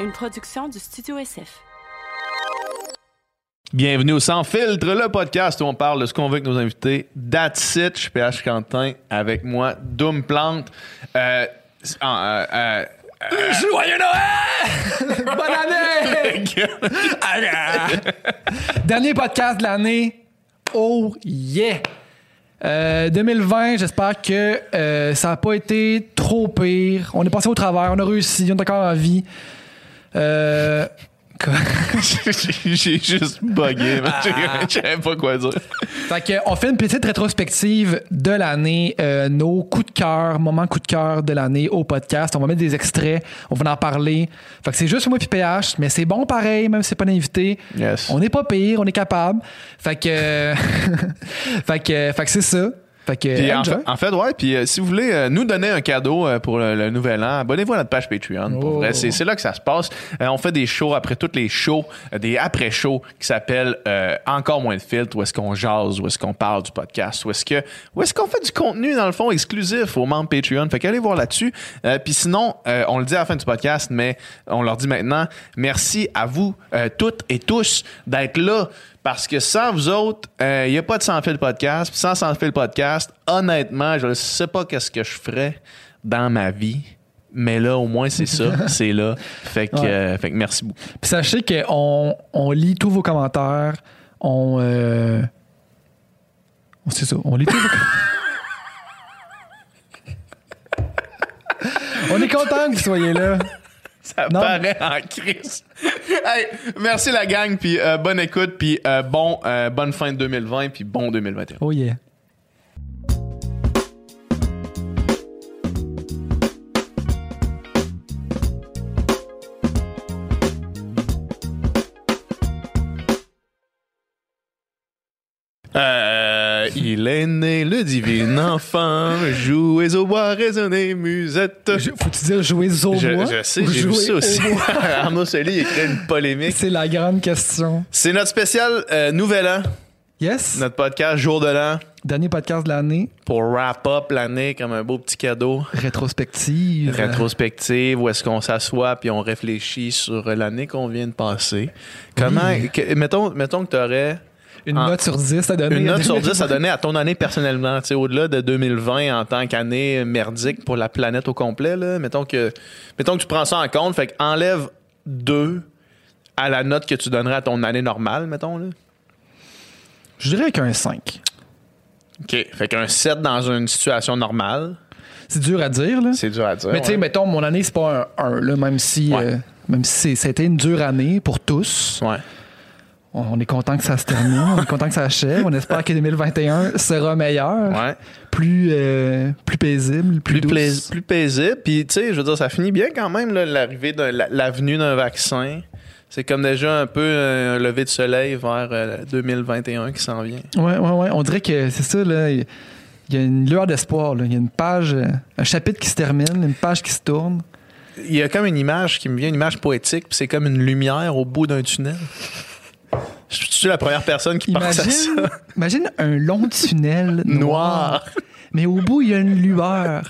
une production du Studio SF. Bienvenue au Sans Filtre, le podcast où on parle de ce qu'on veut avec nos invités. That's it, je suis PH Quentin, avec moi, Doom Plante. Euh, euh, euh, Joyeux Noël! Bonne année! Dernier podcast de l'année. Oh yeah! Euh, 2020, j'espère que euh, ça n'a pas été trop pire. On est passé au travers, on a réussi, on est encore en vie. Euh? J'ai juste bugué, Ah. je savais pas quoi dire. Fait que, on fait une petite rétrospective de l'année, euh, nos coups de cœur, moments coups de cœur de l'année au podcast. On va mettre des extraits, on va en parler. Fait que c'est juste moi puis PH, mais c'est bon pareil, même si c'est pas un invité. Yes. On n'est pas pire, on est capable. Fait que, fait que, fait que c'est ça. Fait que, Puis en, fait, en fait, ouais, puis euh, si vous voulez euh, nous donner un cadeau euh, pour le, le nouvel an, abonnez-vous à notre page Patreon. Pour Oh. vrai, c'est, c'est là que ça se passe. On fait des shows après toutes les shows, des après-shows qui s'appellent Encore moins de filtres, où est-ce qu'on jase, où est-ce qu'on parle du podcast, où est-ce que où est-ce qu'on fait du contenu, dans le fond, exclusif aux membres Patreon. Fait qu'allez voir là-dessus. Puis sinon, on le dit à la fin du podcast, mais on leur dit maintenant, merci à vous toutes et tous d'être là. Parce que sans vous autres, il n'y a pas de sans fil podcast. Puis sans sans fil podcast, honnêtement, je ne sais pas qu'est-ce que je ferais dans ma vie. Mais là, au moins, c'est ça. c'est là. Fait que, Ouais. euh, fait que merci beaucoup. Puis sachez qu'on on lit tous vos commentaires. On. Euh... on- C'est ça, on lit tous vos On est content que vous soyez là. Ça Non. paraît en crise. hey, merci la gang, puis euh, bonne écoute, puis euh, bon, euh, bonne fin de 2020, puis bon 2021. Oh yeah. Euh, il est né le divin enfant, jouez au bois, résonnez musette. Je- Faut-tu dire jouer au Je, bois? je sais, ou j'ai vu ça au aussi. Arnaud Soli a créé une polémique. C'est la grande question. C'est notre spécial euh, Nouvel An, Yes. notre podcast Jour de l'An, Dernier podcast de l'année. pour wrap up l'année comme un beau petit cadeau. Rétrospective. Rétrospective, où est-ce qu'on s'assoit puis on réfléchit sur l'année qu'on vient de passer. Comment, que- mettons, mettons que tu aurais Une en- note sur 10 à donner. une note sur 10 à donner à ton année personnellement, tu sais, au-delà de 2020 en tant qu'année merdique pour la planète au complet, là. Mettons que, mettons que tu prends ça en compte, fait que enlève 2 à la note que tu donnerais à ton année normale, mettons, là. Je dirais qu'un 5. OK. Fait qu'un 7 dans une situation normale, C'est dur à dire, là. c'est dur à dire. Mais tu sais, ouais. mettons, mon année, c'est pas un 1, là, même si, Ouais. euh, même si été une dure année pour tous. Ouais. On, est content que ça se termine, on est content que ça achève. On espère que 2021 sera meilleur, Ouais. plus, euh, plus paisible, plus, Plus, douce. plais- plus paisible. Puis, tu sais, je veux dire, ça finit bien quand même, l'arrivée de la- l'avenue d'un vaccin. C'est comme déjà un peu euh, un lever de soleil vers euh, 2021 qui s'en vient. Ouais, ouais, ouais. On dirait que c'est ça, là. Il y a une lueur d'espoir. Il y a une page, euh, un chapitre qui se termine, une page qui se tourne. Il y a comme une image qui me vient, une image poétique, puis c'est comme une lumière au bout d'un tunnel. Je suis la première personne qui pense à Imagine, ça. imagine un long tunnel noir. Noir. Mais au bout, il y a une lueur.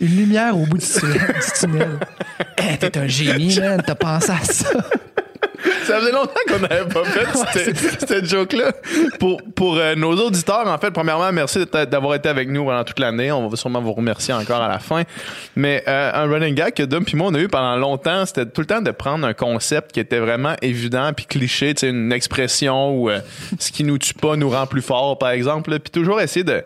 Une lumière au bout du tunnel. du tunnel. Hey, T'es un génie, man. T'as pensé à ça. Ça faisait longtemps qu'on n'avait pas fait cette, joke-là. Pour, pour euh, nos auditeurs, en fait, premièrement, merci d'avoir été avec nous pendant toute l'année. On va sûrement vous remercier encore à la fin. Mais euh, un running gag que Dom puis moi, on a eu pendant longtemps, c'était tout le temps de prendre un concept qui était vraiment évident puis cliché, une expression où euh, ce qui nous tue pas nous rend plus fort, par exemple. Puis toujours essayer de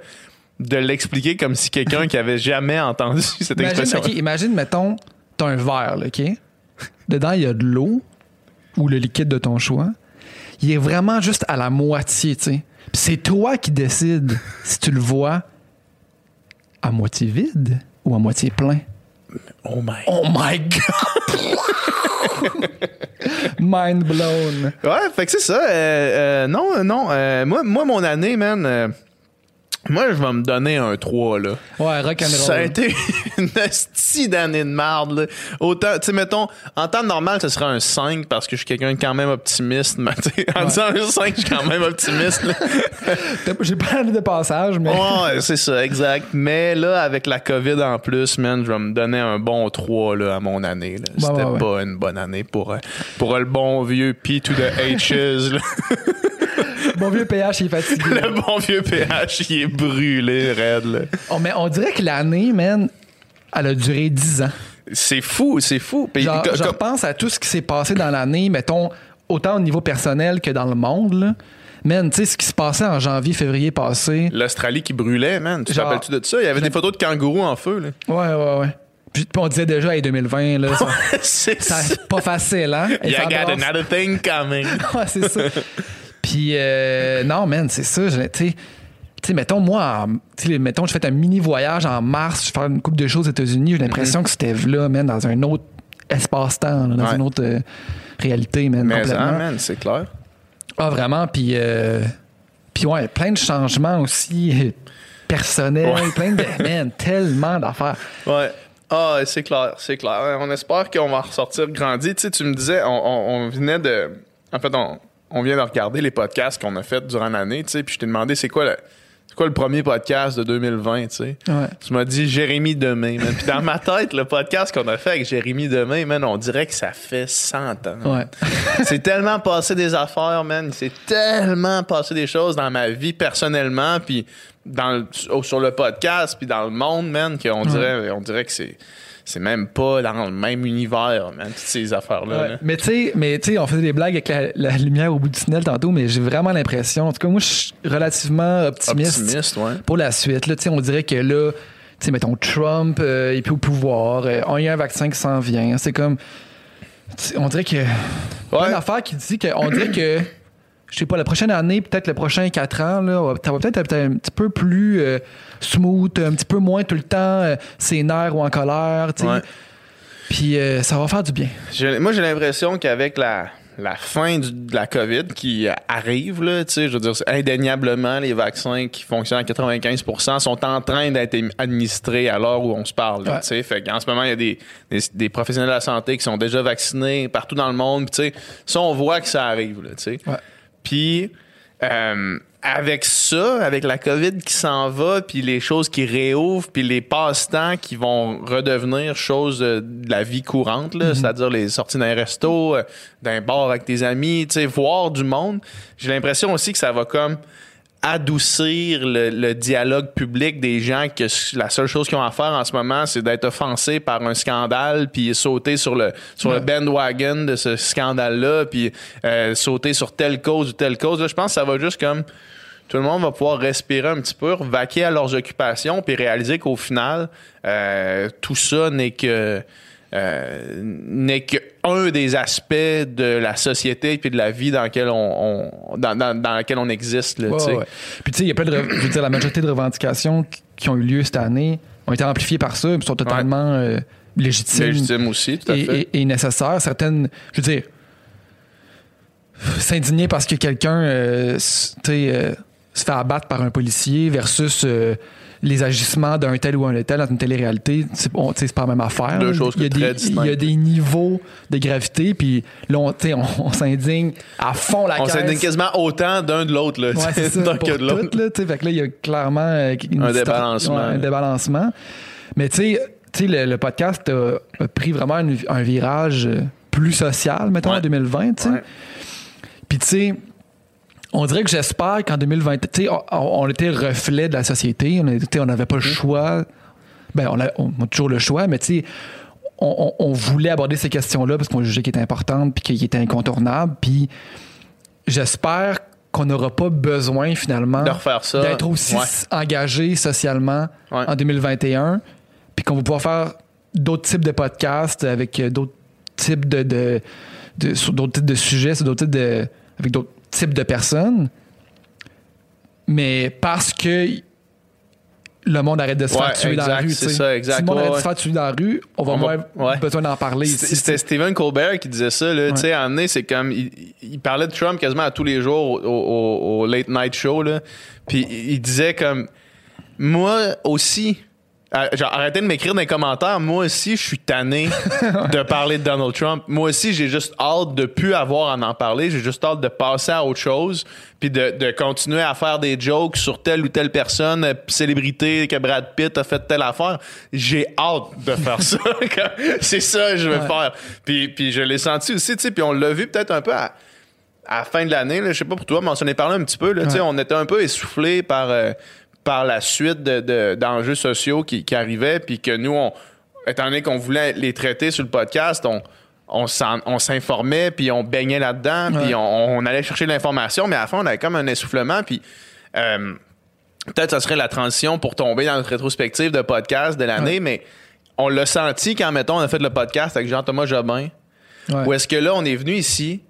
de l'expliquer comme si quelqu'un qui avait jamais entendu cette Imagine, expression. ok, imagine, mettons, t'as un verre, là, OK? Dedans, il y a de l'eau ou le liquide de ton choix. Il est vraiment juste à la moitié, tu sais. C'est toi qui décides si tu le vois à moitié vide ou à moitié plein. Oh my. Oh my God! Mind blown. Ouais, fait que c'est ça. euh, euh, non, non. euh, moi, moi, mon année, man. Moi, je vais me donner un 3, là. Ouais, rock and Ça a roll. été une hostie d'année de marde, là. Autant, tu sais, mettons, en temps normal, ce serait un 5 parce que je suis quelqu'un de quand même optimiste. Mais, en disant un 5, je suis quand même optimiste, J'ai pas l'année de passage, mais. Ouais, c'est ça, exact. Mais là, avec la COVID en plus, man, je vais me donner un bon 3 là, à mon année. là. Ouais, C'était ouais, ouais. pas une bonne année pour, euh, pour le bon vieux P to the H's. là. Mon vieux PH, il est fatigué. le bon vieux PH, il est brûlé, raide. là. Oh, mais on dirait que l'année, man, elle a duré 10 ans. C'est fou, c'est fou. Puis, Genre, je repense à tout ce qui s'est passé dans l'année, mettons, autant au niveau personnel que dans le monde, là. Man, tu sais, ce qui se passait en janvier, février passé. L'Australie qui brûlait, man. Tu te rappelles-tu de ça? Il y avait des photos de kangourous en feu. Là. Ouais, ouais, ouais. Puis on disait déjà, hey, 2020, là, ça, c'est pas facile, hein? Et You got another thing coming. Ouais, c'est ça. Puis, euh, non, man, c'est ça. Tu sais, mettons, moi, en- tu sais, mettons, je fais un mini voyage en mars, je fais une coupe de choses aux États-Unis, j'ai l'impression que c'était là, man, dans un autre espace-temps, dans Ouais. une autre euh, réalité, man, Mais complètement. hein, man, c'est clair. Ah, vraiment. Puis, euh, puis ouais, plein de changements aussi personnels, Ouais. plein de. Man, tellement d'affaires. Ouais. Ah, c'est clair, c'est clair. On espère qu'on va ressortir grandi. Tu sais, tu me disais, on, on- on venait de. En fait, on, on vient de regarder les podcasts qu'on a fait durant l'année, tu sais, puis je t'ai demandé c'est quoi le. C'est quoi le premier podcast de 2020, tu sais? Ouais. Tu m'as dit Jérémy Demain, man. Puis dans ma tête, le podcast qu'on a fait avec Jérémy Demain, man, on dirait que ça fait 100 ans. Ouais. C'est tellement passé des affaires, man. C'est tellement passé des choses dans ma vie personnellement, puis dans le- sur le podcast, puis dans le monde, man, qu'on dirait, on dirait que c'est c'est même pas dans le même univers, man, toutes ces affaires-là. Ouais. là. Mais tu sais, mais tu sais, on faisait des blagues avec la, la lumière au bout du tunnel tantôt, mais j'ai vraiment l'impression, en tout cas, moi, je suis relativement optimiste, Optimiste, ouais. pour la suite. Là, tu sais, on dirait que là, tu sais, mettons, Trump euh, est plus au pouvoir, euh, on y a un vaccin qui s'en vient. C'est comme. On dirait que. Ouais. d'affaires qui dit qu'on dirait que. Je sais pas, la prochaine année, peut-être le prochain 4 ans, là, ça va peut-être être un petit peu plus euh, smooth, un petit peu moins tout le temps euh, ou en colère. Ouais. Puis euh, ça va faire du bien. Moi, j'ai l'impression qu'avec la, la fin du- de la COVID qui arrive, là, je veux dire, indéniablement, les vaccins qui fonctionnent à 95% sont en train d'être administrés à l'heure où on se parle. là, Ouais. Fait qu'en ce moment, il y a des, des, des professionnels de la santé qui sont déjà vaccinés partout dans le monde. ça, on voit que ça arrive. Là. Puis euh, avec ça, avec la COVID qui s'en va, puis les choses qui réouvrent, puis les passe-temps qui vont redevenir choses de, la vie courante, là, c'est-à-dire les sorties d'un resto, euh, d'un bar avec tes amis, tu sais, voir du monde. J'ai l'impression aussi que ça va comme adoucir le, le dialogue public des gens que la seule chose qu'ils ont à faire en ce moment, c'est d'être offensés par un scandale, puis sauter sur le sur le bandwagon de ce scandale-là, puis euh, sauter sur telle cause ou telle cause. Là, je pense que ça va juste comme tout le monde va pouvoir respirer un petit peu, vaquer à leurs occupations, puis réaliser qu'au final, euh, tout ça n'est que euh, n'est qu'un des aspects de la société puis de la vie dans laquelle on, on- dans, dans, dans laquelle on existe. Là, Ouais, ouais. Puis tu sais, il y a plein de. Je veux dire, la majorité de revendications qui- ont eu lieu cette année ont été amplifiées par ça, puis sont totalement euh, légitimes. Légitime aussi, tout à et, fait. et- et nécessaires. Certaines, je veux dire, s'indigner parce que quelqu'un euh, tu sais, euh, se fait abattre par un policier versus euh, les agissements d'un tel ou un tel dans une télé-réalité, c'est pas la même affaire. Deux choses il, y a très des, il y a des niveaux de gravité, puis là, on, s'indigne à fond la On s'indigne quasiment autant d'un de l'autre, là, Ouais, c'est ça, d'un pour que de l'autre. là. Fait que là, il y a clairement euh, une Un débalancement. ouais, un débalancement. Mais tu sais, tu sais, le, le podcast a, a pris vraiment un virage euh, plus social, mettons, en Ouais. 2020, tu sais. Ouais. Puis tu sais, on dirait que j'espère qu'en 2020, tu sais, on, on était reflet de la société. On n'avait pas le choix. Ben, on a, on a toujours le choix, mais tu sais, on, voulait aborder ces questions-là parce qu'on jugeait qu'elles étaient importantes puis qu'elles étaient incontournables. Puis j'espère qu'on n'aura pas besoin finalement De refaire ça. d'être aussi Ouais. engagé socialement Ouais. en 2021, puis qu'on va pouvoir faire d'autres types de podcasts avec d'autres types de, de, de- sur d'autres types de sujets, sur d'autres types de, avec d'autres types de personnes, mais parce que le monde arrête de se Ouais, faire tuer dans la rue. c'est ça, exact, Si le monde ouais, arrête de se faire tuer dans la rue, on va On avoir ouais. besoin d'en parler. C'était Stephen Colbert qui disait ça. Là, Tu sais, à c'est comme. Il, il parlait de Trump quasiment à tous les jours au, au- au late night show. Là, puis il disait comme. moi aussi, genre, arrêtez de m'écrire dans les commentaires. Moi aussi, je suis tanné de parler de Donald Trump. Moi aussi, j'ai juste hâte de plus avoir à en parler. J'ai juste hâte de passer à autre chose, puis de, de continuer à faire des jokes sur telle ou telle personne, euh, célébrité, que Brad Pitt a fait telle affaire. J'ai hâte de faire ça. C'est ça que je veux Ouais. faire. Puis, puis je l'ai senti aussi, tu sais, puis on l'a vu peut-être un peu à, à la fin de l'année. Je sais pas pour toi, mais on s'en est parlé un petit peu. Là, tu sais, Ouais. On était un peu essoufflé par... euh, par la suite de- de- d'enjeux sociaux qui, qui arrivaient, puis que nous, on, étant donné qu'on voulait les traiter sur le podcast, on, s'informait, puis on baignait là-dedans, puis on, on allait chercher l'information, mais à la fin, on avait comme un essoufflement, puis euh, peut-être ça serait la transition pour tomber dans notre rétrospective de podcast de l'année, Ouais. mais on l'a senti quand, mettons, on a fait le podcast avec Jean-Thomas Jobin, Ouais. où est-ce que là, on est venu ici,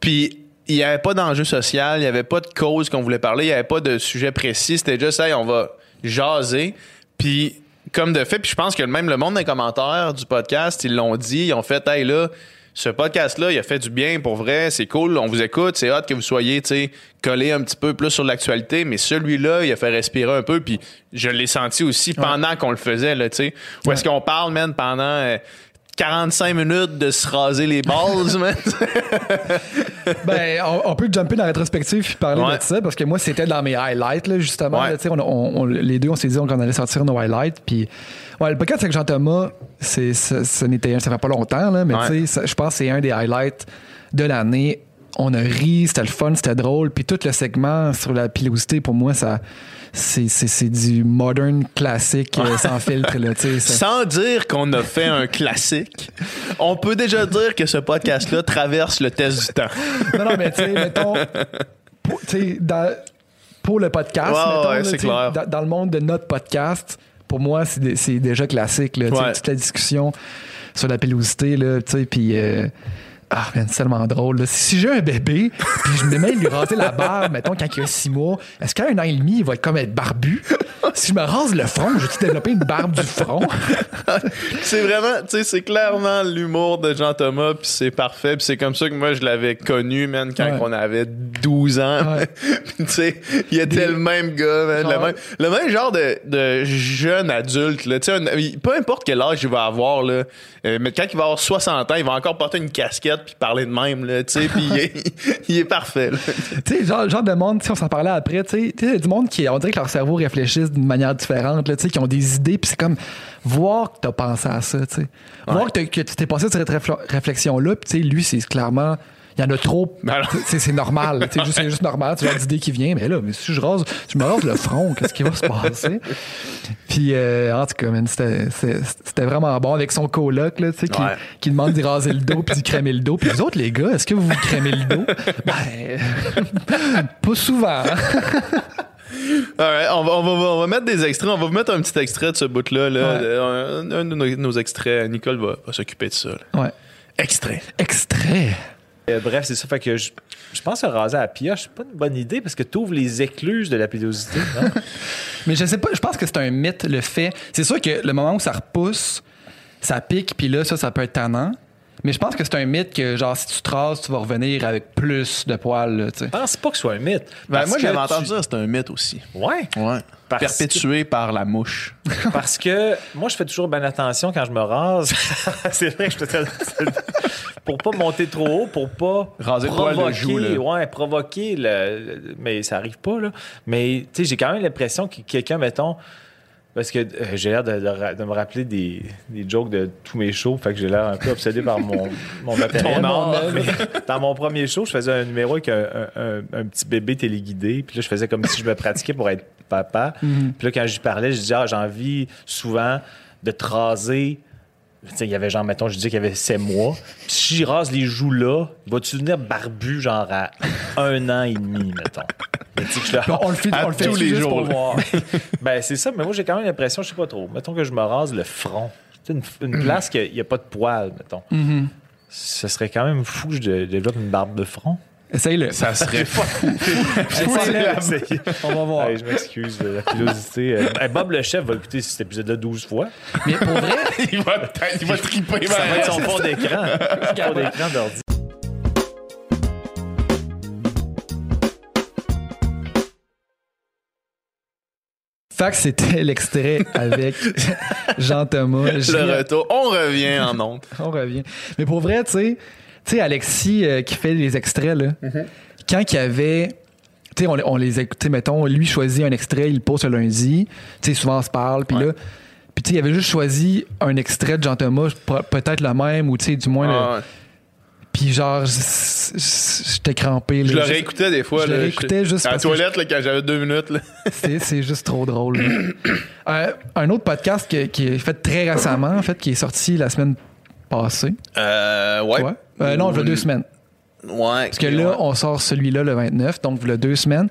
puis il n'y avait pas d'enjeu social, il n'y avait pas de cause qu'on voulait parler, il n'y avait pas de sujet précis. C'était juste, hey, on va jaser. Puis, comme de fait, puis je pense que même le monde des commentaires du podcast, ils l'ont dit, ils ont fait, hey, là, ce podcast-là, il a fait du bien pour vrai, c'est cool, on vous écoute, c'est hâte que vous soyez, tu sais, collés un petit peu plus sur l'actualité, mais celui-là, il a fait respirer un peu, puis je l'ai senti aussi pendant qu'on le faisait, là, tu sais. Où est-ce qu'on parle, man, pendant euh, 45 minutes de se raser les balls, man? Ben, on, on peut jumper dans la rétrospective puis parler Ouais. de ça parce que moi, c'était dans mes highlights, là, justement. Ouais. là, on, les deux, on s'est dit qu'on allait sortir nos highlights. Puis, ouais, le podcast avec Jean-Thomas, c'est, ça, ça n'était un- ça fait pas longtemps, là, mais je pense que c'est un des highlights de l'année. On a ri, c'était le fun, c'était drôle. Puis tout le segment sur la pilosité, pour moi, ça. C'est, c'est, c'est du modern classique euh, sans filtre. Là, ça- Sans dire qu'on a fait un classique, on peut déjà dire que ce podcast-là traverse le test du temps. Non, non, mais tu sais, mettons, pour, dans- pour le podcast, mettons, ouais, là, clair. Dans, dans le monde de notre podcast, pour moi, c'est dé- c'est déjà classique. Là, Ouais. Toute la discussion sur la pilosité, puis... euh, ah, man, c'est tellement drôle. là. Si j'ai un bébé, puis je me mets à lui raser la barbe, mettons, quand il a six mois, est-ce qu'à un an et demi, il va être comme être barbu? Si je me rase le front, je vais-tu développer une barbe du front? C'est vraiment, tu sais, c'est clairement l'humour de Jean-Thomas, puis c'est parfait, puis c'est comme ça que moi je l'avais connu, man, quand Ouais. on avait 12 ans. Ouais. Tu sais, il était le même gars, man, le même, le même genre de, de jeune adulte, là, tu sais, peu importe quel âge il va avoir, là, euh, mais quand il va avoir 60 ans, il va encore porter une casquette puis parler de même, là, tu sais, puis il est, il est parfait, tu sais, genre, genre de monde, si on s'en parlait après, tu sais, tu sais, il y a du monde qui, on dirait que leur cerveau réfléchisse d'une manière différente, là, tu sais, qui ont des idées, puis c'est comme voir que t'as pensé à ça, tu sais. Voir que, tu t'es passé sur cette réfl- réflexion-là, puis tu sais, lui, c'est clairement. Il y en a trop. Ben c'est normal. juste- C'est juste normal. Tu as d'idée qui vient. Mais là, mais si je rase, je me rase le front, qu'est-ce qui va se passer? Puis, euh, en tout cas, c'était vraiment bon avec son coloc, là, tu sais, qui, Ouais. qui demande d'y raser le dos puis d'y crémer le dos. Puis les autres, les gars, est-ce que vous vous crémez le dos? Ben, pas souvent. Alright, on va, on, va, on va mettre des extraits. On va vous mettre un petit extrait de ce bout-là. Là. Ouais. Un, un de nos, nos extraits. Nicole va, va s'occuper de ça. là. Ouais. Extrait. Extrait. Euh, bref, c'est ça. Fait que je, pense que raser à la pioche, c'est pas une bonne idée parce que tu ouvres les écluses de la pilosité. Mais je sais pas, je pense que c'est un mythe, le fait. C'est sûr que le moment où ça repousse, ça pique, puis là, ça, ça peut être tannant. Mais je pense que c'est un mythe que, genre, si tu te rases, tu vas revenir avec plus de poils, là, tu sais. Je pense pas que ce soit un mythe. Ben, moi, j'avais tu- entendu dire que c'était un mythe aussi. Ouais. Ouais. Parce Perpétué par la mouche. Parce que moi, je fais toujours bien attention quand je me rase. c'est vrai que je te Pour pas monter trop haut, pour pas Raser le poil de provoquer, joue, là. ouais, provoquer le, le- Mais ça arrive pas, là. Mais, tu sais, j'ai quand même l'impression que quelqu'un, mettons. Parce que euh, j'ai l'air de, de ra- de me rappeler des, des jokes de tous mes shows, fait que j'ai l'air un peu obsédé par mon, mon matériel. Mais Dans mon premier show, je faisais un numéro avec un, un- un- un petit bébé téléguidé, puis là, je faisais comme si je me pratiquais pour être papa. Puis là, quand j'y parlais, je disais, ah, j'ai envie souvent de te raser. Il y avait genre, mettons, je disais qu'il y avait 7 mois. Puis si j'y rase les joues là, vas-tu devenir barbu genre à un an et demi, mettons? Mais tu sais que je le- On le fait, on le fait tous les jours, pour là. voir. ben, c'est ça, mais moi, j'ai quand même l'impression, je sais pas trop. Mettons que je me rase le front. Une, une place qu'il n'y a pas de poils, mettons. Ce serait quand même fou que je dé- développe une barbe de front. Essaye-le. Ça serait fou. Essaye. On va voir. Hey, je m'excuse de la pilosité. Euh, hey, Bob le chef va écouter cet épisode-là 12 fois. Mais pour vrai, il, va, il va triper. Ça va être son fond d'écran. Son fond d'écran d'ordi. Fait que c'était l'extrait avec Jean-Thomas. Je Le retour. On revient en ondes. On revient. Mais pour vrai, tu sais, tu sais, Alexis euh, qui fait les extraits, là, quand il y avait. Tu sais, on, on les écoutait, mettons, lui choisit un extrait, il le pose le lundi. Tu sais, souvent on se parle, puis Ouais. là. Puis tu sais, il avait juste choisi un extrait de Jean-Thomas, pe- peut-être le même, ou tu sais, du moins. le- Ah ouais. Puis genre, j'étais crampé. Je là. le réécoutais des fois. je le réécoutais juste À la toilette, là, quand j'avais deux minutes. C'est, juste trop drôle. Euh, un autre podcast que- qui est fait très récemment, en fait, qui est sorti la semaine passée. Euh, ouais. Euh, non, il y a deux semaines. Ouais. Parce que là, on sort celui-là le 29, donc il y a deux semaines,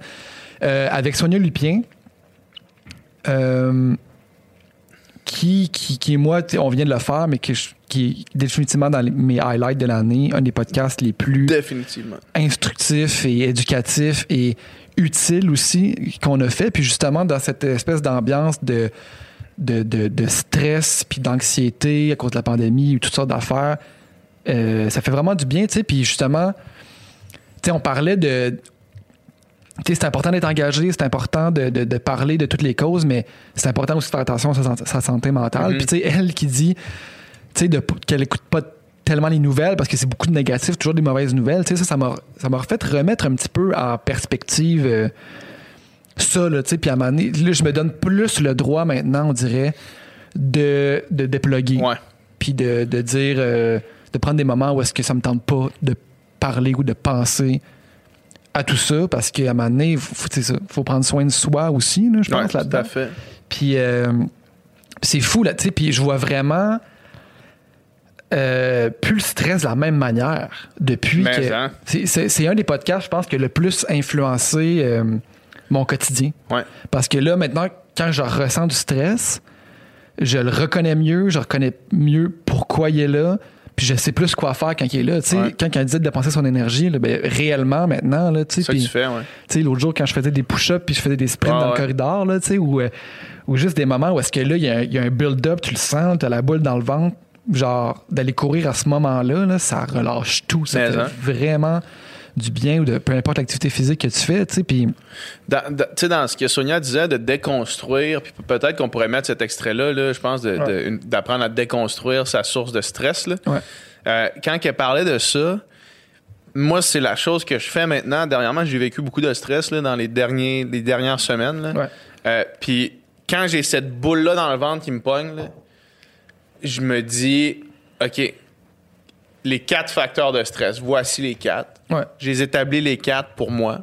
euh, avec Sonia Lupien, euh, qui, qui, qui est moi, on vient de le faire, mais je- qui est définitivement dans les- mes highlights de l'année, un des podcasts les plus Définitivement. instructif et éducatif et utile aussi qu'on a fait. Puis justement, dans cette espèce d'ambiance de, de, de, de stress puis d'anxiété à cause de la pandémie ou toutes sortes d'affaires, euh, ça fait vraiment du bien, tu sais. Puis justement, tu sais, on parlait de... Tu sais, c'est important d'être engagé, c'est important de, de- de parler de toutes les causes, mais c'est important aussi de faire attention à sa, san- sa santé mentale. Mhm. Puis tu sais, elle qui dit tu sais, qu'elle écoute pas tellement les nouvelles parce que c'est beaucoup de négatifs, toujours des mauvaises nouvelles. Tu sais, ça, ça m'a, ça m'a fait remettre un petit peu en perspective euh, ça, là, tu sais. Puis à un moment donné, là, je me donne plus le droit maintenant, on dirait, de, de dépluguer. Ouais. Puis de, de dire, euh, de prendre des moments où est-ce que ça me tente pas de parler ou de penser à tout ça parce qu'à un moment donné, il faut, ça, faut prendre soin de soi aussi, là, je pense, tout là-dedans. à fait. Puis euh, c'est fou, là, tu sais. Puis je vois vraiment euh, plus le stress de la même manière depuis Mais, que. hein? C'est- C'est c'est un des podcasts, je pense, qui a le plus influencé euh, mon quotidien. Ouais. Parce que là, maintenant, quand je ressens du stress, je le reconnais mieux, je reconnais mieux pourquoi il est là, puis je sais plus quoi faire quand il est là. Tu sais, Ouais. quand, quand il dit de dépenser son énergie, là, ben, réellement, maintenant, là, tu sais, puis- tu fais, ouais. tu sais, l'autre jour, quand je faisais des push-ups puis je faisais des sprints Ah dans le corridor, là, tu sais, ou, euh, ou juste des moments où est-ce que là, il y a, il y a un build-up, tu le sens, tu as la boule dans le ventre. Genre, d'aller courir à ce moment-là, là, ça relâche tout. Fait hein. vraiment du bien ou de peu importe l'activité physique que tu fais, tu sais, puis Dans, dans- tu sais, dans ce que Sonia disait de déconstruire, puis peut-être qu'on pourrait mettre cet extrait-là, là, je pense, d'apprendre à déconstruire sa source de stress. Là. Ouais. Euh, quand elle parlait de ça, moi, c'est la chose que je fais maintenant. Dernièrement, j'ai vécu beaucoup de stress là, dans les, derniers, les dernières semaines. là. Ouais. Euh, puis quand j'ai cette boule-là dans le ventre qui me pogne, là, je me dis, OK, les quatre facteurs de stress, voici les quatre. ouais. J'ai établi les quatre pour moi.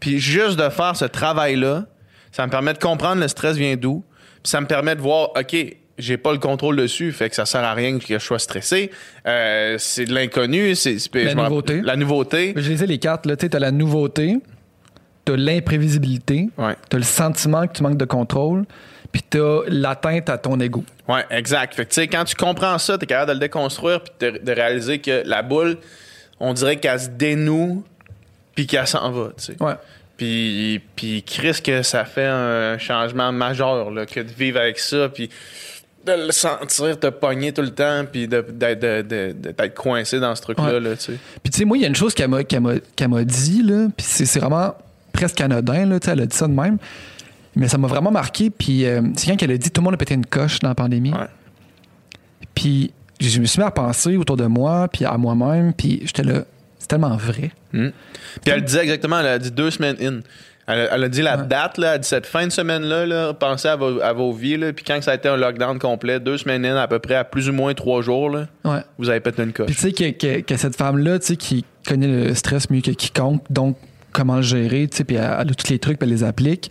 Puis juste de faire ce travail-là, ça me permet de comprendre le stress vient d'où. Puis ça me permet de voir, OK, j'ai pas le contrôle dessus, fait que ça sert à rien que je sois stressé. Euh, c'est de l'inconnu, c'est La nouveauté. La nouveauté. Je les ai les quatre, là, tu sais, t'as la nouveauté, t'as l'imprévisibilité, Ouais. t'as le sentiment que tu manques de contrôle, puis t'as l'atteinte à ton ego. Ouais, exact. Fait que tu sais, quand tu comprends ça, t'es capable de le déconstruire puis de, de réaliser que la boule, on dirait qu'elle se dénoue puis qu'elle s'en va, tu sais. Ouais. Puis, puis Chris, que ça fait un changement majeur, là, que de vivre avec ça, puis de le sentir te pogner tout le temps, puis d'être coincé dans ce truc-là, Ouais. là, tu sais. Puis tu sais, moi, il y a une chose qu'elle m'a, qu'elle m'a, qu'elle m'a dit, là, puis c'est, c'est vraiment presque anodin, là, tu sais, elle a dit ça de même. Mais ça m'a vraiment marqué, puis euh, c'est quand qu'elle a dit tout le monde a pété une coche dans la pandémie. Ouais. Puis je me suis mis à penser autour de moi, puis à moi-même, puis j'étais là, c'est tellement vrai. Puis elle disait exactement, elle a dit deux semaines in. Elle a, elle a dit la date, là, elle a dit cette fin de semaine-là, là, pensez à vos, à vos vies, là, puis quand ça a été un lockdown complet, deux semaines in, à peu près à plus ou moins trois jours, là, Ouais. vous avez pété une coche. Puis tu sais que, que- que cette femme-là, tu sais, qui connaît le stress mieux que quiconque, donc comment le gérer, tu sais, puis elle, elle a tous les trucs, puis elle les applique,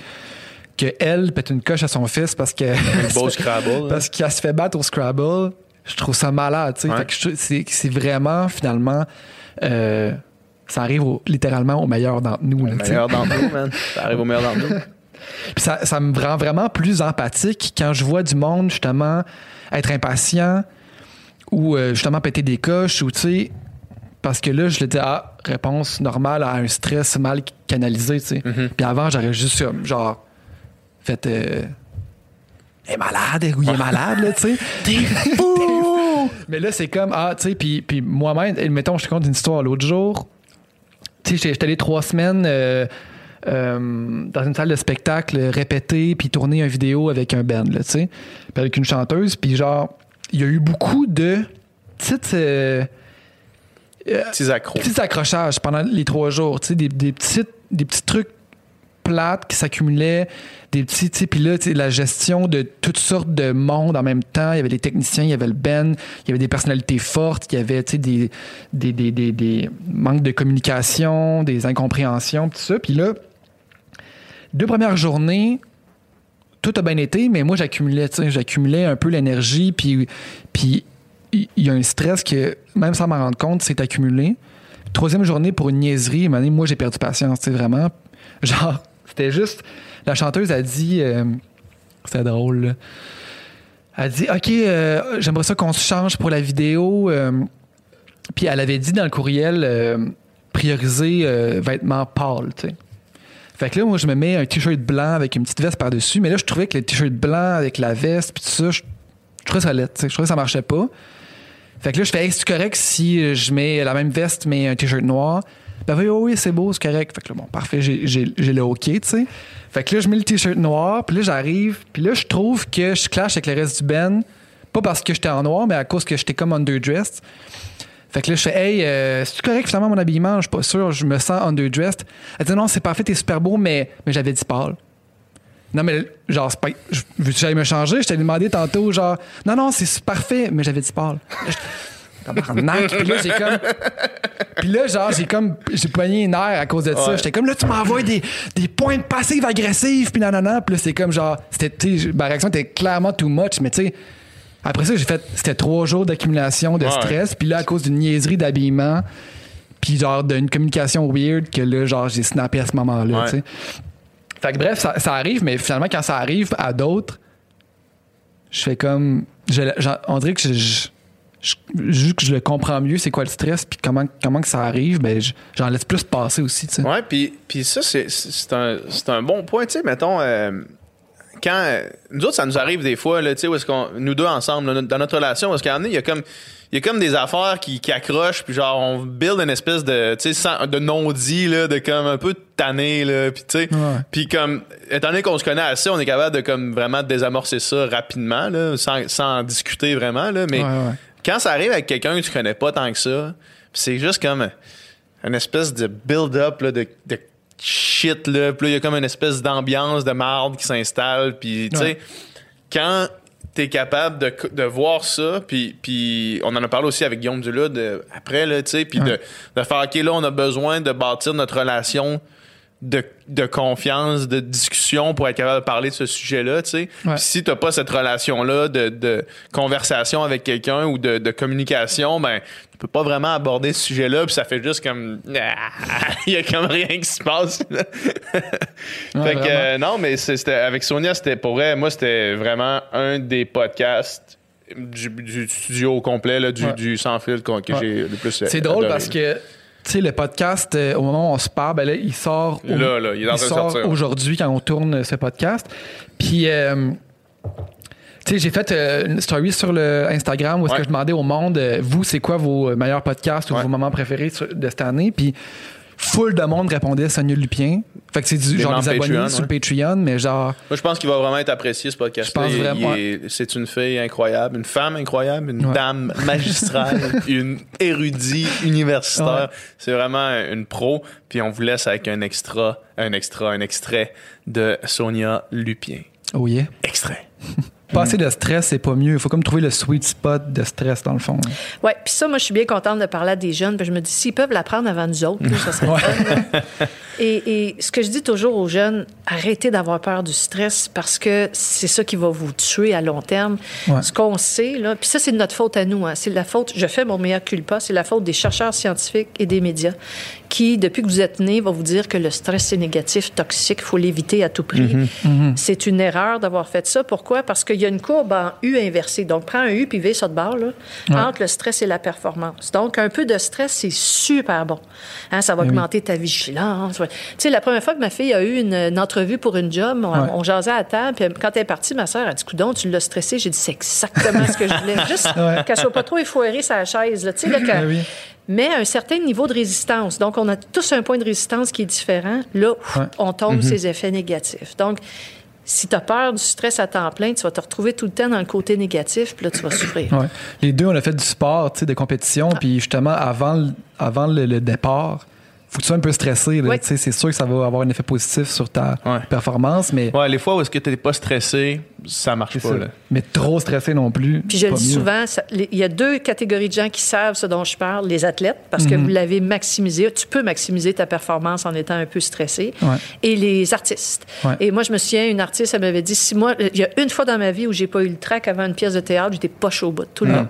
qu'elle pète une coche à son fils parce que Le beau Scrabble. là. parce qu'elle se fait battre au Scrabble, je trouve ça malade, tu sais. Ouais. Que c'est, c'est vraiment, finalement, euh, ça arrive au- littéralement au meilleur d'entre nous. meilleur d'entre nous, man. Ça arrive au meilleur d'entre nous. Puis ça, ça me rend vraiment plus empathique quand je vois du monde, justement, être impatient ou euh, justement péter des coches ou, tu sais, parce que là, je le dis, ah, réponse normale à un stress mal canalisé, tu sais. Puis avant, j'aurais juste, genre, fait. Euh, elle est malade, il est malade, là, tu sais. T'es fou! Mais là, c'est comme, ah, tu sais, puis, puis moi-même, et mettons, je te compte une histoire l'autre jour. Tu sais, j'étais- allé trois semaines euh, euh, dans une salle de spectacle, répéter puis tourner une vidéo avec un band, là, tu sais, puis avec une chanteuse. Puis genre, il y a eu beaucoup de petites. euh, Petits accros. petits accrochages pendant les trois jours, tu sais, des, des, petits, des petits trucs plates qui s'accumulaient, des petits, puis là, la gestion de toutes sortes de mondes en même temps. Il y avait les techniciens, il y avait le Ben, il y avait des personnalités fortes, il y avait, tu sais, des, des, des, des, des manques de communication, des incompréhensions, tout ça. Puis là, deux premières journées, tout a bien été, mais moi, j'accumulais, j'accumulais un peu l'énergie, puis, puis il y a un stress que, même sans m'en rendre compte, s'est accumulé. Troisième journée pour une niaiserie, moi, j'ai perdu patience, vraiment. Genre, c'était juste. La chanteuse a dit. euh, c'était drôle, là. Elle a dit Ok, euh, j'aimerais ça qu'on se change pour la vidéo. euh, puis elle avait dit dans le courriel euh, prioriser vêtements pâles, tu sais. Fait que là, moi, je me mets un t-shirt blanc avec une petite veste par-dessus. Mais là, je trouvais que le t-shirt blanc avec la veste, puis tout ça, je, je trouvais ça laid. Je trouvais que ça marchait pas. Fait que là, je fais, c'est correct si je mets la même veste, mais un t-shirt noir. Ben oui, oui, oui, c'est beau, c'est correct. Fait que là, bon, parfait, j'ai, le OK, tu sais. Fait que là, je mets le t-shirt noir, puis là, j'arrive, puis là, je trouve que je clash avec le reste du Ben. Pas parce que j'étais en noir, mais à cause que j'étais comme underdressed. Fait que là, je fais, hey, euh, c'est correct finalement mon habillement? Je suis pas sûr, je me sens underdressed. Elle dit, non, c'est parfait, t'es super beau, mais, mais j'avais dit pâle. Non, mais genre, pas. que j'aille me changer? Je t'ai demandé tantôt, genre, non, non, c'est parfait, mais j'avais dit pâle. Tabarnak. Puis là, j'ai comme. Puis là, genre, j'ai comme. J'ai poigné une nerf à cause de ça. Ouais. J'étais comme, là, tu m'envoies des, des pointes passives agressives, puis nanana. Puis là, c'est comme, genre, c'était. Ma réaction était clairement too much, mais tu sais. Après ça, j'ai fait. C'était trois jours d'accumulation de Ouais. stress. Puis là, à cause d'une niaiserie d'habillement, puis genre d'une communication weird, que là, genre, j'ai snappé à ce moment-là, Ouais. tu sais. Fait que bref, ça, ça arrive, mais finalement, quand ça arrive à d'autres, je fais comme. je- on dirait que je, je- je- juste que je le comprends mieux, c'est quoi le stress, puis comment, comment que ça arrive, ben, je- j'en laisse plus passer aussi, tu sais. Ouais, puis, puis ça, c'est, un, un bon point. Tu sais, mettons, euh, quand. euh, nous autres, ça nous arrive des fois, là, tu sais, où est-ce qu'on. Nous deux ensemble, là, dans notre relation, parce qu'à un moment donné, il y a comme. Il y a comme des affaires qui, qui accrochent, puis genre, on build une espèce de, tu sais, sans- de non-dit, là, de comme un peu tanné, là, puis tu sais. Puis comme, étant donné qu'on se connaît assez, on est capable de comme vraiment désamorcer ça rapidement, là, sans, sans en discuter vraiment, là. Mais Ouais, ouais. Quand ça arrive avec quelqu'un que tu connais pas tant que ça, c'est juste comme une espèce de build-up de, de shit, là. Puis il y a comme une espèce d'ambiance de marde qui s'installe. Puis, tu sais, Ouais. quand t'es capable de, de voir ça, puis, puis on en a parlé aussi avec Guillaume Dula de, après, là, tu sais, puis de, de faire, OK, là, on a besoin de bâtir notre relation de, de confiance, de discussion pour être capable de parler de ce sujet-là, tu sais. Ouais. Si t'as pas cette relation-là de, de conversation avec quelqu'un ou de, de communication, ben tu peux pas vraiment aborder ce sujet-là, puis ça fait juste comme Ah, il y a comme rien qui se passe. fait que euh, non, mais c'était avec Sonia, c'était pour vrai, moi c'était vraiment un des podcasts du, du studio au complet là, du, Ouais. du sans fil que j'ai le plus. C'est drôle parce que, tu sais, le podcast, euh, au moment où on se parle, ben là, il sort, au- Là, là, il est en train de sort sortir. aujourd'hui quand on tourne ce podcast. Puis, euh, tu sais, j'ai fait euh, une story sur le Instagram où est-ce Ouais. que je demandais au monde, euh, vous, c'est quoi vos meilleurs podcasts ou Ouais. vos moments préférés sur- de cette année? Puis, full de monde répondait Sonia Lupien. Fait que c'est du Des genre des abonnés Patreon, sur le ouais. Patreon, mais genre, Moi, je pense qu'il va vraiment être apprécié, ce podcast Je pense vraiment, C'est une fille incroyable, une femme incroyable, une Ouais. dame magistrale, une érudit universitaire. C'est vraiment une pro. Puis on vous laisse avec un extra, un extra, un extrait de Sonia Lupien. oh yeah. Extrait. Passer de stress, c'est pas mieux. Il faut comme trouver le sweet spot de stress, dans le fond. Oui, puis ça, moi, je suis bien contente de parler à des jeunes. Puis je me dis, s'ils peuvent l'apprendre avant nous autres, ça serait le fun. Et, et ce que je dis toujours aux jeunes, arrêtez d'avoir peur du stress parce que c'est ça qui va vous tuer à long terme. Ouais. Ce qu'on sait, là, puis ça, c'est de notre faute à nous. hein. C'est la faute, je fais mon meilleur culpa, c'est la faute des chercheurs scientifiques et des médias qui, depuis que vous êtes nés, vont vous dire que le stress, c'est négatif, toxique, il faut l'éviter à tout prix. C'est une erreur d'avoir fait ça. Pourquoi? Parce qu'il y a une courbe en U inversée. Donc, prends un U puis V ça de barre, là, entre le stress et la performance. Donc, un peu de stress, c'est super bon. Hein, ça va augmenter ta vigilance. Ouais. Tu sais, la première fois que ma fille a eu une, une entrevue pour une job, on, Ouais. on jasait à table, puis quand elle est partie, ma soeur a dit Coudon, tu l'as stressée. J'ai dit C'est exactement ce que je voulais. Juste qu'elle soit pas trop effoirée sa chaise. Là, Tu sais, là, que- Ah oui. Mais un certain niveau de résistance. Donc, on a tous un point de résistance qui est différent. Là, Ouais. on tombe Mhm. ces effets négatifs. Donc, si tu as peur du stress à temps plein, tu vas te retrouver tout le temps dans le côté négatif, puis là, tu vas souffrir. Ouais. Les deux, on a fait du sport, tu sais, de compétition, puis justement, avant, avant le, le départ, faut que tu sois un peu stressé. Oui. Tu C'est sûr que ça va avoir un effet positif sur ta Ouais. performance, mais, Ouais, les fois où est-ce que t'es pas stressé, ça marche pas, ça. là. mais trop stressé non plus. Puis je le dis mieux. souvent, il y a deux catégories de gens qui savent ce dont je parle. Les athlètes, parce que Mhm. vous l'avez maximisé. Tu peux maximiser ta performance en étant un peu stressé. Ouais. Et les artistes. Ouais. Et moi, je me souviens, une artiste, elle m'avait dit, si moi, il y a une fois dans ma vie où j'ai pas eu le trac avant une pièce de théâtre, j'étais pas chaud au bout, tout le long.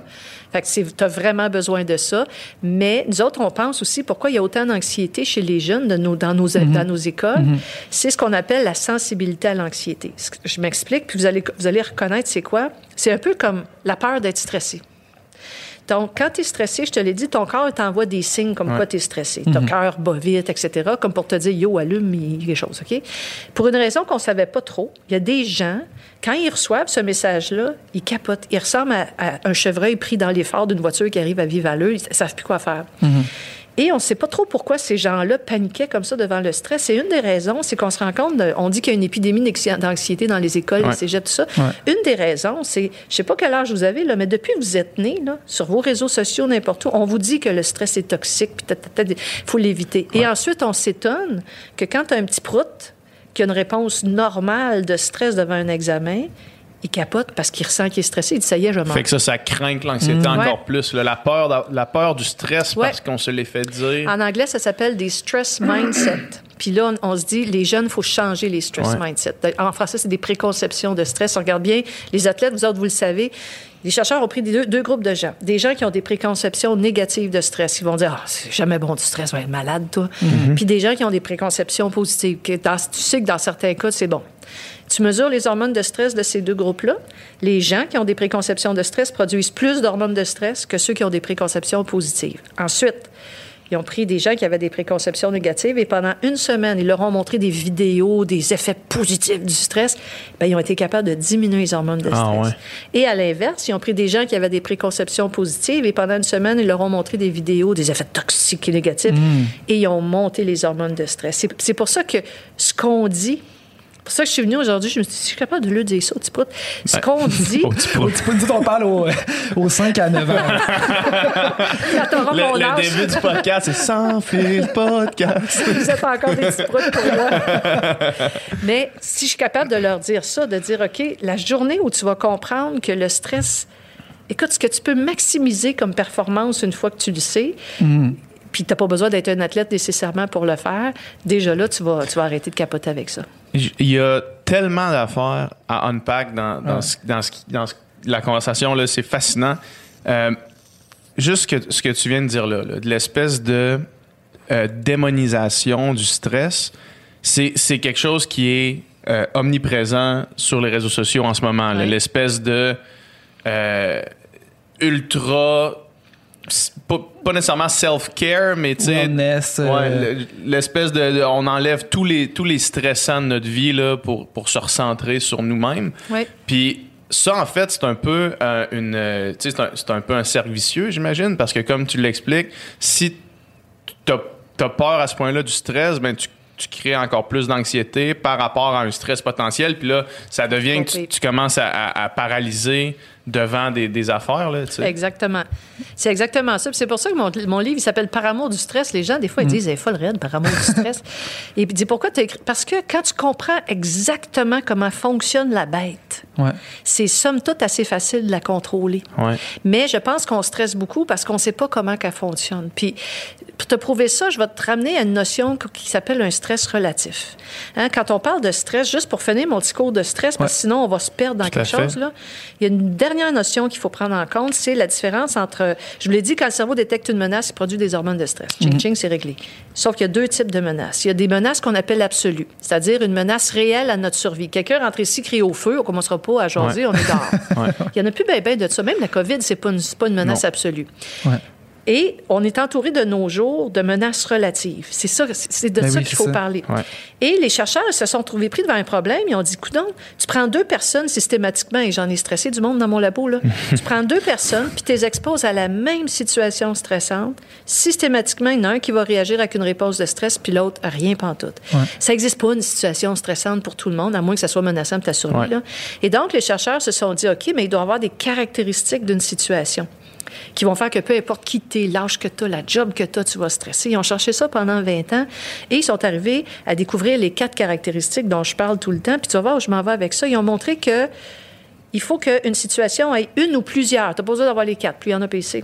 Fait que tu as vraiment besoin de ça. Mais nous autres, on pense aussi pourquoi il y a autant d'anxiété chez les jeunes de nos, dans, nos, dans nos écoles. C'est ce qu'on appelle la sensibilité à l'anxiété. Je m'explique, puis vous allez, vous allez reconnaître c'est quoi? C'est un peu comme la peur d'être stressé. Donc, quand tu es stressé, je te l'ai dit, ton corps t'envoie des signes comme quoi tu es stressé. Ton cœur bat vite, etc., comme pour te dire, yo, allume, quelque chose, OK? Pour une raison qu'on ne savait pas trop, il y a des gens, quand ils reçoivent ce message-là, ils capotent. Ils ressemblent à, à un chevreuil pris dans phares d'une voiture qui arrive à vive allure. Ils ne savent plus quoi faire. Et on ne sait pas trop pourquoi ces gens-là paniquaient comme ça devant le stress. Et une des raisons, c'est qu'on se rend compte, de- on dit qu'il y a une épidémie d'anxi- d'anxiété dans les écoles, Ouais. les cégeps, tout ça. Ouais. Une des raisons, c'est, je sais pas quel âge vous avez, là, mais depuis que vous êtes né, là, sur vos réseaux sociaux, n'importe où, on vous dit que le stress est toxique, puis il faut l'éviter. Et ensuite, on s'étonne que quand tu as un petit prout qui a une réponse normale de stress devant un examen, il capote parce qu'il ressent qu'il est stressé. Il dit, ça y est, je Fait manque. que ça, ça craint l'anxiété encore Ouais. plus. là. La, peur, la peur du stress Ouais. parce qu'on se l'est fait dire. En anglais, ça s'appelle des stress mindset. Puis là, on, on se dit, les jeunes, il faut changer les stress Ouais. mindset. En français, c'est des préconceptions de stress. On regarde bien, les athlètes, vous autres, vous le savez, les chercheurs ont pris deux, deux groupes de gens. Des gens qui ont des préconceptions négatives de stress. Ils vont dire, ah, c'est jamais bon du stress, on va être malade, toi. Puis des gens qui ont des préconceptions positives. Que dans- tu sais que dans certains cas, c'est bon. Tu mesures les hormones de stress de ces deux groupes-là. Les gens qui ont des préconceptions de stress produisent plus d'hormones de stress que ceux qui ont des préconceptions positives. Ensuite, ils ont pris des gens qui avaient des préconceptions négatives et pendant une semaine, ils leur ont montré des vidéos, des effets positifs du stress. Bien, ils ont été capables de diminuer les hormones de stress. Ah ouais. Et à l'inverse, ils ont pris des gens qui avaient des préconceptions positives et pendant une semaine, ils leur ont montré des vidéos, des effets toxiques et négatifs et ils ont monté les hormones de stress. C'est- pour ça que ce qu'on dit, pour ça que je suis venue aujourd'hui, je me suis dit, si je suis capable de le dire ça, au petit prout. Ce qu'on dit, Au petit Au prout. autres, on parle aux, aux 5 à 9 ans. quand t'auras mon Le, le âge, début du podcast, c'est sans fil podcast. vous êtes encore des petits proutes pour moi. Mais si je suis capable de leur dire ça, de dire, OK, la journée où tu vas comprendre que le stress, écoute, ce que tu peux maximiser comme performance une fois que tu le sais, puis tu n'as pas besoin d'être un athlète nécessairement pour le faire, déjà là, tu vas, tu vas arrêter de capoter avec ça. Il y a tellement d'affaires à unpack dans, dans, ce- dans, ce qui- dans ce- la conversation. là, C'est fascinant. Euh, juste que, ce que tu viens de dire là, là, de l'espèce de euh, démonisation du stress, c'est c'est quelque chose qui est euh, omniprésent sur les réseaux sociaux en ce moment. là. L'espèce de ultra... Pas, pas nécessairement self-care, mais tu sais... Euh, Ouais, le- l'espèce de, de- On enlève tous les, tous les stressants de notre vie là, pour, pour se recentrer sur nous-mêmes. Oui. Puis ça, en fait, c'est un peu euh, une. euh, tu sais, c'est un, c'est un peu un cercle vicieux, j'imagine, parce que comme tu l'expliques, si tu as, peur à ce point-là du stress, ben tu, tu crées encore plus d'anxiété par rapport à un stress potentiel. Puis là, ça devient que tu, commences à, à- à paralyser devant des, des affaires. Là. Exactement. C'est exactement ça. C'est pour ça que mon, mon livre, il s'appelle Par amour du stress. Les gens, des fois, ils disent, elle est folle raide, par amour du stress. Et puis, dis pourquoi tu écrit? Parce que quand tu comprends exactement comment fonctionne la bête, Ouais. c'est somme toute assez facile de la contrôler. Ouais. Mais je pense qu'on stresse beaucoup parce qu'on ne sait pas comment qu'elle fonctionne. Puis, pour te prouver ça, je vais te ramener à une notion qui s'appelle un stress relatif. Hein, quand on parle de stress, juste pour finir mon petit cours de stress, parce que sinon on va se perdre dans Tout quelque chose, là, il y a une dernière notion qu'il faut prendre en compte, c'est la différence entre, je vous l'ai dit, quand le cerveau détecte une menace, il produit des hormones de stress. Ching, ching, c'est réglé. Sauf qu'il y a deux types de menaces. Il y a des menaces qu'on appelle absolues, c'est-à-dire une menace réelle à notre survie. Quelqu'un rentre ici, crie au feu, on commencera pas à jaser, on est dehors. Il y en a plus bien ben de ça. Même la COVID, c'est pas une, c'est pas une menace Non. absolue. Ouais. Et on est entouré de nos jours de menaces relatives. C'est ça, c'est de Ben ça oui, qu'il faut ça. parler. Ouais. Et les chercheurs se sont trouvés pris devant un problème. Ils ont dit, coudon, tu prends deux personnes systématiquement, et j'en ai stressé du monde dans mon labo, là. tu prends deux personnes, puis tu les exposes à la même situation stressante. Systématiquement, il y en a un qui va réagir avec une réponse de stress, puis l'autre, rien pantoute. Ça n'existe pas une situation stressante pour tout le monde, à moins que ça soit menaçant pour ta survie. Ouais. là. Et donc, les chercheurs se sont dit, OK, mais il doit y avoir des caractéristiques d'une situation qui vont faire que peu importe qui t'es, l'âge que tu as, la job que tu as, tu vas stresser. Ils ont cherché ça pendant 20 ans et ils sont arrivés à découvrir les quatre caractéristiques dont je parle tout le temps. Puis tu vas voir où je m'en vais avec ça. Ils ont montré que il faut qu'une situation ait une ou plusieurs. Tu n'as pas besoin d'avoir les quatre, plus il y en a PC.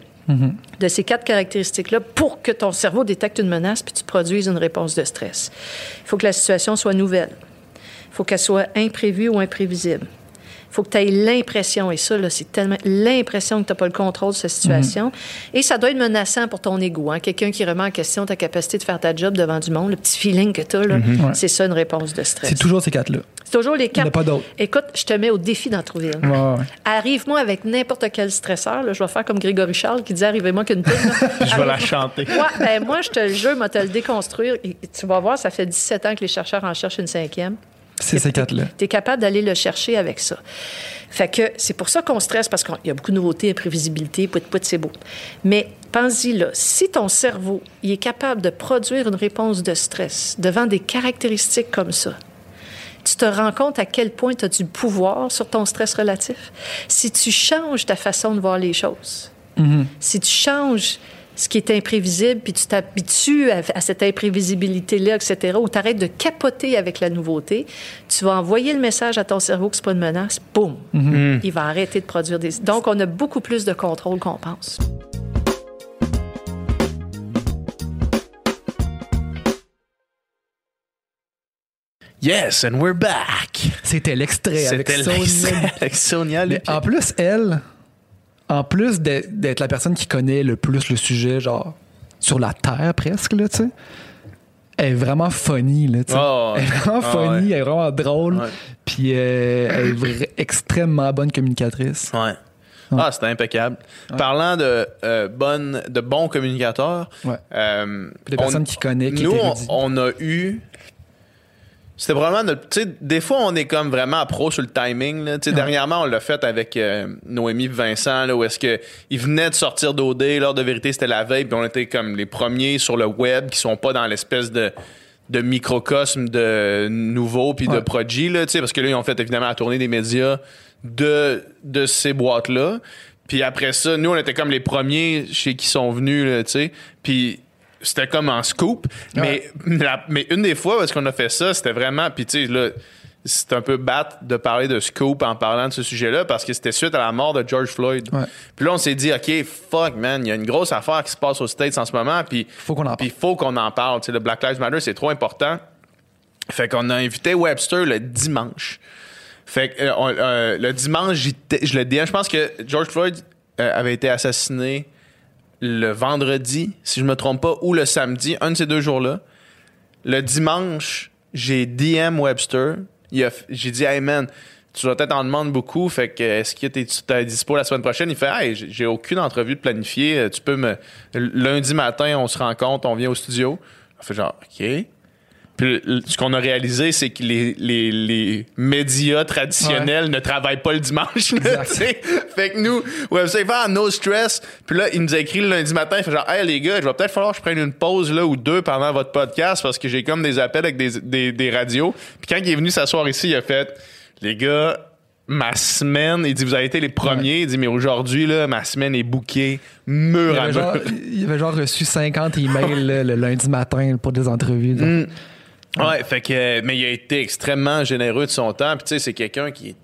De ces quatre caractéristiques-là pour que ton cerveau détecte une menace puis tu produises une réponse de stress. Il faut que la situation soit nouvelle. Il faut qu'elle soit imprévue ou imprévisible. Il faut que tu aies l'impression, et ça, là, c'est tellement l'impression que tu n'as pas le contrôle de cette situation. Et ça doit être menaçant pour ton ego. Hein? Quelqu'un qui remet en question ta capacité de faire ta job devant du monde, le petit feeling que tu as, là, c'est ça une réponse de stress. C'est toujours ces quatre-là. C'est toujours les Il n'y en quatre. a pas d'autres. Écoute, je te mets au défi d'en trouver une. Ouais, ouais. Arrive-moi avec n'importe quel stresseur. Là, je vais faire comme Grégory Charles qui dit Arrivez-moi qu'une pile. Je vais la chanter. Ouais, ben moi, je te le jure, moi, te le déconstruire. Et tu vas voir, ça fait 17 ans que les chercheurs en cherchent une cinquième. C'est ces quatre-là. Tu es capable d'aller le chercher avec ça. Fait que c'est pour ça qu'on stresse, parce qu'il y a beaucoup de nouveautés, imprévisibilité, pout pout, c'est beau. Mais pense-y là, si ton cerveau il est capable de produire une réponse de stress devant des caractéristiques comme ça, tu te rends compte à quel point tu as du pouvoir sur ton stress relatif? Si tu changes ta façon de voir les choses, si tu changes ce qui est imprévisible, puis tu t'habitues à, à cette imprévisibilité-là, etc., ou tu arrêtes de capoter avec la nouveauté, tu vas envoyer le message à ton cerveau que c'est pas une menace, boum, il va arrêter de produire des... Donc, on a beaucoup plus de contrôle qu'on pense. Yes, and we're back. C'était l'extrait avec C'était Sonia. l'extrait avec Sonia en plus, elle, en plus d'être la personne qui connaît le plus le sujet, genre, sur la Terre presque, là, tu sais, elle est vraiment funny, là, tu sais. Oh, ouais. Elle est vraiment Ah, funny, ouais. elle est vraiment drôle. Puis euh, elle est extrêmement bonne communicatrice. Ouais. Ah, c'était impeccable. Parlant de, euh, bonne, de bons communicateurs, Ouais. euh, on- personnes qui connaissent, qui nous, on a eu. C'était vraiment notre. Tu sais, des fois, on est comme vraiment pro sur le timing. Là. Tu sais, Dernièrement, on l'a fait avec euh, Noémie Vincent, là, où est-ce que ils venaient de sortir d'OD. L'heure de vérité, c'était la veille, puis on était comme les premiers sur le web qui sont pas dans l'espèce de de microcosme de nouveau puis de Ouais. Prodigy là, tu sais parce que là ils ont fait évidemment la tournée des médias de de ces boîtes là. Puis après ça, nous on était comme les premiers chez qui sont venus là, tu sais. Puis c'était comme en scoop, mais la- mais une des fois est-ce qu'on a fait ça, c'était vraiment puis tu sais là c'est un peu bête de parler de scoop en parlant de ce sujet-là parce que c'était suite à la mort de George Floyd. Ouais. Puis là on s'est dit OK, fuck man, il y a une grosse affaire qui se passe aux States en ce moment puis Faut qu'on en parle. faut qu'on en parle. Tu sais, le Black Lives Matter, c'est trop important. Fait qu'on a invité Webster le dimanche. Fait que euh, on- euh, le dimanche, je le dis, je pense que George Floyd euh, avait été assassiné le vendredi, si je me trompe pas, ou le samedi, un de ces deux jours-là. Le dimanche, j'ai DM Webster. J'ai dit, hey man, tu vas peut-être en demander beaucoup. Fait que est-ce que tu es dispo la semaine prochaine? Il fait, hey, j'ai- aucune entrevue de planifier. Tu peux me. Lundi matin, on se rencontre, on vient au studio. On fait genre, OK. Puis ce qu'on a réalisé, c'est que les, les, les médias traditionnels ne travaillent pas le dimanche. là, fait que nous, il fait ah, no stress. Puis là, il nous a écrit le lundi matin. Il fait genre, hey les gars, je vais peut-être falloir que je prenne une pause là ou deux pendant votre podcast parce que j'ai comme des appels avec des, des, des radios. Puis quand il est venu s'asseoir ici, il a fait, les gars, ma semaine, il dit, vous avez été les premiers. Il dit, mais aujourd'hui, là, ma semaine est bouquée Il mur à avait, genre, mur. il avait genre reçu 50 emails là, le lundi matin pour des entrevues. Mm. Ouais, fait que, mais il a été extrêmement généreux de son temps. Puis tu sais, c'est quelqu'un qui est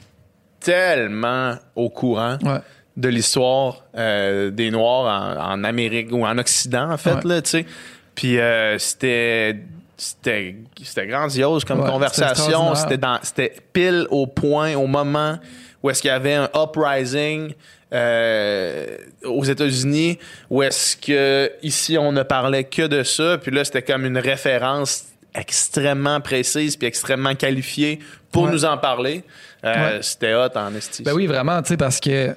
tellement au courant Ouais. de l'histoire euh, des Noirs en, en Amérique ou en Occident, en fait, Ouais. là, tu sais. Puis euh, c'était c'était c'était grandiose comme Ouais, conversation. C'était dans c'était pile au point, au moment où est-ce qu'il y avait un uprising. euh, aux États-Unis, où est-ce que ici on ne parlait que de ça, puis là c'était comme une référence extrêmement précise puis extrêmement qualifiée pour Ouais. nous en parler. Euh, Ouais. C'était hot en esti. Ben oui, vraiment, tu sais, parce que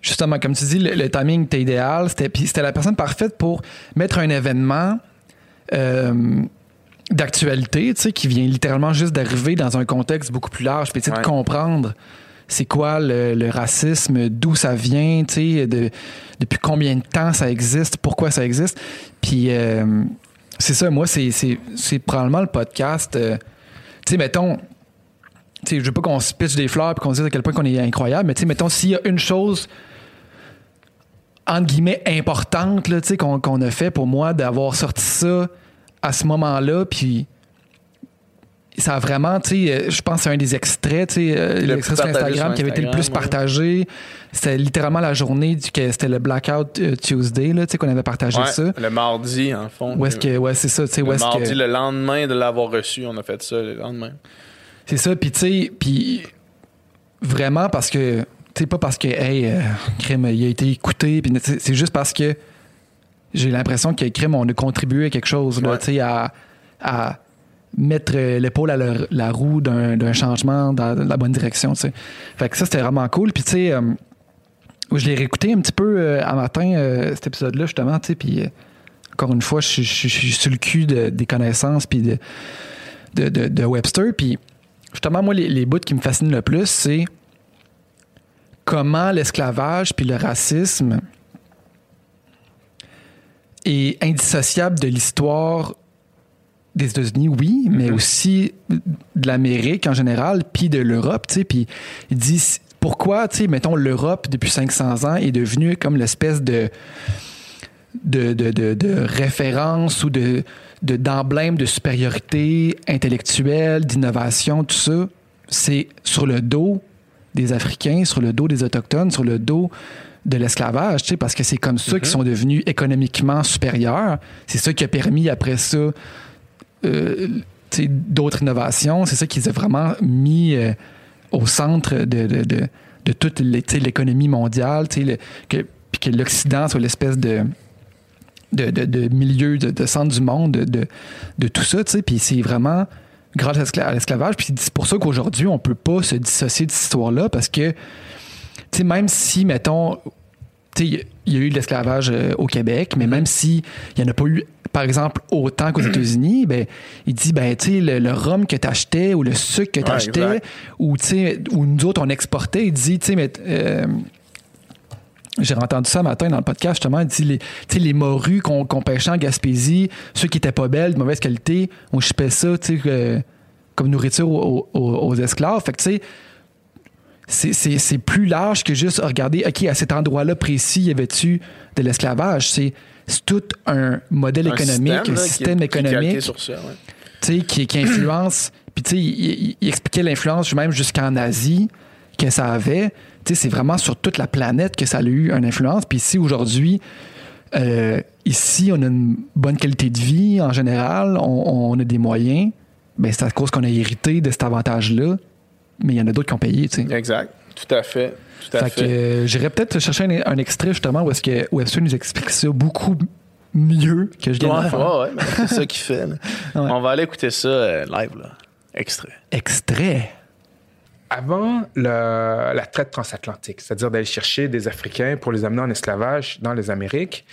justement, comme tu dis, le, le timing était idéal. C'était, puis c'était la personne parfaite pour mettre un événement euh, d'actualité, tu sais, qui vient littéralement juste d'arriver dans un contexte beaucoup plus large, puis tu sais, de comprendre c'est quoi le, le racisme, d'où ça vient, tu sais, de, depuis combien de temps ça existe, pourquoi ça existe. Puis euh, c'est ça, moi, c'est, probablement le podcast. euh, tu sais, mettons, je veux pas qu'on se pitche des fleurs et qu'on dise à quel point qu'on est incroyable, mais tu sais, mettons, s'il y a une chose entre guillemets importante qu'on a fait pour moi d'avoir sorti ça à ce moment-là, puis ça a vraiment, tu sais, euh, je pense que c'est un des extraits, tu sais, euh, Le l'extrait sur Instagram qui avait été le plus ouais. partagé. C'était littéralement la journée du que c'était le Blackout euh, Tuesday, là, tu sais, qu'on avait partagé Ouais, ça. Le mardi, en fond. Où est-ce que, ouais, c'est ça, tu sais, où est-ce que. mardi, le lendemain de l'avoir reçu, on a fait ça le lendemain. C'est ça, puis tu sais, puis vraiment parce que, tu sais, pas parce que, hey, euh, Crème, il a été écouté, puis c'est juste parce que j'ai l'impression que Crème, on a contribué à quelque chose, là, Ouais. tu sais, à, à mettre euh, l'épaule à la, roue d'un changement dans la bonne direction. Fait que ça, c'était vraiment cool, puis tu sais, euh, je l'ai réécouté un petit peu euh, à matin, cet épisode-là, justement, encore une fois, je suis- sur le cul de- des connaissances, puis de Webster, puis justement, moi, les, les bouts qui me fascinent le plus, c'est comment l'esclavage puis le racisme est indissociable de l'histoire des États-Unis, oui, mais aussi de l'Amérique en général, puis de l'Europe, tu sais. Puis il dit pourquoi, tu sais, mettons, l'Europe, depuis 500 ans, est devenue comme l'espèce de de, de, de, de référence ou de de- d'emblème de, supériorité intellectuelle, d'innovation, tout ça, c'est sur le dos des Africains, sur le dos des Autochtones, sur le dos de l'esclavage, tu sais, parce que c'est comme ça qu'ils sont devenus économiquement supérieurs. C'est ça qui a permis après ça d'autres innovations. C'est ça qu'ils ont vraiment mis euh, au centre de, de, de, de toute l'économie mondiale, le- que, puis que l'Occident soit l'espèce de, de, de, de milieu, de, centre du monde, de, tout ça. Puis c'est vraiment grâce à l'escla- à l'esclavage. Puis c'est pour ça qu'aujourd'hui, on peut pas se dissocier de cette histoire-là parce que, même si, mettons, il y a eu de l'esclavage euh, au Québec, mais même si il n'y en a pas eu, par exemple, autant qu'aux États-Unis, ben, il dit, ben, tu sais, le, le rhum que tu achetais ou le sucre que tu achetais, ou, tu sais, ou nous autres, on exportait, il dit, tu sais, mais. euh, j'ai entendu ça matin dans le podcast, justement. Il dit les, les morues qu'on pêchait en Gaspésie, ceux qui étaient pas belles, de mauvaise qualité, on chipait ça, tu sais, euh, comme nourriture aux, aux- aux esclaves. Fait que, tu sais, c'est- c'est c'est plus large que juste regarder, OK, à cet endroit-là précis, y avait-tu de l'esclavage? C'est c'est tout un modèle Un économique, un là, système qui est calqué économique sur ça, ouais. tu sais, qui, qui influence. Puis, tu sais, il, expliquait l'influence même jusqu'en Asie que ça avait. Tu sais, c'est vraiment sur toute la planète que ça a eu une influence. Puis ici, aujourd'hui, euh, ici, on a une bonne qualité de vie en général, on, on a des moyens. Ben, c'est à cause qu'on a hérité de cet avantage-là. Mais il y en a d'autres qui ont payé, tu sais. Exact. Tout à fait. Tout à Fait fait. que euh, j'irais peut-être chercher un, un extrait justement où est-ce que Webster nous explique ça beaucoup mieux que je viens de Ouais, le faire. ouais, ouais, c'est ça qu'il fait. là. Ouais. On va aller écouter ça euh, live, là. Extrait. Extrait. avant le- la traite transatlantique, c'est-à-dire d'aller chercher des Africains pour les amener en esclavage dans les Amériques,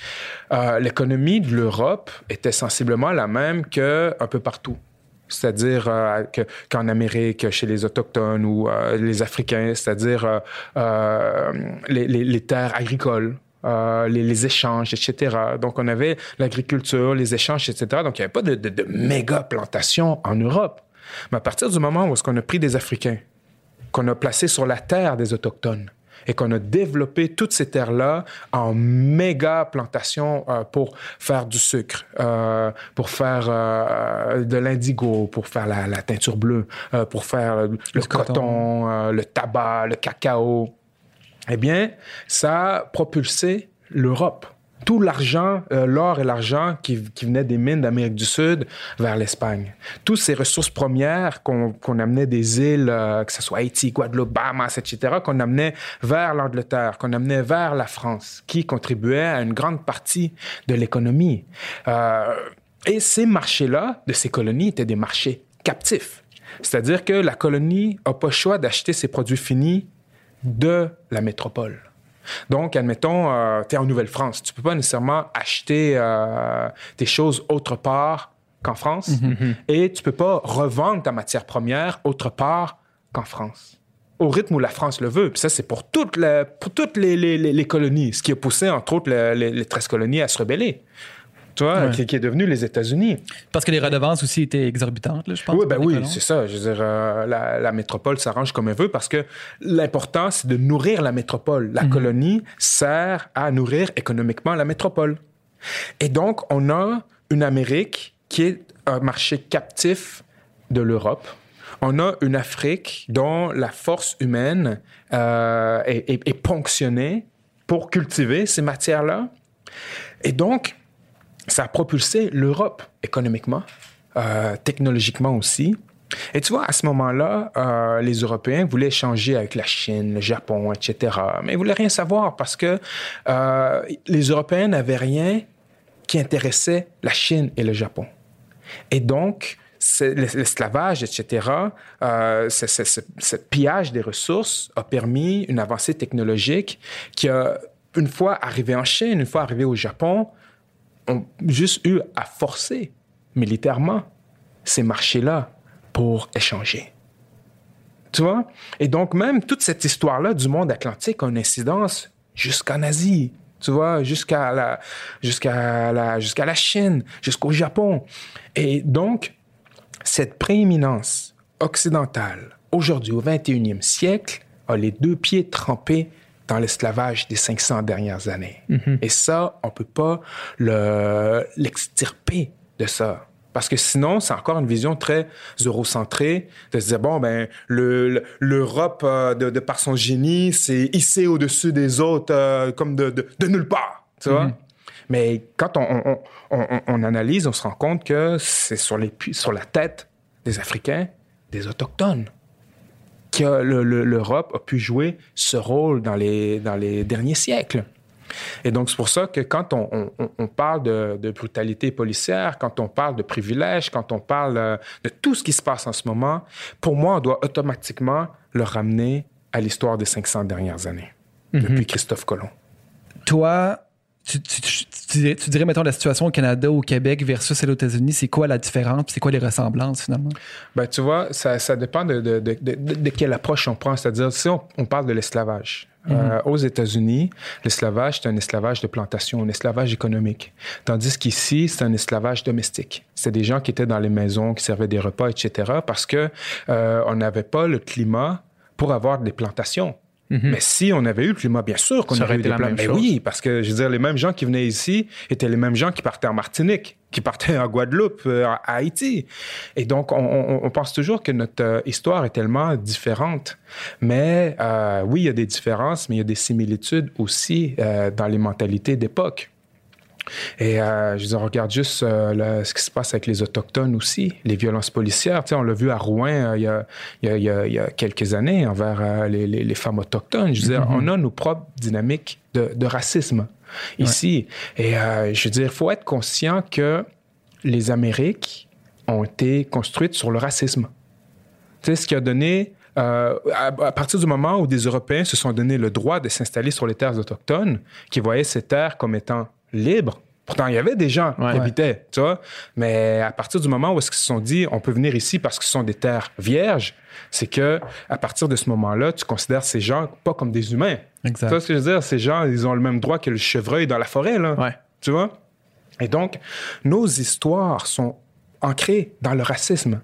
euh, l'économie de l'Europe était sensiblement la même qu'un peu partout. C'est-à-dire euh, que- qu'en Amérique, chez les Autochtones ou euh, les Africains, c'est-à-dire euh, les, terres agricoles. les, échanges, etc. Donc, on avait l'agriculture, les échanges, etc. Donc, il n'y avait pas de, de, méga plantations en Europe. Mais à partir du moment où est-ce qu'on a pris des Africains, qu'on a placé sur la terre des Autochtones et qu'on a développé toutes ces terres-là en méga plantations euh, pour faire du sucre, euh, pour faire euh, de l'indigo, pour faire la, la teinture bleue, euh, pour faire le, le coton. coton, euh, le tabac, le cacao. Eh bien, ça a propulsé l'Europe. Tout l'argent, euh, l'or et l'argent qui, qui venaient des mines d'Amérique du Sud vers l'Espagne. Toutes ces ressources premières qu'on amenait des îles, euh, que ce soit Haïti, Guadeloupe, Bahamas, etc., qu'on amenait vers l'Angleterre, qu'on amenait vers la France, qui contribuait à une grande partie de l'économie. Euh, et ces marchés-là, de ces colonies, étaient des marchés captifs. C'est-à-dire que la colonie n'a pas le choix d'acheter ses produits finis de la métropole. Donc, admettons, tu es en Nouvelle-France. Tu peux pas nécessairement acheter euh, tes choses autre part qu'en France. Et tu peux pas revendre ta matière première autre part qu'en France. Au rythme où la France le veut. Puis ça, c'est pour toutes, les, pour toutes les, les- les- les colonies. Ce qui a poussé, entre autres, les, les, les 13 colonies à se rebeller. Tu vois, Ouais. qui, qui est devenu les États-Unis. Parce que les redevances aussi étaient exorbitantes, là, je pense. Oui, ben oui, c'est ça. Je veux dire, euh, la, la métropole s'arrange comme elle veut parce que l'important, c'est de nourrir la métropole. La colonie sert à nourrir économiquement la métropole. Et donc, on a une Amérique qui est un marché captif de l'Europe. On a une Afrique dont la force humaine euh, est, est- est ponctionnée pour cultiver ces matières-là. Et donc, ça a propulsé l'Europe économiquement, euh, technologiquement aussi. Et tu vois, à ce moment-là, euh, les Européens voulaient échanger avec la Chine, le Japon, etc. Mais ils voulaient rien savoir parce que euh, les Européens n'avaient rien qui intéressait la Chine et le Japon. Et donc, l'esclavage, etc., ce, pillage des ressources a permis une avancée technologique qui a, une fois arrivé en Chine, une fois arrivé au Japon, ont juste eu à forcer militairement ces marchés-là pour échanger. Tu vois? Et donc, même toute cette histoire-là du monde atlantique a une incidence jusqu'en Asie. Tu vois, jusqu'à la, la, la Chine, jusqu'au Japon. Et donc, cette prééminence occidentale, aujourd'hui, au 21e siècle, a les deux pieds trempés dans l'esclavage des 500 dernières années. Et ça, on peut pas le- l'extirper de ça. Parce que sinon, c'est encore une vision très eurocentrée de se dire, bon, ben, le- le- l'Europe, euh, de, de par son génie, c'est hissé au-dessus des autres euh, comme de, de, de nulle part. Tu vois? Mais quand on, on- on- on- on analyse, on se rend compte que c'est sur, les, pu- sur la tête des Africains, des Autochtones, que le- le- l'Europe a pu jouer ce rôle dans les, dans les derniers siècles. Et donc, c'est pour ça que quand on, on- on- on parle de, de brutalité policière, quand on parle de privilèges, quand on parle euh, de tout ce qui se passe en ce moment, pour moi, on doit automatiquement le ramener à l'histoire des 500 dernières années, depuis Christophe Colomb. Toi, tu, tu- tu- tu dirais, tu dirais, mettons, la situation au Canada, au Québec versus celle aux États-Unis, c'est quoi la différence? C'est quoi les ressemblances, finalement? Ben, tu vois, ça, ça dépend de, de, de, de- de quelle approche on prend. C'est-à-dire, si on, on parle de l'esclavage, euh, aux États-Unis, l'esclavage, c'est un esclavage de plantation, un esclavage économique. Tandis qu'ici, c'est un esclavage domestique. C'est des gens qui étaient dans les maisons, qui servaient des repas, etc., parce que euh, on n'avait pas le climat pour avoir des plantations. Mais si on avait eu le climat, bien sûr qu'on aurait eu des la même Mais chose. oui, parce que, je veux dire, les mêmes gens qui venaient ici étaient les mêmes gens qui partaient en Martinique, qui partaient en Guadeloupe, euh, à Haïti. Et donc, on, on- on pense toujours que notre euh, histoire est tellement différente. Mais euh, oui, il y a des différences, mais il y a des similitudes aussi euh, dans les mentalités d'époque. Et euh, je dire, on regarde juste euh, ce qui se passe avec les Autochtones aussi, les violences policières. Tu sais, on l'a vu à Rouen il, y a, il, y a, il y a- il y a quelques années envers euh, les, les- les femmes autochtones. Je veux dire, on a nos propres dynamiques de, de racisme ici. Et je veux dire, il faut être conscient que les Amériques ont été construites sur le racisme. Tu sais, ce qui a donné, euh, à, à partir du moment où des Européens se sont donné le droit de s'installer sur les terres autochtones, qui voyaient ces terres comme étant libres, pourtant il y avait des gens Ouais. qui habitaient, tu vois, mais à partir du moment où ils se sont dit, on peut venir ici parce que ce sont des terres vierges, c'est que à partir de ce moment-là, tu considères ces gens pas comme des humains. Exact. Tu vois ce que je veux dire? Ces gens, ils ont le même droit que le chevreuil dans la forêt, là. Ouais. Tu vois? Et donc, nos histoires sont ancrées dans le racisme.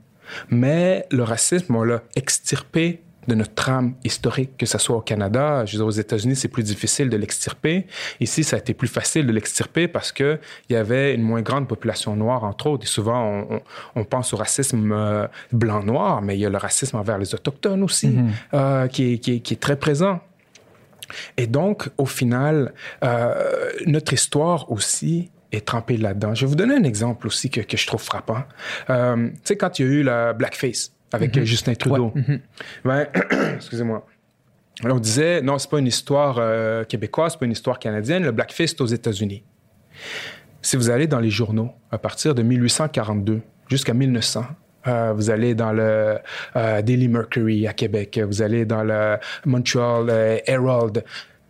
Mais le racisme, on l'a extirpé de notre trame historique, que ce soit au Canada, je veux dire, aux États-Unis, c'est plus difficile de l'extirper. Ici, ça a été plus facile de l'extirper parce qu'il y avait une moins grande population noire, entre autres. Et souvent, on, on- on pense au racisme euh, blanc-noir, mais il y a le racisme envers les Autochtones aussi, euh, qui, est, qui est- qui est très présent. Et donc, au final, euh, notre histoire aussi est trempée là-dedans. Je vais vous donner un exemple aussi que, que je trouve frappant. Euh, tu sais, quand il y a eu la blackface avec euh, Justin Trudeau, ben, excusez-moi. On disait, non, c'est pas une histoire euh, québécoise, c'est pas une histoire canadienne, le blackface, c'est aux États-Unis. Si vous allez dans les journaux, à partir de 1842 jusqu'à 1900, euh, vous allez dans le euh, Daily Mercury à Québec, vous allez dans le Montreal Herald,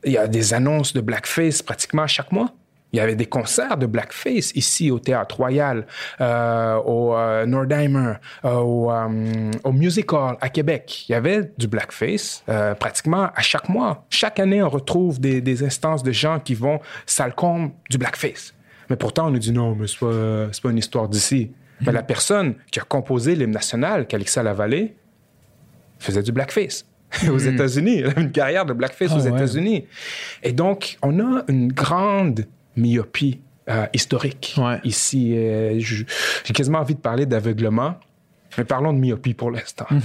il y a des annonces de blackface pratiquement chaque mois. Il y avait des concerts de blackface ici au Théâtre Royal, euh, au euh, Nordheimer, euh, au, au Music Hall à Québec. Il y avait du blackface pratiquement à chaque mois. Chaque année, on retrouve des, des instances de gens qui vont salcombe du blackface. Mais pourtant, on nous dit non, mais c'est pas, pas une histoire d'ici. Mais la personne qui a composé l'hymne national, Calixa Lavallée, faisait du blackface aux États-Unis. Elle avait une carrière de blackface Ah aux ouais. États-Unis. Et donc, on a une grande myopie euh, historique Ouais. ici. Euh, J'ai quasiment envie de parler d'aveuglement, mais parlons de myopie pour l'instant.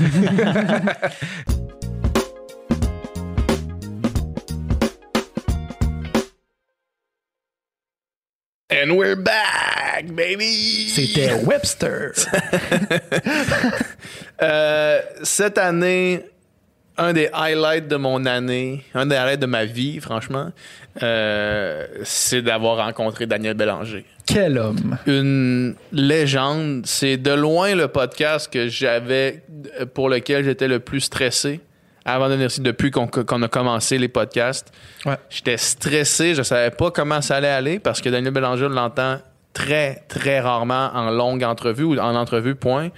And we're back, baby! C'était Webster. Euh, cette année, un des highlights de mon année, un des highlights de ma vie, franchement, euh, c'est d'avoir rencontré Daniel Bélanger. Quel homme. Une légende. C'est de loin le podcast que j'avais, pour lequel j'étais le plus stressé avant de venir ici, depuis qu'on a commencé les podcasts. Ouais. J'étais stressé, je savais pas comment ça allait aller parce que Daniel Bélanger on l'entend très, très rarement en longue entrevue ou en entrevue, point.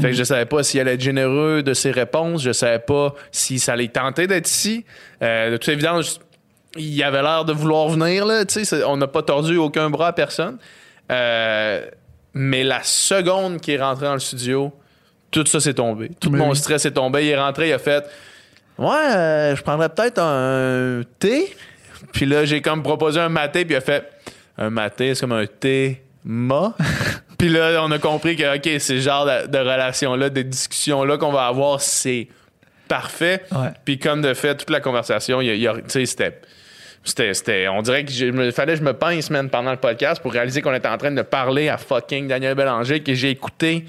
Fait que je savais pas s'il allait être généreux de ses réponses, je savais pas si ça allait tenter d'être ici. Euh, de toute évidence, il avait l'air de vouloir venir, là, on n'a pas tordu aucun bras à personne. Euh, mais la seconde qu'il est rentré dans le studio, tout ça s'est tombé. Tout Mais mon oui. stress est tombé. Il est rentré, il a fait Ouais, euh, je prendrais peut-être un thé. Puis là, j'ai comme proposé un maté, puis il a fait Un maté, c'est comme un thé ma. Puis là, on a compris que, OK, c'est le genre de, de relation-là, de discussion-là qu'on va avoir, c'est parfait. Ouais. Puis comme de fait, toute la conversation, il y a- tu sais, c'était. C'était, c'était- on dirait que il fallait que je me pince, man, pendant le podcast pour réaliser qu'on était en train de parler à fucking Daniel Bélanger, que j'ai écouté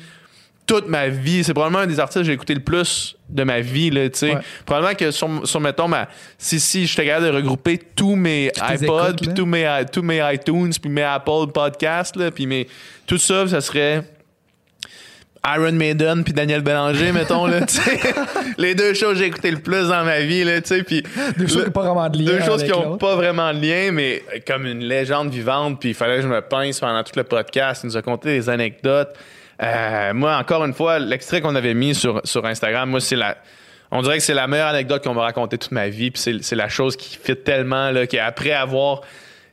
toute ma vie. C'est probablement un des artistes que j'ai écouté le plus de ma vie, là. Ouais. Probablement que sur, sur, mettons, ma, si, si j'étais capable de regrouper tous mes iPods, puis tous mes, tous mes iTunes, puis mes Apple Podcasts, puis mes, tout ça, ça serait Iron Maiden puis Daniel Bélanger, mettons, là. Les deux choses que j'ai écoutées le plus dans ma vie, là, tu sais. Deux choses qui n'ont pas vraiment de lien. Deux choses qui n'ont pas vraiment de lien, mais comme une légende vivante, puis il fallait que je me pince pendant tout le podcast. Il nous a conté des anecdotes. Euh, moi, encore une fois, l'extrait qu'on avait mis sur, sur Instagram, moi, c'est la. On dirait que c'est la meilleure anecdote qu'on m'a racontée toute ma vie, puis c'est, la chose qui fit tellement, là, qu'après avoir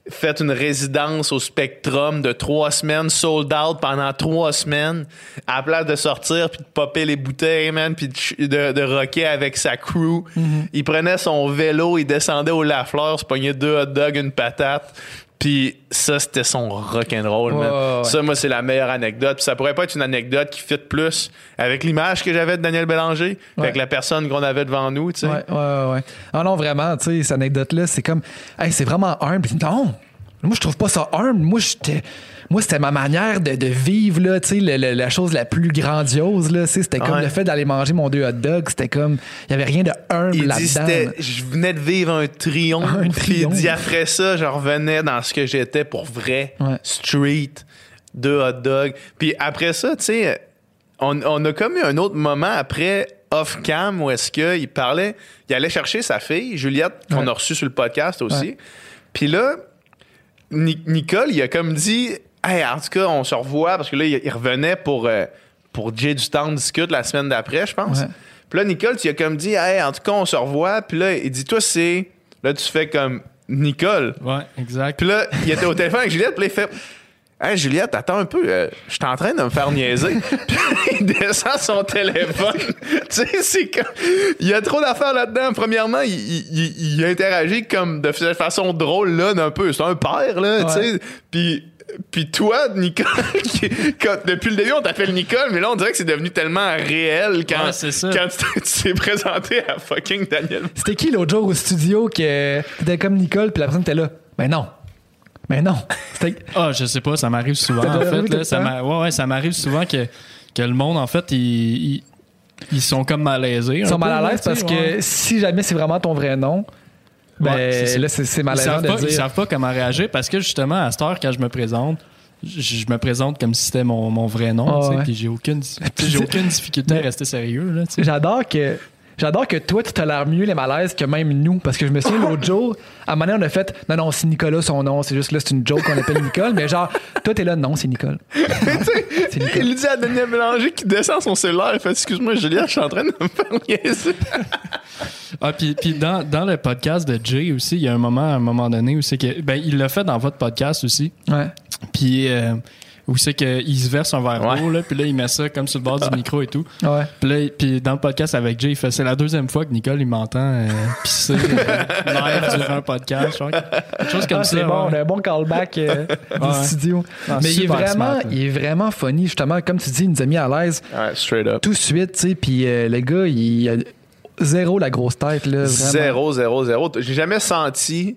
fait une résidence au Spectrum de trois semaines, sold out pendant trois semaines, à la place de sortir puis de popper les bouteilles, man, puis de, de, de rocker avec sa crew. Il prenait son vélo, il descendait au Lafleur, se pognait deux hot dogs, une patate. Puis ça, c'était son rock'n'roll, man. Ouais, ouais. Ça, moi, c'est la meilleure anecdote. Puis ça pourrait pas être une anecdote qui fit plus avec l'image que j'avais de Daniel Bélanger, Ouais. avec la personne qu'on avait devant nous, tu sais. Ouais, ouais, ouais. Ah non, vraiment, tu sais, cette anecdote-là, c'est comme, hey, c'est vraiment humble. Non, moi, je trouve pas ça humble. Moi, j'étais. Moi, c'était ma manière de, de vivre, là, tu sais, le- le- la chose la plus grandiose, là, c'était comme Ouais. le fait d'aller manger mon deux hot dogs, c'était comme, il y avait rien de humble là-dedans. je venais de vivre un triomphe. Un Puis après ça, je revenais dans ce que j'étais pour vrai. Ouais. Street, deux hot dogs. Puis après ça, tu sais, on, on a comme eu un autre moment après off-cam où est-ce qu'il parlait, il allait chercher sa fille, Juliette, qu'on Ouais. a reçue sur le podcast aussi. Puis là, Ni- Nicole, il a comme dit Hey, en tout cas, on se revoit parce que là, il, revenait pour, euh, pour Jay du temps discute la semaine d'après, je pense. Ouais. Puis là, Nicole, tu as comme dit Hey, en tout cas, on se revoit. Puis là, il dit Toi, c'est. Là, tu fais comme Nicole. Ouais, exact. Puis là, il était au téléphone avec Juliette, puis là, il fait Hey Juliette, attends un peu, euh, je suis en train de me faire niaiser. puis il descend son téléphone. tu sais, c'est comme. Il y a trop d'affaires là-dedans. Premièrement, il, il- il- il interagit comme de façon drôle, là, d'un peu. C'est un père, là, tu sais. Puis. Puis toi, Nicole, qui- quand- depuis le début, on t'appelle Nicole, mais là, on dirait que c'est devenu tellement réel quand, Ouais, ça. quand tu tu t'es présenté à fucking Daniel. C'était qui l'autre jour au studio que t'étais comme Nicole, puis la personne était là? Ben non. Ben non. Ah, je sais pas, ça m'arrive souvent. En fait, là, ça temps? m'a- ouais, ouais, ça m'arrive souvent que, que le monde, en fait, ils, ils, ils sont comme malaisés. Ils sont mal à l'aise parce que si jamais c'est vraiment ton vrai nom, ben Ouais, c'est là, c'est c'est ils malaisant savent, de pas, ils dire. savent pas comment réagir parce que justement, à cette heure, quand je me présente, je, je me présente comme si c'était mon, mon vrai nom. Ah, ouais. J'ai aucune, j'ai aucune difficulté à rester sérieux. Là. J'adore que. J'adore que toi, tu tolères mieux les malaises que même nous. Parce que je me souviens, l'autre jour, à un moment donné, on a fait Non, non, c'est Nicolas son nom. C'est juste là, c'est une joke qu'on appelle Nicole. Mais genre, toi, t'es là, non, c'est Nicole. C'est Nicole. Il dit à Daniel Bélanger qui descend son cellulaire, il fait Excuse-moi, Julien, je suis en train de me faire niaiser. Ah, puis, puis dans, dans le podcast de Jay aussi, il y a un moment, à un moment donné où c'est que. Ben, il l'a fait dans votre podcast aussi. Ouais. Puis euh, où c'est qu'il se verse un verre Ouais. d'eau, là, puis là, il met ça comme sur le bord du micro et tout. Ouais. Puis là, puis dans le podcast avec Jay, il fait c'est la deuxième fois que Nicole, il m'entend euh, pisser euh, live durant un podcast. genre. Quelque chose comme Ah, ça. c'est bon, ouais. on a un bon callback euh, du studio. Ah, Mais il est, vraiment, smart, il est vraiment funny, justement. Comme tu dis, il nous a mis à l'aise Ouais, straight up. tout de suite, tu sais. Puis euh, le gars, il a zéro la grosse tête, là. Vraiment. Zéro, zéro, zéro. J'ai jamais senti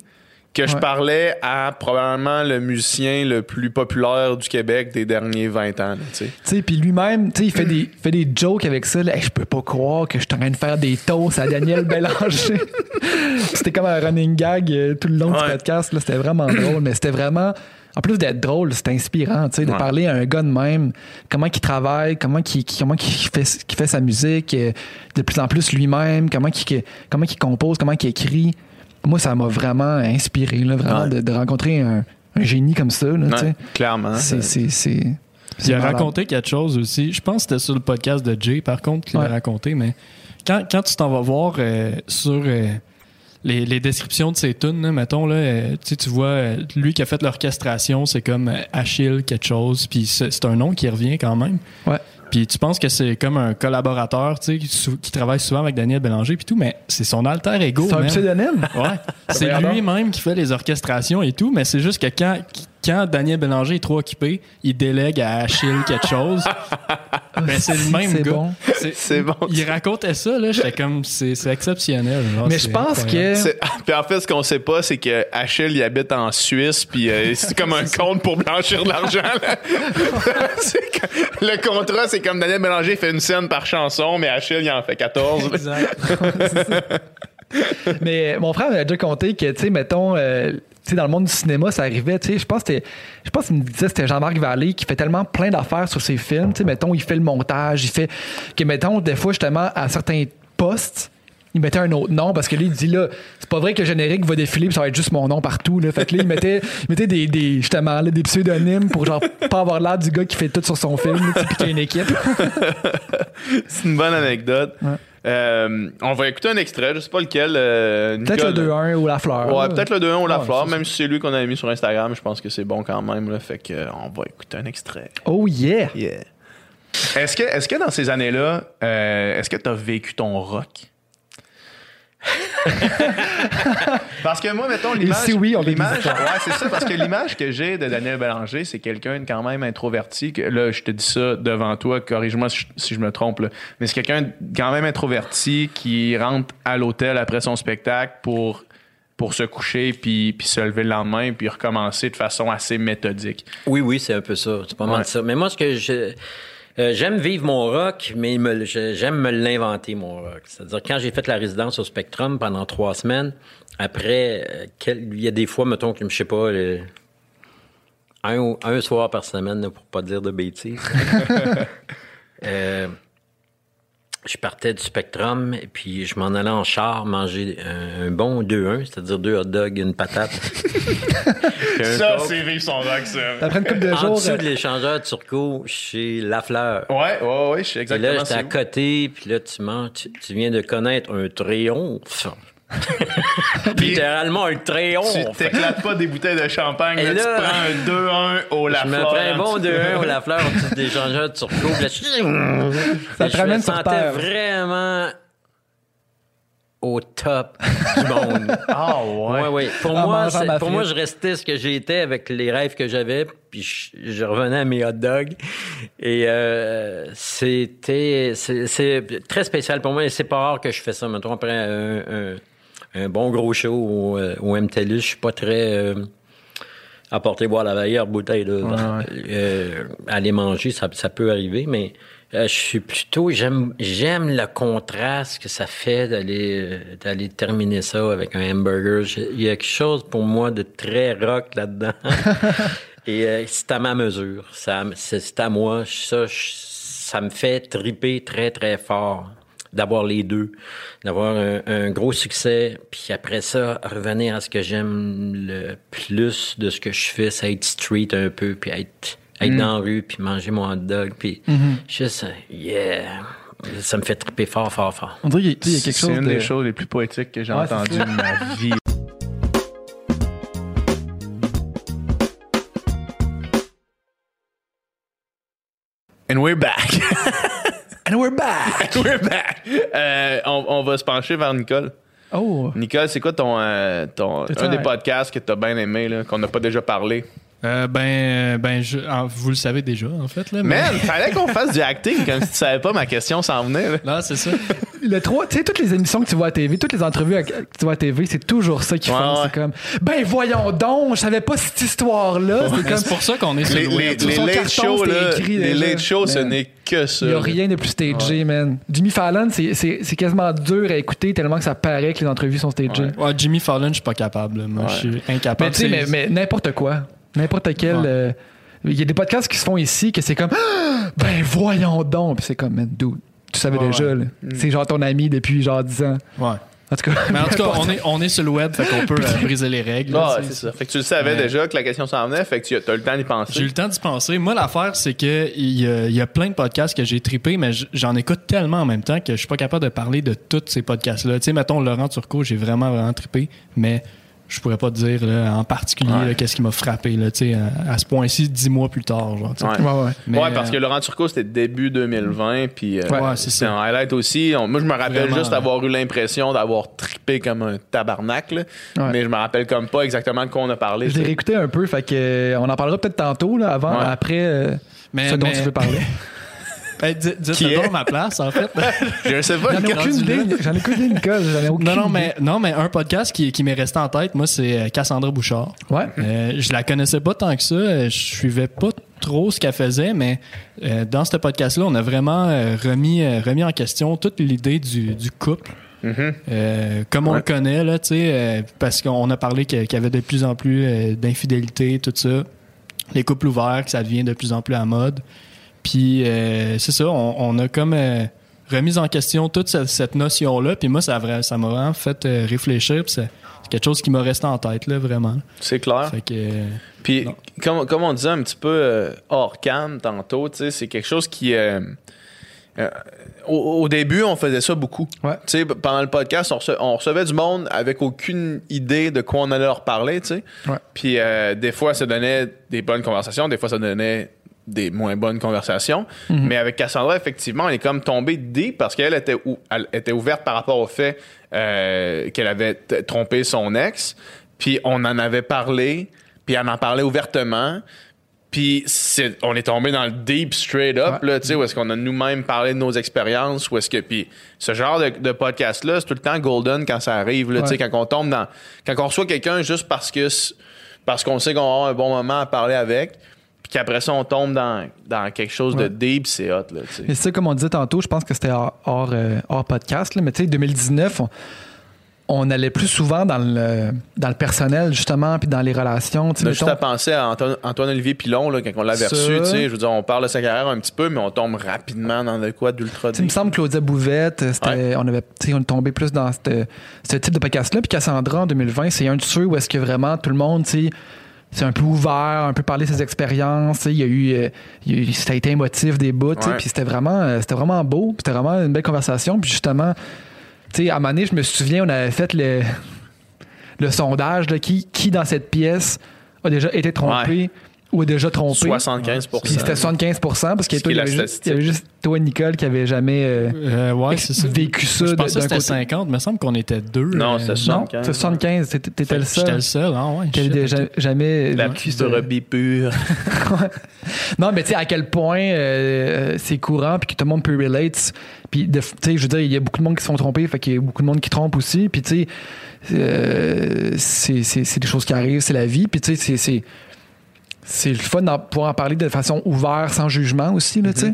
que je Ouais. parlais à probablement le musicien le plus populaire du Québec des derniers 20 ans. tu sais. Puis lui-même, tu sais, il fait des, fait des jokes avec ça. Là. Hey, je peux pas croire que je suis en train de faire des toasts à Daniel Bélanger. c'était comme un running gag euh, tout le long du podcast. là. C'était vraiment drôle, mais c'était vraiment. En plus d'être drôle, c'était inspirant, tu sais, de Ouais. parler à un gars de même, comment il travaille, comment il, comment il fait, qu'il fait sa musique, euh, de plus en plus lui-même, comment il, comment il compose, comment il écrit. Moi, ça m'a vraiment inspiré, là, vraiment, Ouais. de, de rencontrer un, un génie comme ça, là, tu sais. Ouais, clairement. C'est, c'est, Il a malade. raconté quelque chose aussi. Je pense que c'était sur le podcast de Jay, par contre, qu'il Ouais. a raconté, mais quand, quand tu t'en vas voir euh, sur euh, les, les descriptions de ses tunes, là, mettons, là, euh, tu sais, tu vois, euh, lui qui a fait l'orchestration, c'est comme euh, Achille quelque chose, puis c'est c'est un nom qui revient quand même. Ouais. Puis tu penses que c'est comme un collaborateur, tu sais, qui, travaille souvent avec Daniel Bélanger, puis tout, mais c'est son alter ego. C'est un pseudonyme? Ouais. C'est lui-même qui fait les orchestrations et tout, mais c'est juste que quand, quand Daniel Bélanger est trop occupé, il délègue à Achille quelque chose. ben, c'est le même gars. bon. C'est bon. Il racontait ça, là. J'étais comme, c'est exceptionnel. genre, Mais je pense que. Puis en fait, ce qu'on sait pas, c'est que Achille, il habite en Suisse, puis euh, c'est comme un compte pour blanchir de l'argent. le contrat, c'est comme Daniel Bélanger fait une scène par chanson, mais Achille, il en fait 14. là. Exact. Mais mon frère m'a déjà conté que, tu sais, mettons, euh, sais, dans le monde du cinéma, ça arrivait, tu sais, je pense que je pense qu'il me disait que c'était Jean-Marc Vallée qui fait tellement plein d'affaires sur ses films, tu sais, mettons, il fait le montage, il fait que, mettons, des fois, justement, à certains postes, il mettait un autre nom parce que lui, il dit là, c'est pas vrai que le générique va défiler puis ça va être juste mon nom partout. Là. Fait que là, il mettait, il mettait des, des, justement, là, des pseudonymes pour genre pas avoir l'air du gars qui fait tout sur son film, là, qui a une équipe. C'est une bonne anecdote. Ouais. Euh, on va écouter un extrait, je sais pas lequel. euh, Peut-être le 2-1 ou la fleur. Ouais, peut-être le 2-1 ou la Ouais, fleur, même si c'est lui qu'on avait mis sur Instagram, je pense que c'est bon quand même. Là, fait que, euh, on va écouter un extrait. Oh yeah! Yeah. Est-ce que, est-ce que dans ces années-là, euh, est-ce que tu as vécu ton rock? parce que moi, mettons, l'image. si oui, on l'image, ouais, c'est ça, parce que l'image que j'ai de Daniel Bélanger, c'est quelqu'un de quand même introverti. Que, là, je te dis ça devant toi, corrige-moi si, je- si je me trompe, là. mais c'est quelqu'un de quand même introverti qui rentre à l'hôtel après son spectacle pour pour se coucher puis, puis se lever le lendemain puis recommencer de façon assez méthodique. Oui, oui, c'est un peu ça. C'est pas mal Ouais. ça. Mais moi, ce que je. Euh, j'aime vivre mon rock, mais me- j'aime me l'inventer, mon rock. C'est-à-dire, quand j'ai fait la résidence au Spectrum pendant trois semaines, après, euh, il y a des fois, mettons, que je sais pas, le- un, soir par semaine, pour pas dire de bêtises. Euh, je partais du Spectrum et puis je m'en allais en char manger un, un bon 2-1, c'est-à-dire deux hot dogs, une patate. Ça, c'est vivre son rock, ça. Après une couple de En jours. dessous euh, de l'échangeur turco chez Lafleur. Ouais, ouais, ouais, je sais Puis exactement. là, j'étais à côté, puis là, tu, manges, tu, tu viens de connaître un triomphe. Littéralement un Tu triomphe. t'éclates pas des bouteilles de champagne, Et là, tu prends un 2-1 au Je La me prends un bon tu- 2-1 au Lafleur au-dessus de l'échangeur turco. je- Ça te je ramène me sur sentais terre. vraiment au top du monde. Ah ouais. Ouais, ouais. Pour, moi, pour moi, je restais ce que j'étais avec les rêves que j'avais, puis je, je revenais à mes hot dogs. Et euh, c'était c'est c'est très spécial pour moi. Et c'est pas rare que je fais ça. Mettons, après un, un, un bon gros show au, euh, au MTLUS, je suis pas très... Euh, apporter boire la meilleure bouteille de euh, aller manger ça, ça peut arriver mais euh, je suis plutôt j'aime j'aime le contraste que ça fait d'aller euh, d'aller terminer ça avec un hamburger. Il y a quelque chose pour moi de très rock là-dedans. Et euh, c'est à ma mesure. Ça c'est c'est à moi. Ça je- ça me fait triper très très fort d'avoir les deux, d'avoir un, un gros succès, puis après ça, revenir à ce que j'aime le plus de ce que je fais, c'est être street un peu, puis être, être dans la rue, puis manger mon hot dog, puis juste, euh, yeah, ça me fait triper fort, fort, fort. On dirait qu'il y a- quelque C'est chose une de... des choses les plus poétiques que j'ai Ouais, c'est entendues de ma vie. And we're back. And we're back! we're back. Euh, on, on va se pencher vers Nicole. Oh! Nicole, c'est quoi ton, euh, ton un des podcasts que t'as bien aimé, là, qu'on n'a pas déjà parlé? Euh, ben, ben je, ah, vous le savez déjà, en fait. Là, mais- Man, fallait qu'on fasse du acting comme si tu savais pas ma question s'en venait. là. Non, c'est ça. Le 3, tu sais, toutes les émissions que tu vois à TV, toutes les entrevues à- que tu vois à TV, c'est toujours ça qu'ils Ouais, font. ouais. C'est comme, ben voyons donc, je savais pas cette histoire-là. C'est comme, C'est pour ça qu'on est sur Les, le les, les late carton, shows, c'était là, écrit les déjà. late shows, ce n'est que ça. il y a rien de plus stagé, man. Jimmy Fallon, c'est- c'est c'est quasiment dur à écouter tellement que ça paraît que les entrevues sont stagées. Ouais, Jimmy Fallon, je suis pas capable. Moi, je suis incapable. Mais tu sais, mais, mais n'importe quoi. N'importe quel. Ouais. euh, Il y a des podcasts qui se font ici que c'est comme Ah! Ben voyons donc. Puis c'est comme, man, dude, tu savais Ouais, déjà. ouais. là. C'est genre ton ami depuis genre 10 ans. Ouais. En tout cas. Mais en tout cas, on est, on est sur le web, fait qu'on peut euh, briser les règles. Ah, c'est ça. Fait que tu le savais déjà que la question s'en venait, fait que tu as eu le temps d'y penser. J'ai eu le temps d'y penser. Moi, l'affaire, c'est que il y, a- il y a plein de podcasts que j'ai trippé, mais j'en écoute tellement en même temps que je suis pas capable de parler de tous ces podcasts-là. Tu sais, mettons, Laurent Turcot, j'ai vraiment, vraiment trippé, mais je pourrais pas te dire là, en particulier Ouais. qu'est-ce qui m'a frappé là, tu sais, à, à ce point-ci, dix mois plus tard. Genre. Ouais. Ouais, ouais. Mais, ouais, parce que euh, Laurent Turcot, c'était début 2020, puis euh, Ouais, c'est un highlight aussi. On- moi, je me rappelle Vraiment, juste ouais. avoir eu l'impression d'avoir trippé comme un. Ouais. mais je me rappelle comme pas exactement de quoi on a parlé. Je l'ai réécouté un peu, fait que euh, on en parlera peut-être tantôt, là, avant, Ouais. après euh, Mais- ce dont mais- tu veux parler. Hey, dis- dites donc ma place, en fait. Je sais pas. J'en ai aucune idée. J'en ai aucune idée, Nicole. J'en ai aucune non, non, idée. mais, non, mais un podcast qui, qui m'est resté en tête, moi, c'est euh, Cassandra Bouchard. Ouais. Euh, je la connaissais pas tant que ça. Euh, Je suivais pas trop ce qu'elle faisait, mais euh, dans ce podcast-là, on a vraiment euh, remis, remis en question toute l'idée du, du couple. Euh, comme on Ouais. le connaît, là, tu sais, euh, parce qu'on a parlé qu'il qu'il y avait de plus en plus euh, d'infidélité, tout ça. Les couples ouverts, que ça devient de plus en plus à mode. Puis, euh, c'est ça, on, on a comme euh, remis en question toute cette, cette notion-là. Puis moi, ça m'a vraiment fait euh, réfléchir. Puis c'est quelque chose qui m'a resté en tête, là, vraiment. C'est clair. Fait que... Puis, comme, comme on disait un petit peu hors cam tantôt, c'est quelque chose qui. euh, au, au début, on faisait ça beaucoup. Ouais. Pendant le podcast, on, rece- on recevait du monde avec aucune idée de quoi on allait leur parler. Puis euh, des fois, ça donnait des bonnes conversations, des fois, ça donnait des moins bonnes conversations. Mais avec Cassandra, effectivement, on est comme tombé deep parce qu'elle était, ou- elle était ouverte par rapport au fait euh, qu'elle avait trompé son ex. Puis on en avait parlé, puis elle en parlait ouvertement. Puis on est tombé dans le deep straight up, Ouais. là, tu sais, où est-ce qu'on a nous-mêmes parlé de nos expériences, où est-ce que. Puis ce genre de, de podcast-là, c'est tout le temps golden quand ça arrive, là, tu sais, quand on tombe dans. Quand on reçoit quelqu'un juste parce que. Parce qu'on sait qu'on va avoir un bon moment à parler avec, puis qu'après ça, on tombe dans, dans quelque chose de deep, c'est hot, là, tu sais. Mais c'est ça, comme on disait tantôt, je pense que c'était hors, hors, euh, hors podcast, là, mais tu sais, 2019, on, on allait plus souvent dans le, dans le personnel, justement, puis dans les relations. On a juste mettons- à penser à Antoine- Antoine-Olivier Pilon, là, quand on l'avait reçu, je veux dire, on parle de sa carrière un petit peu, mais on tombe rapidement dans de quoi d'ultra sais, il me deep. semble que Claudia Bouvette, euh, on avait, on est tombé plus dans ce type de podcast-là. Puis Cassandra, en 2020, c'est un de ceux où est-ce que vraiment tout le monde, tu sais, c'est un peu ouvert, un peu parler de ses expériences. Il y a eu, euh, il y a eu- ça a été émotif des bouts, Ouais. puis c'était vraiment, euh, c'était vraiment beau, c'était vraiment une belle conversation. Puis justement, tu sais, à un moment donné, je me souviens, on avait fait le, le sondage, là, qui, qui dans cette pièce a déjà été trompé ou déjà trompé. 75 Puis c'était 75% parce qu'il y, avait juste- il y statistique. avait juste toi, Nicole, qui avait jamais euh, euh, ouais, c'est ça. vécu ça Je de- pensais que d'un c'était côté. 50, mais il me semble qu'on était deux. Non, euh, c'était Non, 75. c'est 75. T'étais- le J'étais seul le seul, ah ouais. shit, ok. jamais La petite ça. brebis pure. Non, mais tu sais, à quel point euh, c'est courant puis que tout le monde peut relate. Puis, de- tu sais, je veux dire, il y a beaucoup de monde qui se font tromper, fait qu'il y a beaucoup de monde qui trompe aussi. Puis, tu sais, euh, c'est c'est- c'est des choses qui arrivent, c'est la vie. Puis, tu sais, c'est- c'est. Le fun d'en pouvoir en parler de façon ouverte, sans jugement aussi, là, tu sais.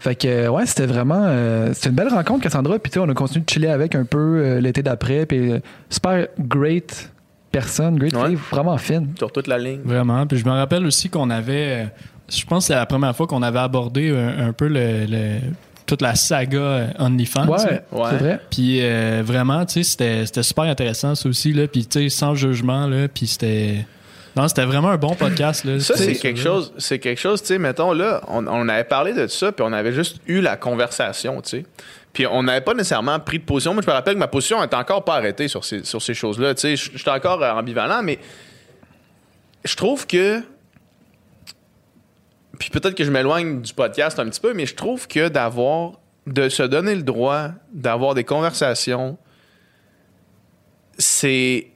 Fait que, euh, ouais, c'était vraiment. euh, c'était une belle rencontre, Cassandra. Puis, tu sais, on a continué de chiller avec un peu euh, l'été d'après. Puis, euh, super great personne, great Ouais. fille, vraiment fine. Sur toute la ligne. Vraiment. Puis je me rappelle aussi qu'on avait, je pense que c'est la première fois qu'on avait abordé un, un peu le, le- toute la saga OnlyFans. Ouais. Ouais. c'est vrai. Puis euh, vraiment, tu sais, c'était, c'était super intéressant ça aussi, là. Puis tu sais, sans jugement, là. Puis c'était... Non, c'était vraiment un bon podcast, là. Ça, c'est quelque chose, c'est quelque chose, tu sais, mettons, là, on, on avait parlé de ça, puis on avait juste eu la conversation, tu sais. Puis on n'avait pas nécessairement pris de position. Moi, je me rappelle que ma position n'est encore pas arrêtée sur ces, sur ces choses-là, tu sais. Suis encore euh, ambivalent, mais je trouve que. Puis peut-être que je m'éloigne du podcast un petit peu, mais je trouve que d'avoir. de se donner le droit d'avoir des conversations, c'est.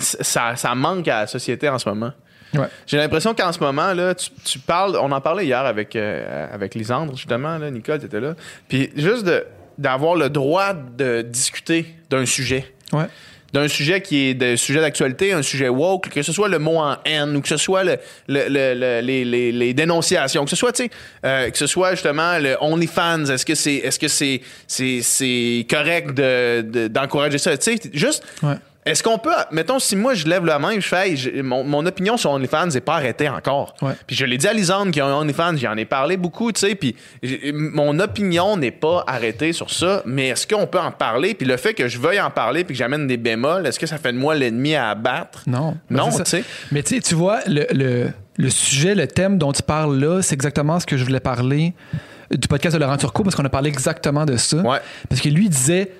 Ça, ça manque à la société en ce moment. Ouais. J'ai l'impression qu'en ce moment, là, tu, tu parles. On en parlait hier avec, euh, avec Lisandre, justement. Là, Nicole, tu étais là. Puis juste de, d'avoir le droit de discuter d'un sujet. Ouais. D'un sujet qui est de sujet d'actualité, un sujet woke, que ce soit le mot en haine ou que ce soit le, le- le- le- les, les- les dénonciations, que ce soit, tu sais, euh, que ce soit justement le OnlyFans, est-ce que c'est est-ce que c'est c'est c'est correct de, de- d'encourager ça, tu sais, juste Ouais. Est-ce qu'on peut, mettons, si moi je lève la main, je fais, hey, j'ai- mon, mon opinion sur OnlyFans n'est pas arrêtée encore. Ouais. Puis je l'ai dit à Lisande qui a un OnlyFans, j'en ai parlé beaucoup, tu sais, puis j'ai- mon opinion n'est pas arrêtée sur ça, mais est-ce qu'on peut en parler? Puis le fait que je veuille en parler puis que j'amène des bémols, est-ce que ça fait de moi l'ennemi à abattre? Non. Non, Ben, c'est ça. tu sais. Mais tu sais, tu vois, le, le, le sujet, le thème dont tu parles là, c'est exactement ce que je voulais parler du podcast de Laurent Turcot parce qu'on a parlé exactement de ça. Ouais. Parce que lui il disait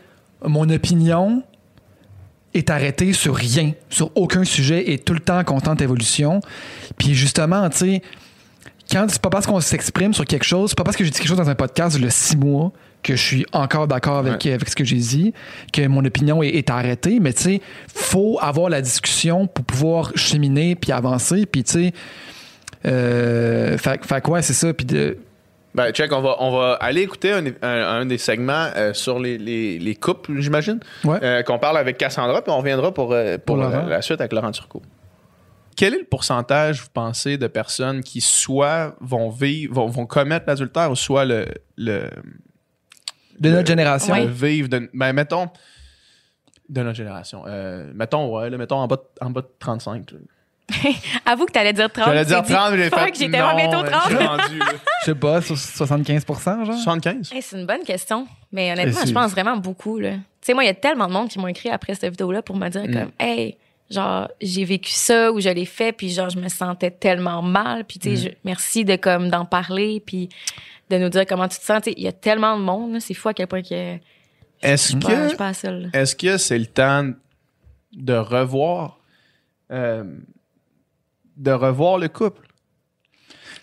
Mon opinion est arrêtée sur rien, sur aucun sujet et tout le temps en constante évolution. Puis justement, tu sais, quand c'est pas parce qu'on s'exprime sur quelque chose, c'est pas parce que j'ai dit quelque chose dans un podcast le six mois que je suis encore d'accord avec, avec ce que j'ai dit, que mon opinion est, est arrêtée, mais tu sais, faut avoir la discussion pour pouvoir cheminer puis avancer, puis tu sais, euh, fait, fait quoi, c'est ça, puis de, Ben, check, on va, on va aller écouter un, un- un des segments euh, sur les, les, les couples, j'imagine, Ouais. euh, qu'on parle avec Cassandra, puis on reviendra pour, euh, pour, Pour la, Laurent. la suite avec Laurent Turcot. Quel est le pourcentage, vous pensez, de personnes qui soit vont vivre, vont, vont commettre l'adultère ou soit le, le, de notre génération. le vivre de, ben, mettons, de notre génération. Euh, mettons, ouais, là, mettons en bas de, en bas de 35. là. Avoue que t'allais dire 30. J'allais dire tu t'es 30, mais dit, j'ai fuck, fait. Tellement non, bientôt mais 30. j'ai rendu, là. Je sais pas, sur 75% genre? 75? Hey, c'est une bonne question. Mais honnêtement, Et je pense vraiment beaucoup. là. Tu sais, moi, il y a tellement de monde qui m'ont écrit après cette vidéo-là pour me dire Mm. comme, hey, genre, j'ai vécu ça ou je l'ai fait, puis genre, je me sentais tellement mal. Puis, Mm. tu sais, je- merci de comme d'en parler, puis de nous dire comment tu te sens. Tu sais, il y a que de monde. là. C'est fou à quel point que je Est-ce que est-ce que c'est le temps de revoir euh, de revoir le couple?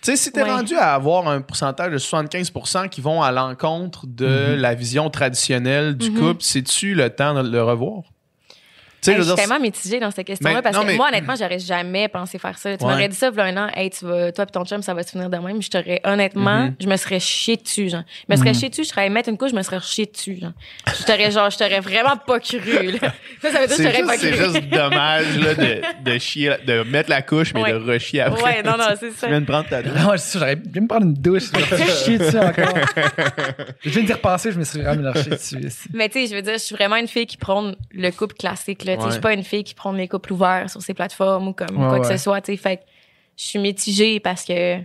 Tu sais, si t'es Ouais. rendu à avoir un pourcentage de 75% qui vont à l'encontre de la vision traditionnelle du Mhm. couple, c'est-tu le temps de le revoir? Hey, je je suis dire, tellement mitigée dans cette question-là Mais- parce non, que mais- moi, honnêtement, j'aurais jamais pensé faire ça. Tu Ouais. m'aurais dit ça, voilà un an, hey, tu vas, toi et ton chum, ça va se finir de même. Je t'aurais, honnêtement, Mhm. je me serais chié dessus, genre. Je me serais chié dessus, je serais mettre une couche, je me serais chié dessus, genre. Je t'aurais, genre, je t'aurais vraiment pas cru, là. Ça, ça veut dire que je c'est t'aurais pas c'est cru. juste dommage là, de, de chier, de mettre la couche, mais Ouais. de rechier après. Ouais, non, non, c'est ça. Tu viens de prendre ta douche. Non, c'est ça, j'aurais bien me prendre une douche. Je me suis chier dessus encore. je viens d'y repasser, je me suis vraiment chier dessus. Mais tu sais, je veux dire, je suis vraiment une fille qui prône le couple classique, là. Ouais. je suis pas une fille qui prône les couples ouverts sur ces plateformes ou comme Ouais, quoi que ce soit, tu sais. Fait je suis mitigée parce que,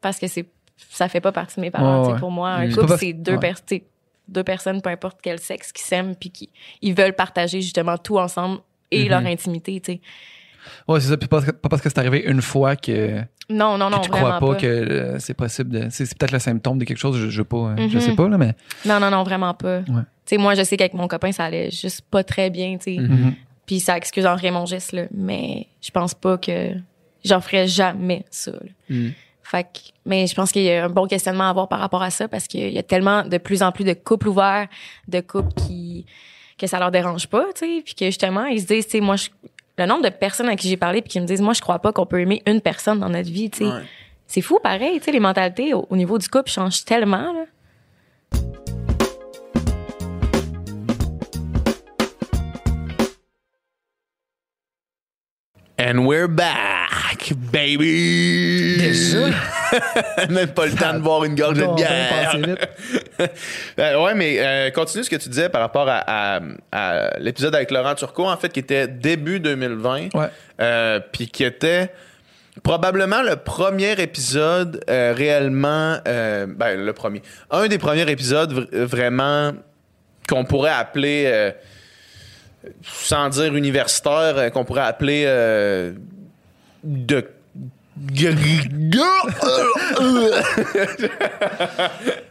parce que c'est, ça fait pas partie de mes parents. Pour moi, un couple, c'est deux personnes, deux peu importe quel sexe, qui s'aiment puis qui, ils veulent partager justement tout ensemble et Mhm. leur intimité, tu sais. Ouais, c'est ça. Puis pas, pas parce que c'est arrivé une fois que, Non, non, non, que tu crois pas, pas. que euh, c'est possible de. C'est, c'est peut-être le symptôme de quelque chose, je, je, pas, euh, je Mhm. sais pas, là, mais. Non, non, non, vraiment pas. Ouais. Sais, moi, je sais qu'avec mon copain, ça allait juste pas très bien, tu sais. Mhm. Puis ça excuse en rien mon geste, là. Mais je pense pas que j'en ferais jamais ça. là. Mm. Fait que, mais je pense qu'il y a un bon questionnement à avoir par rapport à ça parce qu'il y a tellement de plus en plus de couples ouverts, de couples qui que ça leur dérange pas, tu sais, puis que justement ils se disent, tu sais, moi, je- le nombre de personnes à qui j'ai parlé puis qui me disent, moi, je crois pas qu'on peut aimer une personne dans notre vie, tu sais. Ouais. C'est fou, pareil, tu sais, les mentalités au, au niveau du couple changent tellement, là. And we're back, baby! Déjà? Même pas le temps de boire une gorgée de bière. vite. Euh, ouais, mais euh, continue ce que tu disais par rapport à, à- à l'épisode avec Laurent Turcot, en fait, qui était début 2020. Ouais. Euh, Puis qui était. probablement le premier épisode euh, réellement, ben le premier, un des premiers épisodes vr- vraiment qu'on pourrait appeler, sans dire universitaire, euh, qu'on pourrait appeler euh, de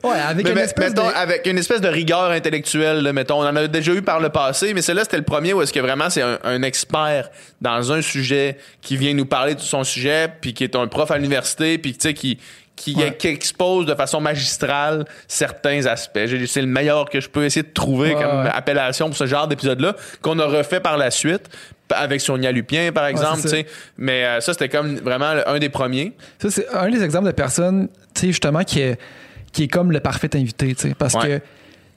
Ouais, avec Mais une espèce mettons, de... avec une espèce de rigueur intellectuelle, là, mettons. On en a déjà eu par le passé, mais celui-là, c'était le premier où est-ce que vraiment c'est un, un expert dans un sujet qui vient nous parler de son sujet, puis qui est un prof à l'université, puis tu sais, qui, qui, Ouais. qui expose de façon magistrale certains aspects. C'est le meilleur que je peux essayer de trouver Ouais, comme ouais. appellation pour ce genre d'épisode-là, qu'on a refait par la suite, avec Sonia Lupien, par exemple. Mais euh, ça, c'était comme vraiment un des premiers. Ça, c'est un des exemples de personnes, justement, qui est, qui est comme le parfait invité, parce que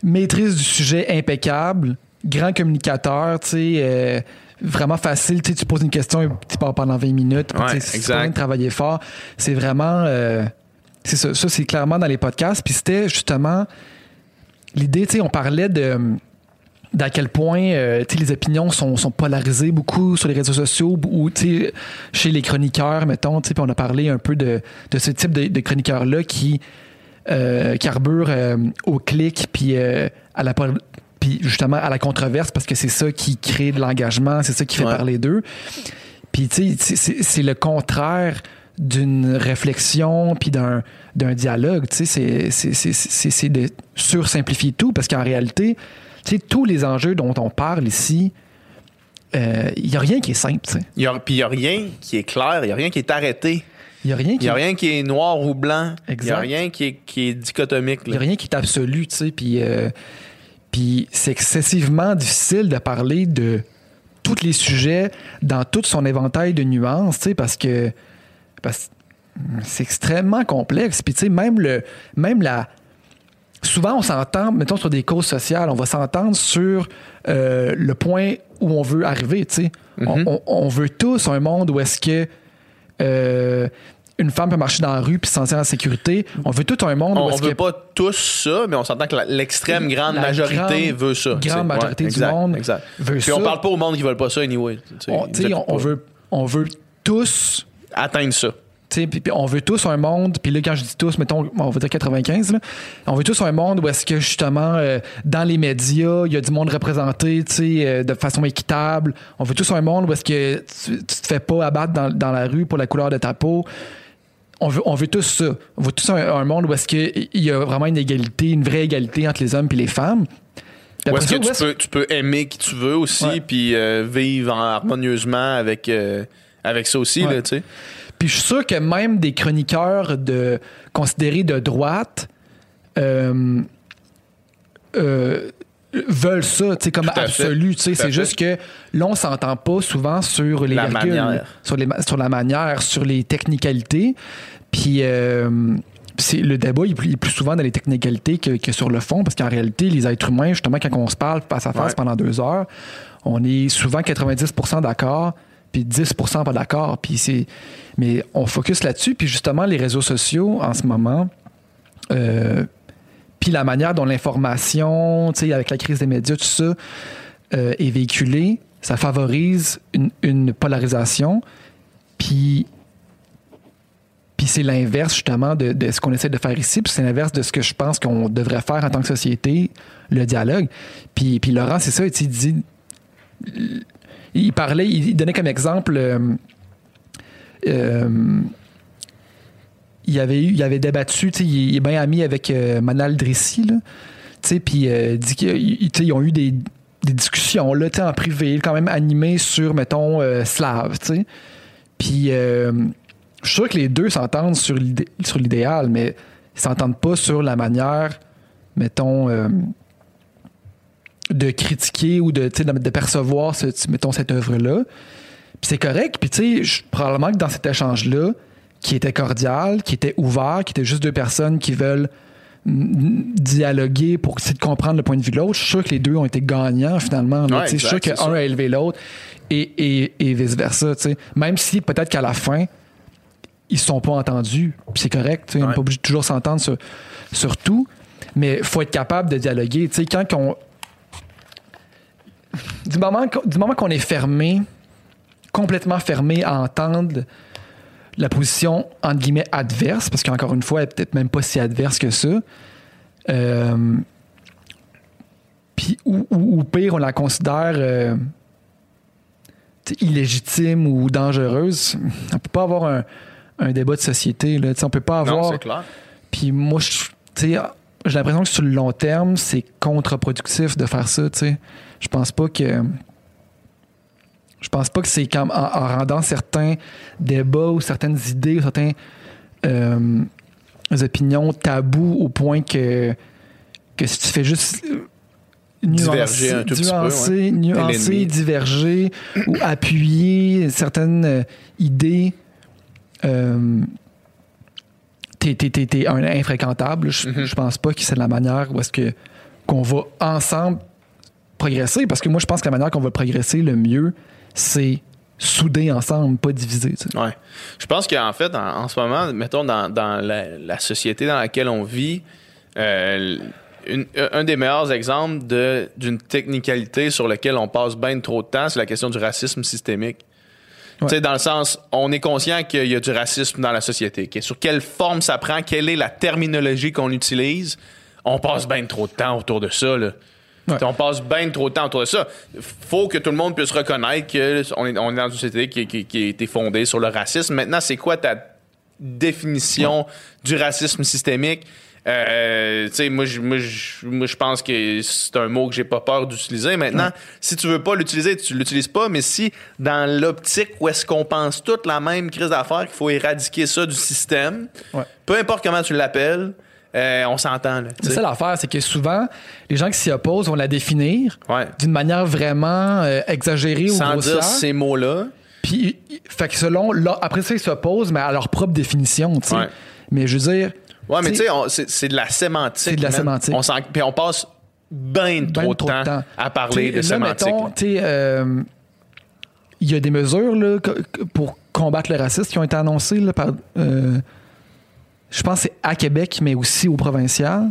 maîtrise du sujet impeccable, grand communicateur, tu sais, euh, vraiment facile, tu sais, tu poses une question et tu parles pendant 20 minutes, Ouais, tu sais, c'est de travailler fort. C'est vraiment, euh, c'est ça, ça c'est clairement dans les podcasts, puis c'était justement l'idée, tu sais, on parlait de d'à quel point euh, tu sais, les opinions sont, sont polarisées beaucoup sur les réseaux sociaux ou tu sais, chez les chroniqueurs, mettons. tu sais, Puis on a parlé un peu de, de ce type de, de chroniqueurs-là qui euh, carburent euh, au clic puis euh, à la puis justement à la controverse parce que c'est ça qui crée de l'engagement, c'est ça qui fait Ouais. parler d'eux. Puis c'est le contraire d'une réflexion puis d'un d'un dialogue. Tu sais, c'est- c'est- c'est c'est- de sursimplifier tout parce qu'en réalité, tu sais, tous les enjeux dont on parle ici, il n'y a rien qui est simple. y Puis il n'y a rien qui est clair, il n'y a rien qui est arrêté. Il n'y a rien qui n'y a rien qui est noir ou blanc. Il n'y a rien qui est, qui est dichotomique. Il n'y a rien qui est absolu, tu sais. Puis, euh, puis c'est excessivement difficile de parler de tous les sujets dans tout son éventail de nuances, tu sais, parce que parce que c'est extrêmement complexe. Puis, tu sais, même, le, même la. Souvent, on s'entend, mettons, sur des causes sociales, on va s'entendre sur euh, le point où on veut arriver, tu sais. On- on, on veut tous un monde où est-ce que. euh, une femme peut marcher dans la rue puis se sentir en sécurité. On veut tout un monde où On, est-ce on veut pas tous ça, mais on s'entend que l'extrême grande La majorité grande- veut ça. grande majorité du monde Exact. veut Puis ça. on parle pas au monde qui veulent pas ça anyway. tu sais. on, on, on veut, on veut tous, atteindre ça. puis- puis on veut tous un monde, puis là, quand je dis tous, mettons, on va dire 95, là, on veut tous un monde où est-ce que, justement, euh, dans les médias, il y a du monde représenté, tu sais, euh, de façon équitable. On veut tous un monde où est-ce que tu, tu te fais pas abattre dans, dans la rue pour la couleur de ta peau. On veut, on veut tous ça. On veut tous un, un monde où est-ce qu'il y a vraiment une égalité, une vraie égalité entre les hommes et les femmes. Ou est-ce que tu peux, tu peux aimer qui tu veux aussi, puis euh, vivre en- harmonieusement avec, avec ça aussi, Ouais. là, tu sais. Puis je suis sûr que même des chroniqueurs de, considérés de droite euh, euh, veulent ça, tu sais, comme absolu. tu sais. C'est juste que là, on s'entend pas souvent sur les La virgules, manière. Sur, les, sur la manière, sur les technicalités. Puis euh, le débat il est plus, il est plus souvent dans les technicalités que, que sur le fond, parce qu'en réalité, les êtres humains, justement, quand on se parle face à face Ouais. pendant deux heures, on est souvent 90% d'accord, puis 10% pas d'accord. Mais on focus là-dessus. Puis justement, les réseaux sociaux, en ce moment, euh, puis la manière dont l'information, avec la crise des médias, tout ça, euh, est véhiculée, ça favorise une, polarisation. Puis, puis c'est l'inverse, justement, de, ce qu'on essaie de faire ici. Puis c'est l'inverse de ce que je pense qu'on devrait faire en tant que société, le dialogue. Puis, puis Laurent, c'est ça, il dit. Il parlait, il donnait comme exemple. euh, euh, il avait eu, il avait débattu, il est bien ami avec euh, Manal Drissi, puis euh, dit qu'ils ont eu des, discussions, là, en privé, quand même animées sur, mettons, euh, slave. Puis euh, je suis sûr que les deux s'entendent sur l'idéal, mais ils s'entendent pas sur la manière, mettons, euh, de critiquer ou de, percevoir, ce- mettons, cette œuvre-là. Puis c'est correct. Puis tu sais, probablement que dans cet échange-là, qui était cordial, qui était ouvert, qui était juste deux personnes qui veulent dialoguer pour essayer de comprendre le point de vue de l'autre, je suis sûr que les deux ont été gagnants finalement. là. Ouais, je suis sûr qu'un a élevé l'autre et, et, et vice-versa. Même si peut-être qu'à la fin, ils se sont pas entendus, puis c'est correct. tu sais, On n'est Ouais. pas obligé de toujours s'entendre sur, sur tout, mais il faut être capable de dialoguer. Quand on, du moment, qu'on- du moment qu'on est fermé, complètement fermé à entendre la position, entre guillemets, adverse, parce qu'encore une fois, elle est peut-être même pas si adverse que ça. Euh, puis, ou, ou- ou pire, on la considère euh, illégitime ou dangereuse. On peut pas avoir un, un débat de société. Là. On peut pas Non, avoir. c'est clair. Puis moi, je- j'ai l'impression que sur le long terme, c'est contre-productif de faire ça. tu sais. Je pense pas que. Je pense pas que c'est comme en, en rendant certains débats ou certaines idées ou certaines euh, opinions tabous au point que, que si tu fais juste euh, Diverger un tout petit peu, nuancer, ouais. Nuancer, diverger ou appuyer certaines euh, idées, euh, t'es, un infréquentable. Je, Mhm. je pense pas que c'est la manière où est-ce que qu'on va ensemble progresser, parce que moi je pense que la manière qu'on va progresser le mieux, c'est souder ensemble, pas diviser. Ouais. Je pense qu'en fait, en, en ce moment, mettons, dans, dans la, la société dans laquelle on vit, euh, une- un des meilleurs exemples de- d'une technicalité sur laquelle on passe bien trop de temps, c'est la question du racisme systémique. Ouais. Tu sais, dans le sens, on est conscient qu'il y a du racisme dans la société. ok? Sur quelle forme ça prend, quelle est la terminologie qu'on utilise, on passe bien trop de temps autour de ça. Là. Ouais. On passe bien trop de temps autour de ça. Faut que tout le monde puisse reconnaître qu'on est, on est dans une société qui, qui- qui a été fondée sur le racisme. Maintenant, c'est quoi ta définition du racisme systémique? Euh, tu sais, moi, je- moi, je moi, je pense que c'est un mot que j'ai pas peur d'utiliser. Maintenant, si tu veux pas l'utiliser, tu l'utilises pas. Mais si, dans l'optique où est-ce qu'on pense toute la même crise d'affaires, qu'il faut éradiquer ça du système, Ouais. peu importe comment tu l'appelles, euh, on s'entend. C'est ça l'affaire, c'est que souvent, les gens qui s'y opposent vont la définir Ouais. d'une manière vraiment euh, exagérée ou Sans grossière. dire ces mots-là. Puis, fait que selon, après ça, ils s'opposent, mais à leur propre définition, tu sais. Ouais. Mais je veux dire, Ouais, mais Tu sais, c'est de la sémantique. C'est de la man. sémantique. On puis on passe bien ben trop, trop de temps à parler de T'sais, là, sémantique. mettons, là. tu sais, euh, il y a des mesures là, pour combattre le racisme qui ont été annoncées là, par. euh, je pense que c'est à Québec, mais aussi au provincial,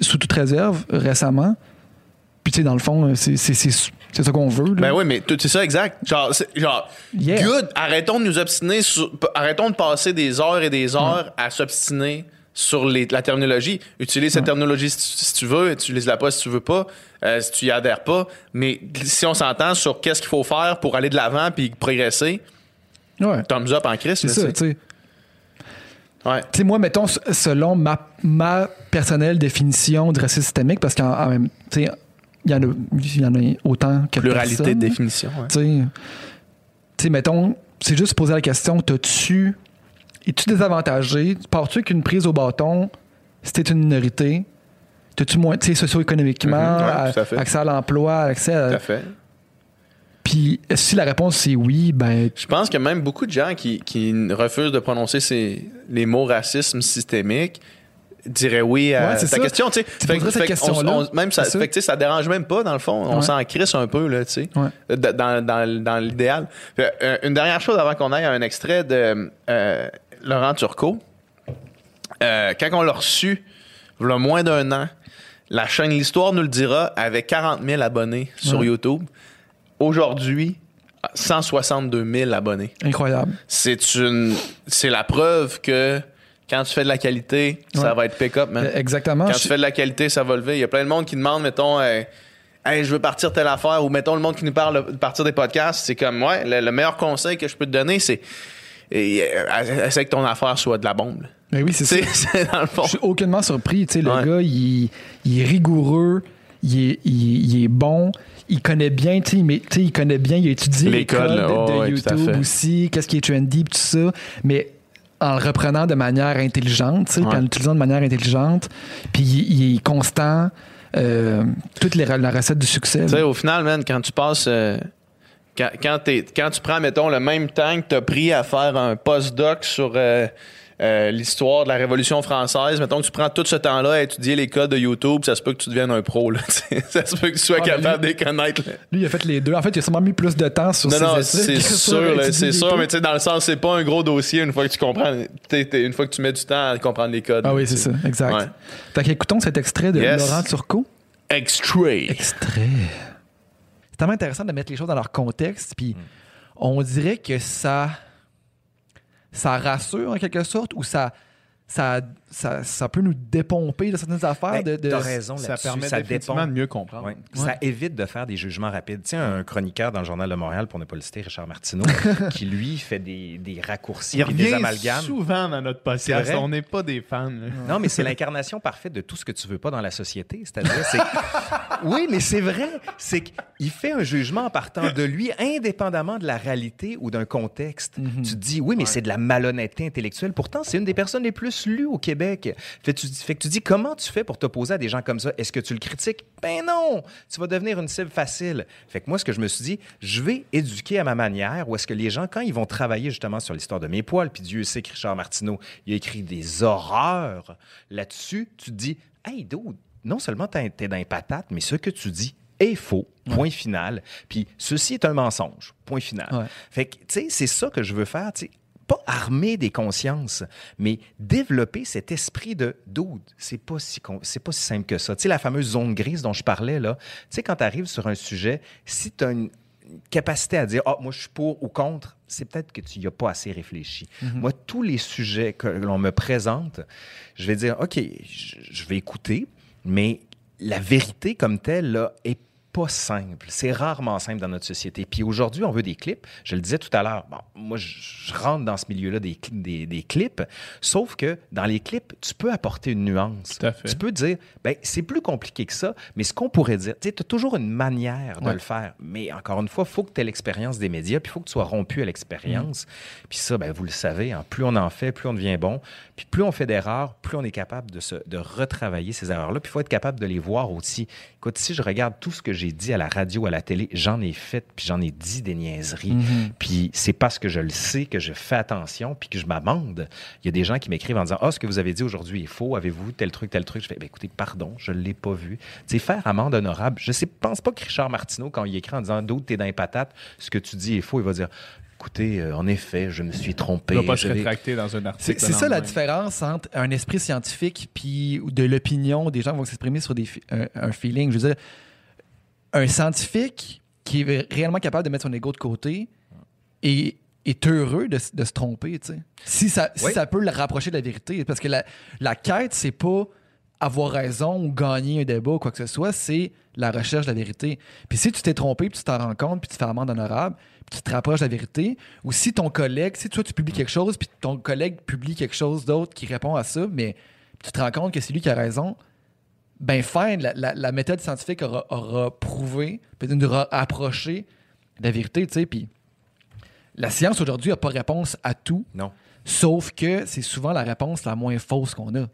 sous toute réserve, récemment. Puis, tu sais, dans le fond, c'est ça qu'on veut. là. Ben oui, mais c'est ça exact. Genre, genre Yeah. good, arrêtons de nous obstiner, sur- arrêtons de passer des heures et des heures à s'obstiner sur les- la terminologie. Utilise cette terminologie si tu, si tu veux, utilise-la pas si tu veux pas, euh, si tu y adhères pas. Mais si on s'entend sur qu'est-ce qu'il faut faire pour aller de l'avant puis progresser, Ouais. thumbs up en Christ. C'est ça, tu sais. Ouais. Tu sais, moi, mettons, selon ma, ma personnelle définition de racisme systémique, parce qu'en en même tu sais, il y, en a- y en a autant que Pluralité personne, de définition. ouais. Tu sais, tu sais, mettons, c'est juste poser la question t'as-tu. Es-tu désavantagé? Pars-tu qu'une prise au bâton, si t'es une minorité T'as-tu moins, tu sais, socio-économiquement, Mhm, ouais, à- accès à l'emploi, accès à. Tout à fait. Puis si la réponse c'est oui, ben. Je pense que même beaucoup de gens qui, qui refusent de prononcer ces, les mots racisme systémique diraient oui à Ouais, ta ça. question. Tu sais. Tu Fait- poserais cette fait qu'on- question-là, on- même ça, ça. fait ça dérange même pas, dans le fond. On Ouais. s'en crisse un peu, là, tu sais, Ouais. dans, dans, dans l'idéal. Euh, une dernière chose avant qu'on aille à un extrait de euh, Laurent Turcot. Euh, quand on l'a reçu, il y a moins d'un an, la chaîne L'Histoire nous le dira avait 40 000 abonnés sur Ouais. YouTube. Aujourd'hui, 162 000 abonnés Incroyable. c'est une c'est la preuve que quand tu fais de la qualité, ça va être pick-up, man. Euh, Exactement. Quand Je- tu fais de la qualité, ça va lever. Il y a plein de monde qui demande, mettons, hey, Hey, je veux partir telle affaire, ou mettons le monde qui nous parle de partir des podcasts, c'est comme, ouais, le, le meilleur conseil que je peux te donner, c'est euh, essaie que ton affaire soit de la bombe. là. Ben oui, c'est ça. C'est c'est dans le fond. Je suis aucunement surpris. Tu sais, le Ouais. gars, il, il est rigoureux, il est, il, il est bon, il connaît bien, tu sais, mais tu sais, il connaît bien, il a étudié Les les codes codes, là. de, Oh, ouais, YouTube aussi, qu'est-ce qui est trendy, pis tout ça, mais en le reprenant de manière intelligente, tu Ouais. en l'utilisant de manière intelligente, puis il, il est constant, euh, toute les- la recette du succès. Tu sais, là. au final, man, quand tu passes. euh, quand, quand, t'es- quand tu prends, mettons, le même temps que tu as pris à faire un postdoc sur euh, euh, l'histoire de la Révolution française, mettons que tu prends tout ce temps-là à étudier les codes de YouTube, ça se peut que tu deviennes un pro. Là, ça se peut que tu sois Ah, capable de les connaître. là. Lui, il a fait les deux. En fait, il a sûrement mis plus de temps sur Non, ses non, c'est sûr, c'est sûr, mais tu sais, dans le sens, c'est pas un gros dossier une fois que tu comprends, une fois que tu mets du temps à comprendre les codes. Ah oui, c'est ça, exact. Ouais. Fait qu'écoutons cet extrait de Yes. Laurent Turcot. Extrait. Extrait. C'est tellement intéressant de mettre les choses dans leur contexte, puis on dirait que ça ça rassure en quelque sorte ou ça, ça, ça, ça peut nous dépomper de certaines affaires? Ben, de, raison Ça permet ça définitivement de mieux comprendre. Ouais. Ça évite de faire des jugements rapides. Tu sais, un chroniqueur dans le Journal de Montréal, pour ne pas le citer, Richard Martineau, qui lui fait des, des raccourcis Il et des amalgames. souvent dans notre podcast. On n'est pas des fans. là. Non, mais c'est l'incarnation parfaite de tout ce que tu veux pas dans la société. C'est-à-dire, c'est. oui, mais c'est vrai. C'est qu'il fait un jugement en partant de lui, indépendamment de la réalité ou d'un contexte. Tu te dis, oui, mais c'est de la malhonnêteté intellectuelle. Pourtant, c'est une des personnes les plus lues au Québec. Fait, tu, fait que tu dis, comment tu fais pour t'opposer à des gens comme ça? Est-ce que tu le critiques? Ben non! Tu vas devenir une cible facile. Fait que moi, ce que je me suis dit, je vais éduquer à ma manière, où est-ce que les gens, quand ils vont travailler justement sur l'histoire de mes poils, puis Dieu sait que Richard Martineau, il a écrit des horreurs là-dessus, tu te dis, hey, dude, non seulement t'es dans les patates, mais ce que tu dis est faux, point final. Puis ceci est un mensonge, point final. Ouais. Fait que, tu sais, c'est ça que je veux faire, tu sais. Pas armer des consciences, mais développer cet esprit de dude. C'est pas si c'est pas si simple que ça. Tu sais, la fameuse zone grise dont je parlais, là. Tu sais, quand tu arrives sur un sujet, si tu as une capacité à dire, ah, moi, je suis pour ou contre, c'est peut-être que tu n'y as pas assez réfléchi. Moi, tous les sujets que l'on me présente, je vais dire, OK, je vais écouter, mais la vérité comme telle, là, est pas simple. C'est rarement simple dans notre société. Puis aujourd'hui, on veut des clips. Je le disais tout à l'heure. Bon, moi, je, rentre dans ce milieu-là des, des, des clips. Sauf que dans les clips, tu peux apporter une nuance. Tout à fait. Tu peux dire, ben, c'est plus compliqué que ça, mais ce qu'on pourrait dire, tu sais, as toujours une manière de Ouais. le faire. Mais encore une fois, il faut que tu aies l'expérience des médias, puis il faut que tu sois rompu à l'expérience. Puis ça, ben, vous le savez, hein, plus on en fait, plus on devient bon. Puis plus on fait d'erreurs, plus on est capable de, se, de retravailler ces erreurs-là. Puis il faut être capable de les voir aussi. Écoute, si je regarde tout ce que j'ai dit à la radio, à la télé, j'en ai fait, puis j'en ai dit des niaiseries. Puis c'est parce que je le sais que je fais attention, puis que je m'amende. Il y a des gens qui m'écrivent en disant Ah, ce que vous avez dit aujourd'hui est faux. Avez-vous tel truc, tel truc? Je fais ben, écoutez, pardon, je ne l'ai pas vu. Tu sais, faire amende honorable. Je ne pense pas que Richard Martineau, quand il écrit en disant D'autres, t'es dans les patates, ce que tu dis est faux, il va dire Écoutez, euh, en effet, je me suis trompé. Il va pas se rétracter dans un article. c'est ça la différence entre un esprit scientifique puis de l'opinion des gens qui vont s'exprimer sur des, un feeling. Je veux dire, un scientifique qui est réellement capable de mettre son ego de côté et est heureux de, se tromper, tu sais. Si ça, si Oui. ça peut le rapprocher de la vérité. Parce que la, la quête, c'est pas avoir raison ou gagner un débat ou quoi que ce soit, c'est la recherche de la vérité. Puis si tu t'es trompé, puis tu t'en rends compte, puis tu fais amende honorable, puis tu te rapproches de la vérité, ou si ton collègue, si toi tu publies quelque chose, puis ton collègue publie quelque chose d'autre qui répond à ça, mais tu te rends compte que c'est lui qui a raison, ben fine, la, la- la méthode scientifique aura, aura prouvé, peut-être nous aura approché de la vérité, tu sais, puis la science aujourd'hui n'a pas réponse à tout, Non. sauf que c'est souvent la réponse la moins fausse qu'on a.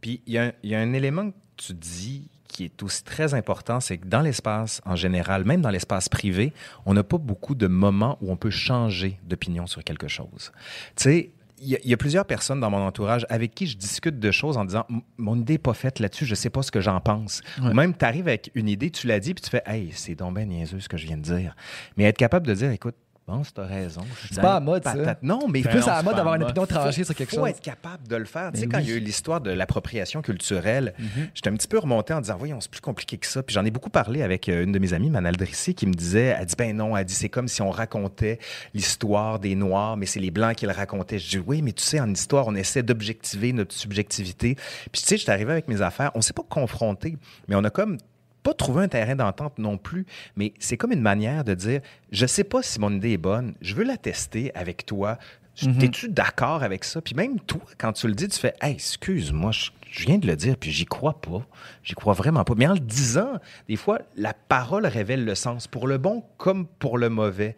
Puis il y, a un- il y a un élément que tu dis qui est aussi très important, c'est que dans l'espace en général, même dans l'espace privé, on n'a pas beaucoup de moments où on peut changer d'opinion sur quelque chose. Tu sais, il y, a- il y a plusieurs personnes dans mon entourage avec qui je discute de choses en disant mon idée n'est pas faite là-dessus, je sais pas ce que j'en pense. Ouais. Ou même tu arrives avec une idée, tu l'as dit, puis tu fais Hey, c'est donc ben niaiseux ce que je viens de dire. Mais être capable de dire écoute, bon, c'est as raison. je suis C'est pas à mode, ça. patates. Non, mais Ben plus à la mode d'avoir une opinion tranchée sur quelque faut chose. être capable de le faire. tu sais, Ben quand oui. il y a eu l'histoire de l'appropriation culturelle, j'étais un petit peu remonté en disant, voyons, c'est plus compliqué que ça. Puis j'en ai beaucoup parlé avec euh, une de mes amies, Manal Drissi, qui me disait, elle dit, ben non, elle dit, c'est comme si on racontait l'histoire des Noirs, mais c'est les Blancs qui le racontaient. Je dis, oui, mais tu sais, en histoire, on essaie d'objectiver notre subjectivité. Puis tu sais, j'étais arrivé avec mes affaires, on s'est pas confronté, mais on a comme pas trouvé un terrain d'entente non plus, mais c'est comme une manière de dire, je sais pas si mon idée est bonne, je veux la tester avec toi. T'es-tu d'accord avec ça? Puis même toi, quand tu le dis, tu fais, hey, excuse-moi, je, je viens de le dire, puis j'y crois pas. J'y crois vraiment pas. Mais en le disant, des fois, la parole révèle le sens, pour le bon comme pour le mauvais.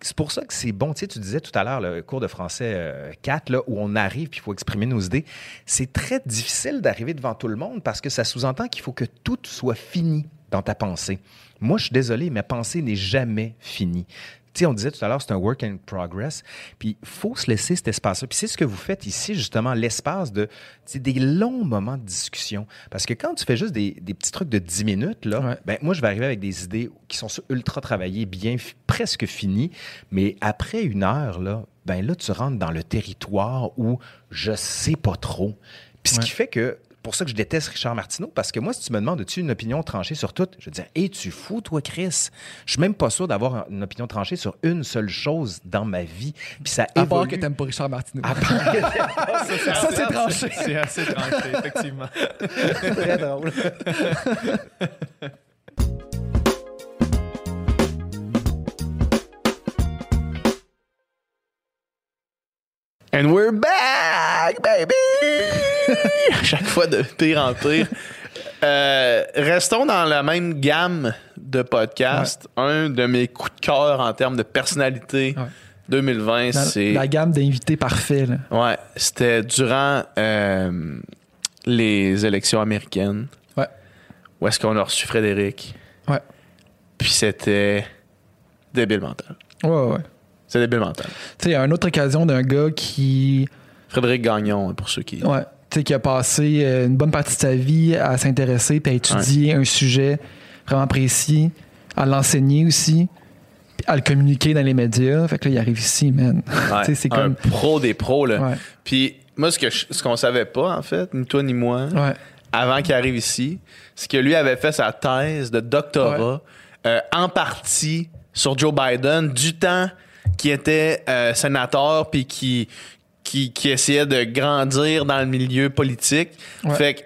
C'est pour ça que c'est bon. Tu sais, tu disais tout à l'heure, le cours de français euh, 4, là, où on arrive, puis il faut exprimer nos idées. C'est très difficile d'arriver devant tout le monde parce que ça sous-entend qu'il faut que tout soit fini dans ta pensée. Moi, je suis désolé, ma pensée n'est jamais finie. Tu sais, on disait tout à l'heure, c'est un work in progress. Puis, il faut se laisser cet espace-là. Puis, c'est ce que vous faites ici, justement, l'espace de des longs moments de discussion. Parce que quand tu fais juste des, des petits trucs de 10 minutes, là, Ouais. ben, moi, je vais arriver avec des idées qui sont ultra travaillées, bien, presque finies. Mais après une heure, là, ben là, tu rentres dans le territoire où je sais pas trop. Puis, ce Ouais. qui fait que pour ça que je déteste Richard Martineau, parce que moi, si tu me demandes, as-tu une opinion tranchée sur tout? Je veux dire, hé, tu fous, toi, Chris? Je suis même pas sûr d'avoir une opinion tranchée sur une seule chose dans ma vie. Puis ça À part évolue. que t'aimes pas Richard Martineau. À part que- ça, c'est tranché. C'est assez tranché, effectivement. très drôle. And we're back, baby! à chaque fois de pire en pire. Euh, restons dans la même gamme de podcasts. Un de mes coups de cœur en termes de personnalité Ouais. 2020, Dans c'est. la gamme d'invités parfaits. là. Ouais, c'était durant euh, les élections américaines. Ouais. Où est-ce qu'on a reçu Frédéric? Ouais. Puis c'était débile mental. Ouais, ouais. C'est débile mental. Tu sais, une autre occasion d'un gars qui, Frédéric Gagnon, pour ceux qui. ouais, qui a passé euh, une bonne partie de sa vie à s'intéresser puis à étudier un sujet vraiment précis, à l'enseigner aussi, à le communiquer dans les médias. Fait que là, il arrive ici, man. Ouais, tu sais, c'est un pro des pros, là. Ouais, Puis moi, ce que je- ce qu'on savait pas, en fait, ni toi ni moi, avant qu'il arrive ici, c'est que lui avait fait sa thèse de doctorat euh, en partie sur Joe Biden du temps qui était euh, sénateur puis qui, qui qui essayait de grandir dans le milieu politique. Ouais. Fait que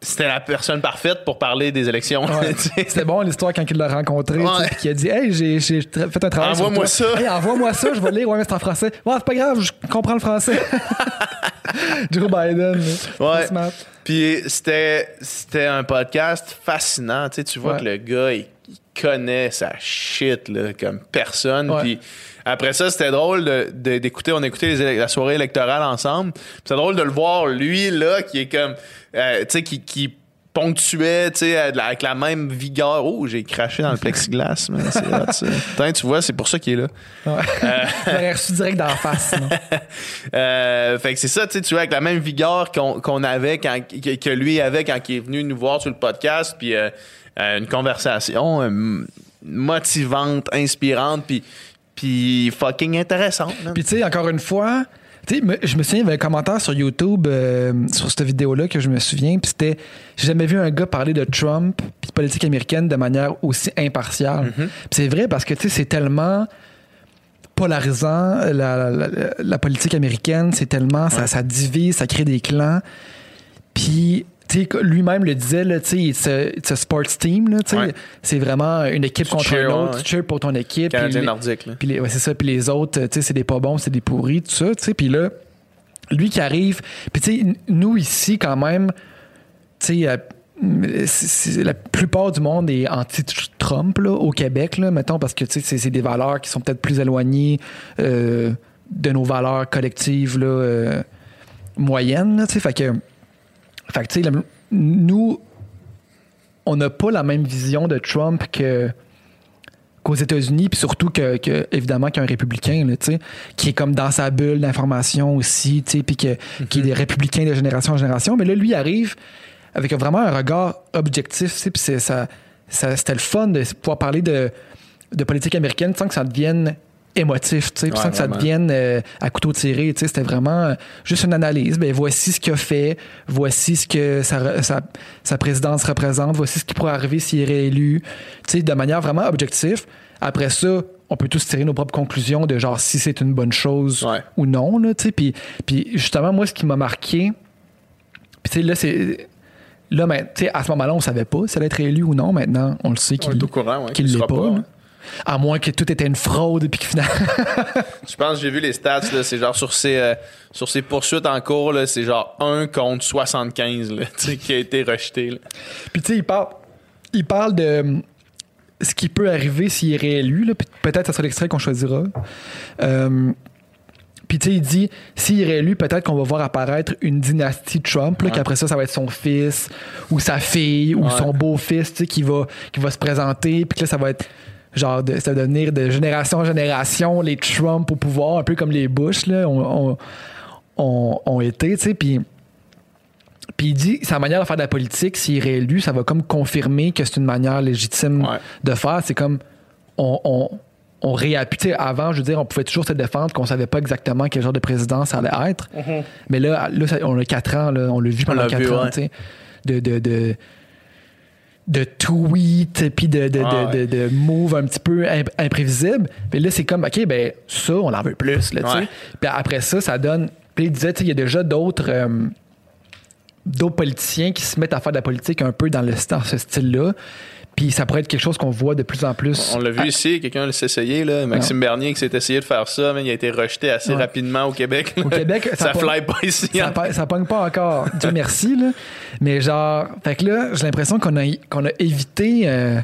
c'était la personne parfaite pour parler des élections. Ouais. C'était bon l'histoire quand il l'a rencontré, Ouais. qu'il a dit Hey, j'ai fait un travail. Envoie-moi ça. Hey, envoie-moi ça, je vais lire. Ouais, mais c'est en français. Ouais, c'est pas grave, je comprends le français. Joe Biden. Ouais. Puis c'était un podcast fascinant. Tu, sais, tu vois que le gars, il connaît sa shit là, comme personne. Ouais. Puis après ça, c'était drôle de- de- d'écouter. on écoutait les la soirée électorale ensemble. Puis C'est drôle de le voir, lui, là, qui est comme. euh, tu sais, qui. qui ponctuait, tu sais, avec la- avec la même vigueur. Oh, j'ai craché dans le plexiglas, mais c'est ça. Putain, tu vois, c'est pour ça qu'il est là. Ouais. J'aurais reçu direct d'en face. sinon. Euh, fait que c'est ça, tu sais, tu vois, avec la même vigueur qu'on qu'on avait quand que, lui avait quand il est venu nous voir sur le podcast, puis euh, euh, une conversation euh, motivante, inspirante, puis puis fucking intéressante. Puis tu sais, encore une fois, tu sais, me- je me souviens, il y avait un commentaire sur YouTube euh, sur cette vidéo-là que je me souviens, puis c'était j'ai jamais vu un gars parler de Trump puis de politique américaine de manière aussi impartiale. Puis c'est vrai parce que tu sais, c'est tellement polarisant la, la- la- la politique américaine, c'est tellement ça, ça divise, ça crée des clans. Puis lui-même le disait là, it's a, sports team Ouais. c'est vraiment une équipe Tu contre cheer, une autre, ouais, tu cheer pour ton équipe. Canadien nordique, puis ouais, c'est ça. Puis les autres, c'est des pas bons, c'est des pourris, tout ça. Puis là, lui qui arrive. Puis tu sais, n- nous ici, quand même, tu sais, euh, la plupart du monde est anti-Trump, là, au Québec, là, mettons, parce que, c'est- des valeurs qui sont peut-être plus éloignées euh, de nos valeurs collectives, là, euh, moyennes, là. Fait que, fait que, tu sais, nous, on n'a pas la même vision de Trump que qu'aux États-Unis, puis surtout que, que, évidemment qu'un républicain, là, tu sais, qui est comme dans sa bulle d'information aussi, tu sais, puis que, qui est des républicains de génération en génération. Mais là, lui arrive avec vraiment un regard objectif, tu sais, puis c'est- ça, ça- c'était le fun de pouvoir parler de, de politique américaine sans que ça devienne émotif, tu sais, Ouais, sans que ça devienne euh, à couteau tiré, tu sais, c'était vraiment euh, juste une analyse. Ben voici ce qu'il a fait, voici ce que sa, sa, sa présidence représente, voici ce qui pourrait arriver s'il est réélu, tu sais, de manière vraiment objective. Après ça, on peut tous tirer nos propres conclusions de genre si c'est une bonne chose Ouais. ou non, là, tu sais. Puis, puis justement, moi, ce qui m'a marqué, puis tu sais, là, c'est. Là, mais, tu sais, à ce moment-là, on savait pas si elle allait être élu ou non. Maintenant, on le sait qu'il ouais, qu'il l'est pas. À moins que tout était une fraude et puis que finalement. Je pense que j'ai vu les stats, là, c'est genre sur ces, euh, sur ces poursuites en cours, là, c'est genre 1 contre 75 là, qui a été rejeté. là. Puis tu sais, il parle, il parle de hum, ce qui peut arriver s'il est réélu. là, Peut-être que ce sera l'extrait qu'on choisira. Euh, puis tu sais, il dit, s'il est réélu, peut-être qu'on va voir apparaître une dynastie Trump, là, qu'après ça, ça va être son fils ou sa fille ou Ouais. son beau-fils qui va, qui va se présenter. Puis que là, ça va être genre, de, ça va devenir de génération en génération les Trump au pouvoir, un peu comme les Bush là, ont, ont, ont- ont été. tu sais, Puis puis il dit, sa manière de faire de la politique, s'il est réélu, ça va comme confirmer que c'est une manière légitime Ouais. de faire. C'est comme, on, on, on réappuie. Tu sais, Avant, je veux dire, on pouvait toujours se défendre qu'on savait pas exactement quel genre de président ça allait être. Mais là, là on a quatre ans, là, on l'a vu pendant quatre vu, ans, ouais. tu sais, de, de, de, de tweets, puis de, de, Ah, de, de, de moves un petit peu imp- imprévisibles. Puis là, c'est comme, OK, ben ça, on en veut plus, là. Ouais. Puis après ça, ça donne... Puis il disait, tu sais, il y a déjà d'autres... euh, d'autres politiciens qui se mettent à faire de la politique un peu dans, le, dans ce style-là. Puis ça pourrait être quelque chose qu'on voit de plus en plus. On l'a vu ici, quelqu'un s'est essayé, là. Maxime Bernier qui s'est essayé de faire ça, mais il a été rejeté assez Ouais. rapidement au Québec. là. Au Québec, ça ça, pas- fly pas ici. Ça, hein. ça pogne pas encore. Dieu merci, là. Mais genre, fait que là, j'ai l'impression qu'on a, qu'on a évité euh,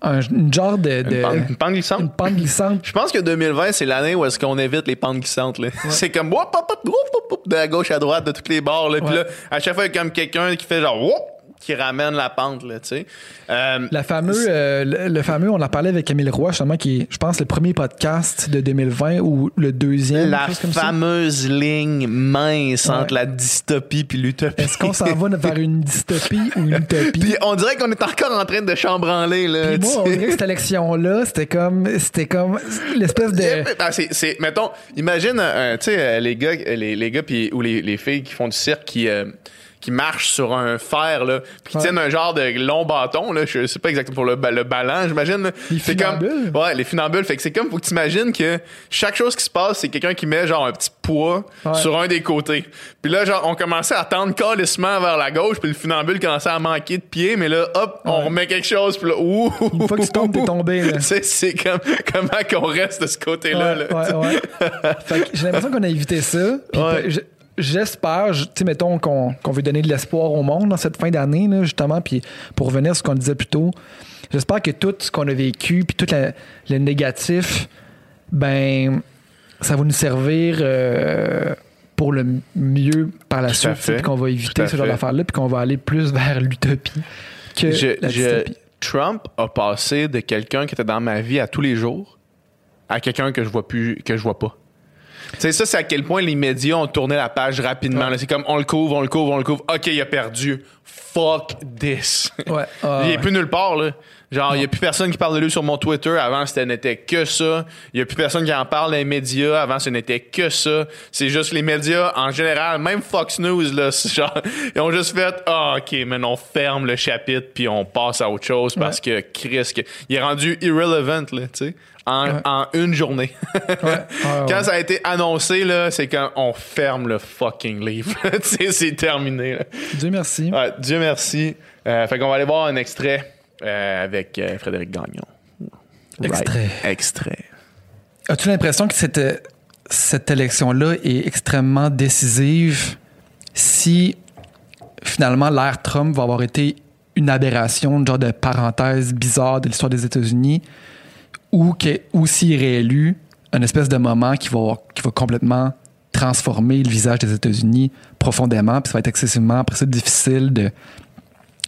un une genre de. de- Une pente- une pente glissante. une pente glissante. Je pense que 2020, c'est l'année où est-ce qu'on évite les pentes glissantes. là. C'est comme whoop, whoop, whoop, de la gauche à droite, de tous les bords. Là. Puis là, à chaque fois, il y a comme quelqu'un qui fait genre whoop, qui ramène la pente. Là, tu sais. Euh, La fameux, euh, le, le fameux, on en parlait avec Camille Roy, justement, qui est, je pense, le premier podcast de 2020 ou le deuxième. la ça. fameuse ligne mince Ouais. entre la dystopie puis l'utopie. Est-ce qu'on s'en va vers une dystopie ou une utopie? Puis on dirait qu'on est encore en train de chambranler. Là, Puis moi, on dirait que cette élection-là, c'était comme, c'était comme l'espèce de. Ben, c'est, c'est- mettons, imagine, euh, tu sais, les gars, les, les gars ou les, les filles qui font du cirque qui, euh, qui marchent sur un fer, là, puis qui Ouais. tiennent un genre de long bâton, là, je sais pas exactement pour le, ba- le ballon, j'imagine. Les C'est comme, funambules? ouais, les funambules. Fait que c'est comme, faut que t'imagines que chaque chose qui se passe, c'est quelqu'un qui met genre un petit poids Ouais. sur un des côtés. Puis là, genre, on commençait à tendre calissement vers la gauche, puis le funambule commençait à manquer de pied, mais là, hop, on remet quelque chose, puis là, ouh! Une fois que tu tombes, t'es tombé, là. C'est, comme, comment qu'on reste de ce côté-là, Ouais, là. ouais, ouais. Fait que j'ai l'impression qu'on a évité ça. J'espère, je- tu sais, mettons qu'on veut donner de l'espoir au monde dans cette fin d'année, justement, puis pour revenir à ce qu'on disait plus tôt, j'espère que tout ce qu'on a vécu, puis tout la- le négatif, ben, ça va nous servir euh, pour le mieux par la Tout suite, puis qu'on va éviter ce genre d'affaires-là, puis qu'on va aller plus vers l'utopie que Je- la je- dystopie. Trump a passé de quelqu'un qui était dans ma vie à tous les jours à quelqu'un que je vois plus que je vois pas. Tu sais, ça, c'est à quel point les médias ont tourné la page rapidement. C'est comme on le couvre, on le couvre, on le couvre. OK, il a perdu. Fuck this. Ouais. Il est ouais. plus nulle part, là. Genre, il n'y a plus personne qui parle de lui sur mon Twitter. Avant, c'était n'était que ça. Il n'y a plus personne qui en parle dans les médias. Avant, ce n'était que ça. C'est juste les médias, en général, même Fox News, là, genre, ils ont juste fait, ah, OK, mais on ferme le chapitre puis on passe à autre chose parce que Chris, que- il est rendu irrelevant, là, tu sais, en, Ouais. en une journée. Ouais, ouais, Quand ça a été annoncé, là, c'est quand on ferme le fucking livre. Tu sais, c'est terminé, là. Dieu merci. Ouais, Dieu merci. Euh, fait qu'on va aller voir un extrait euh, avec euh, Frédéric Gagnon. Extrait. Extrait. As-tu l'impression que cette, cette élection-là est extrêmement décisive si finalement l'ère Trump va avoir été une aberration, une genre de parenthèse bizarre de l'histoire des États-Unis, ou, que, ou s'il est réélu, un espèce de moment qui va, qui va complètement transformer le visage des États-Unis profondément, puis ça va être excessivement après ça difficile de,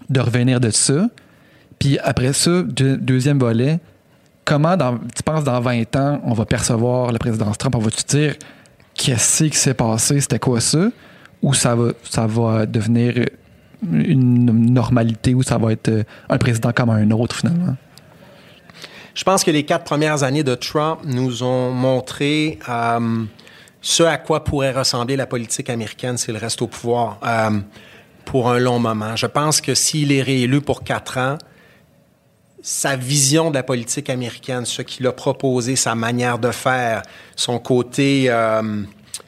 de revenir de ça? Puis après ça, deux- deuxième volet, comment dans, tu penses dans 20 ans, on va percevoir la présidence Trump? On va-tu dire qu'est-ce qui s'est passé? C'était quoi ça? Ou ça va, ça va devenir une normalité ou ça va être euh, un président comme un autre finalement? Je pense que les quatre premières années de Trump nous ont montré euh, ce à quoi pourrait ressembler la politique américaine s'il reste au pouvoir euh, pour un long moment. Je pense que s'il est réélu pour quatre ans, sa vision de la politique américaine, ce qu'il a proposé, sa manière de faire, son côté, euh,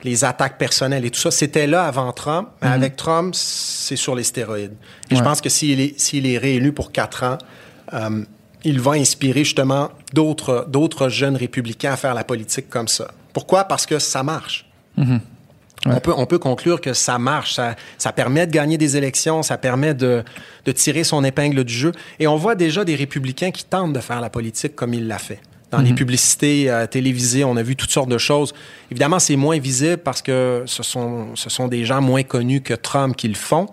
les attaques personnelles et tout ça, c'était là avant Trump. Mais avec Trump, c'est sur les stéroïdes. Et je pense que s'il est, réélu pour quatre ans, euh, il va inspirer justement d'autres, d'autres jeunes républicains à faire la politique comme ça. Pourquoi? Parce que ça marche. On, peut, on peut conclure que ça marche. Ça, ça permet de gagner des élections, ça permet de, de tirer son épingle du jeu. Et on voit déjà des républicains qui tentent de faire la politique comme il l'a fait. Dans les publicités euh, télévisées, on a vu toutes sortes de choses. Évidemment, c'est moins visible parce que ce sont, ce sont des gens moins connus que Trump qui le font.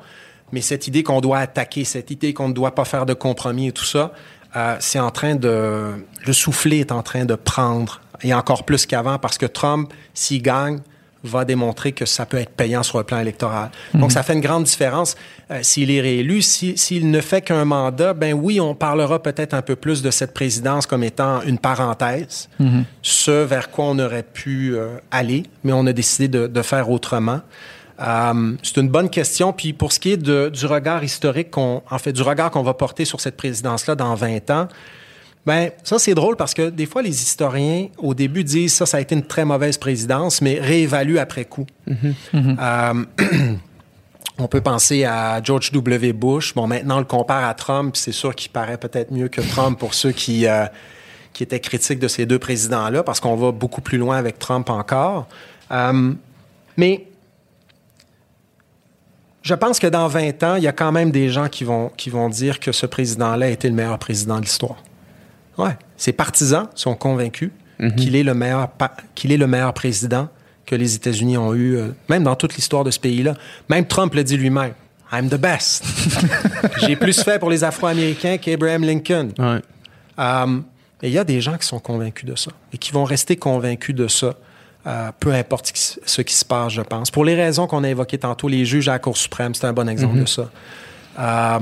Mais cette idée qu'on doit attaquer, cette idée qu'on ne doit pas faire de compromis et tout ça, euh, c'est en train de... Le soufflet est en train de prendre, et encore plus qu'avant, parce que Trump, s'il gagne, va démontrer que ça peut être payant sur le plan électoral. Donc, ça fait une grande différence. Euh, s'il est réélu, si- s'il ne fait qu'un mandat, ben oui, on parlera peut-être un peu plus de cette présidence comme étant une parenthèse, ce vers quoi on aurait pu euh, aller, mais on a décidé de, de faire autrement. Euh, c'est une bonne question. Puis pour ce qui est de- du regard historique, qu'on, en fait, du regard qu'on va porter sur cette présidence-là dans 20 ans, ben ça c'est drôle parce que des fois les historiens au début disent ça ça a été une très mauvaise présidence, mais réévaluent après coup. Euh, on peut penser à George W. Bush. Bon maintenant on le compare à Trump, puis c'est sûr qu'il paraît peut-être mieux que Trump pour ceux qui euh, qui étaient critiques de ces deux présidents-là, parce qu'on va beaucoup plus loin avec Trump encore. Euh, mais je pense que dans 20 ans, il y a quand même des gens qui vont, qui vont dire que ce président-là a été le meilleur président de l'histoire. Ouais. Ses partisans sont convaincus qu'il est, le meilleur qu'il est le meilleur président que les États-Unis ont eu, euh, même dans toute l'histoire de ce pays-là. Même Trump le dit lui-même. I'm the best. J'ai plus fait pour les Afro-Américains qu'Abraham Lincoln. Ouais. Euh, et il y a des gens qui sont convaincus de ça et qui vont rester convaincus de ça, euh, peu importe ce qui, se passe, je pense. Pour les raisons qu'on a évoquées tantôt, les juges à la Cour suprême, c'est un bon exemple de ça. Euh,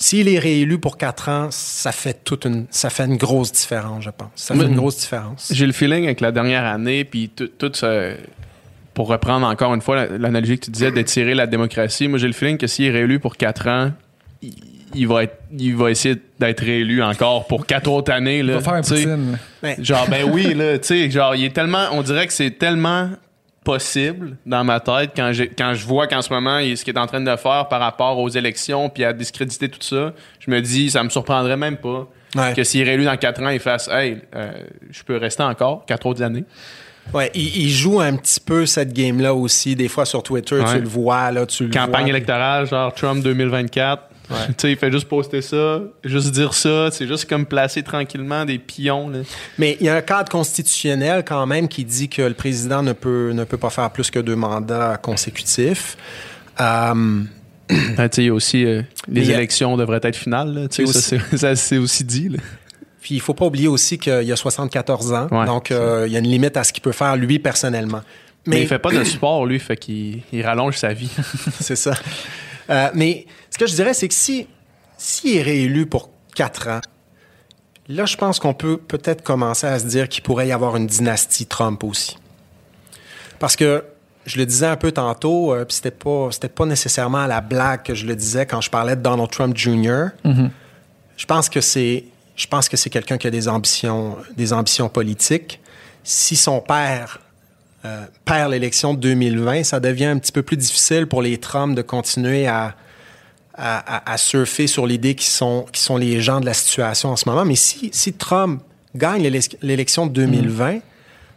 S'il est réélu pour quatre ans, ça fait toute une, ça fait une grosse différence, je pense. Ça fait une grosse différence. J'ai le feeling avec la dernière année, puis tout, tout ce- Pour reprendre encore une fois la- l'analogie que tu disais d'étirer la démocratie, moi j'ai le feeling que s'il est réélu pour quatre ans, il, il va, être, il va essayer d'être réélu encore pour quatre autres années. Il Là, va faire un poutine. Genre, ben oui, là, tu sais, genre, il est tellement. On dirait que c'est tellement possible dans ma tête quand, quand je vois qu'en ce moment, il- ce qu'il est en train de faire par rapport aux élections puis à discréditer tout ça, je me dis, ça me surprendrait même pas Ouais. que s'il est réélu dans quatre ans, il fasse, hey, euh, je peux rester encore quatre autres années. Ouais, il, il joue un petit peu cette game-là aussi. Des fois sur Twitter, Ouais. tu le vois, là, tu le Campagne vois. électorale, genre Trump 2024. Tu sais, il fait juste poster ça, juste dire ça, c'est juste comme placer tranquillement des pions. Là. Mais il y a un cadre constitutionnel quand même qui dit que le président ne peut, ne peut pas faire plus que deux mandats consécutifs. Tu sais, il y a aussi euh, Mais les a- élections devraient être finales. là, tu sais, Il y a ça, c'est- ça, c'est aussi dit. là. puis il faut pas oublier aussi qu'il y a 74 ans, Ouais, donc euh, il y a une limite à ce qu'il peut faire lui personnellement. Mais, il fait pas de sport, lui, fait qu'il il rallonge sa vie. c'est ça. Euh, mais ce que je dirais, c'est que si s'il est réélu pour quatre ans, là, je pense qu'on peut peut-être commencer à se dire qu'il pourrait y avoir une dynastie Trump aussi. Parce que je le disais un peu tantôt, euh, puis c'était pas c'était pas nécessairement à la blague que je le disais quand je parlais de Donald Trump Jr. Je pense que c'est je pense que c'est quelqu'un qui a des ambitions des ambitions politiques. Si son père euh, perd l'élection de 2020, ça devient un petit peu plus difficile pour les Trump de continuer à, à, à- à surfer sur l'idée qu'ils sont, qu'ils sont les gens de la situation en ce moment. Mais si, si Trump gagne l'élec- l'élection de 2020,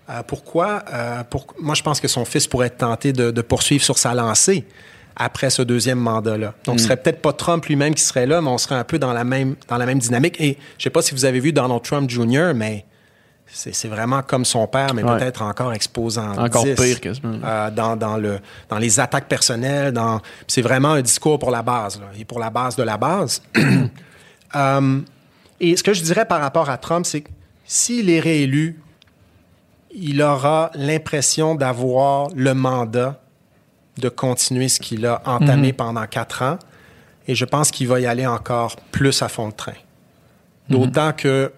euh, pourquoi? euh, pour- moi, je pense que son fils pourrait être tenté de, de poursuivre sur sa lancée après ce deuxième mandat-là. Donc, ce serait peut-être pas Trump lui-même qui serait là, mais on serait un peu dans la même, dans la même dynamique. Et je sais pas si vous avez vu Donald Trump Jr., mais c'est vraiment comme son père, mais Ouais. peut-être encore exposant. Encore 10, pire quasiment. euh, dans, dans, le, dans les attaques personnelles. Dans, c'est vraiment un discours pour la base, là, et pour la base de la base. Euh, et ce que je dirais par rapport à Trump, c'est que s'il est réélu, il aura l'impression d'avoir le mandat de continuer ce qu'il a entamé pendant quatre ans. Et je pense qu'il va y aller encore plus à fond de train. D'autant que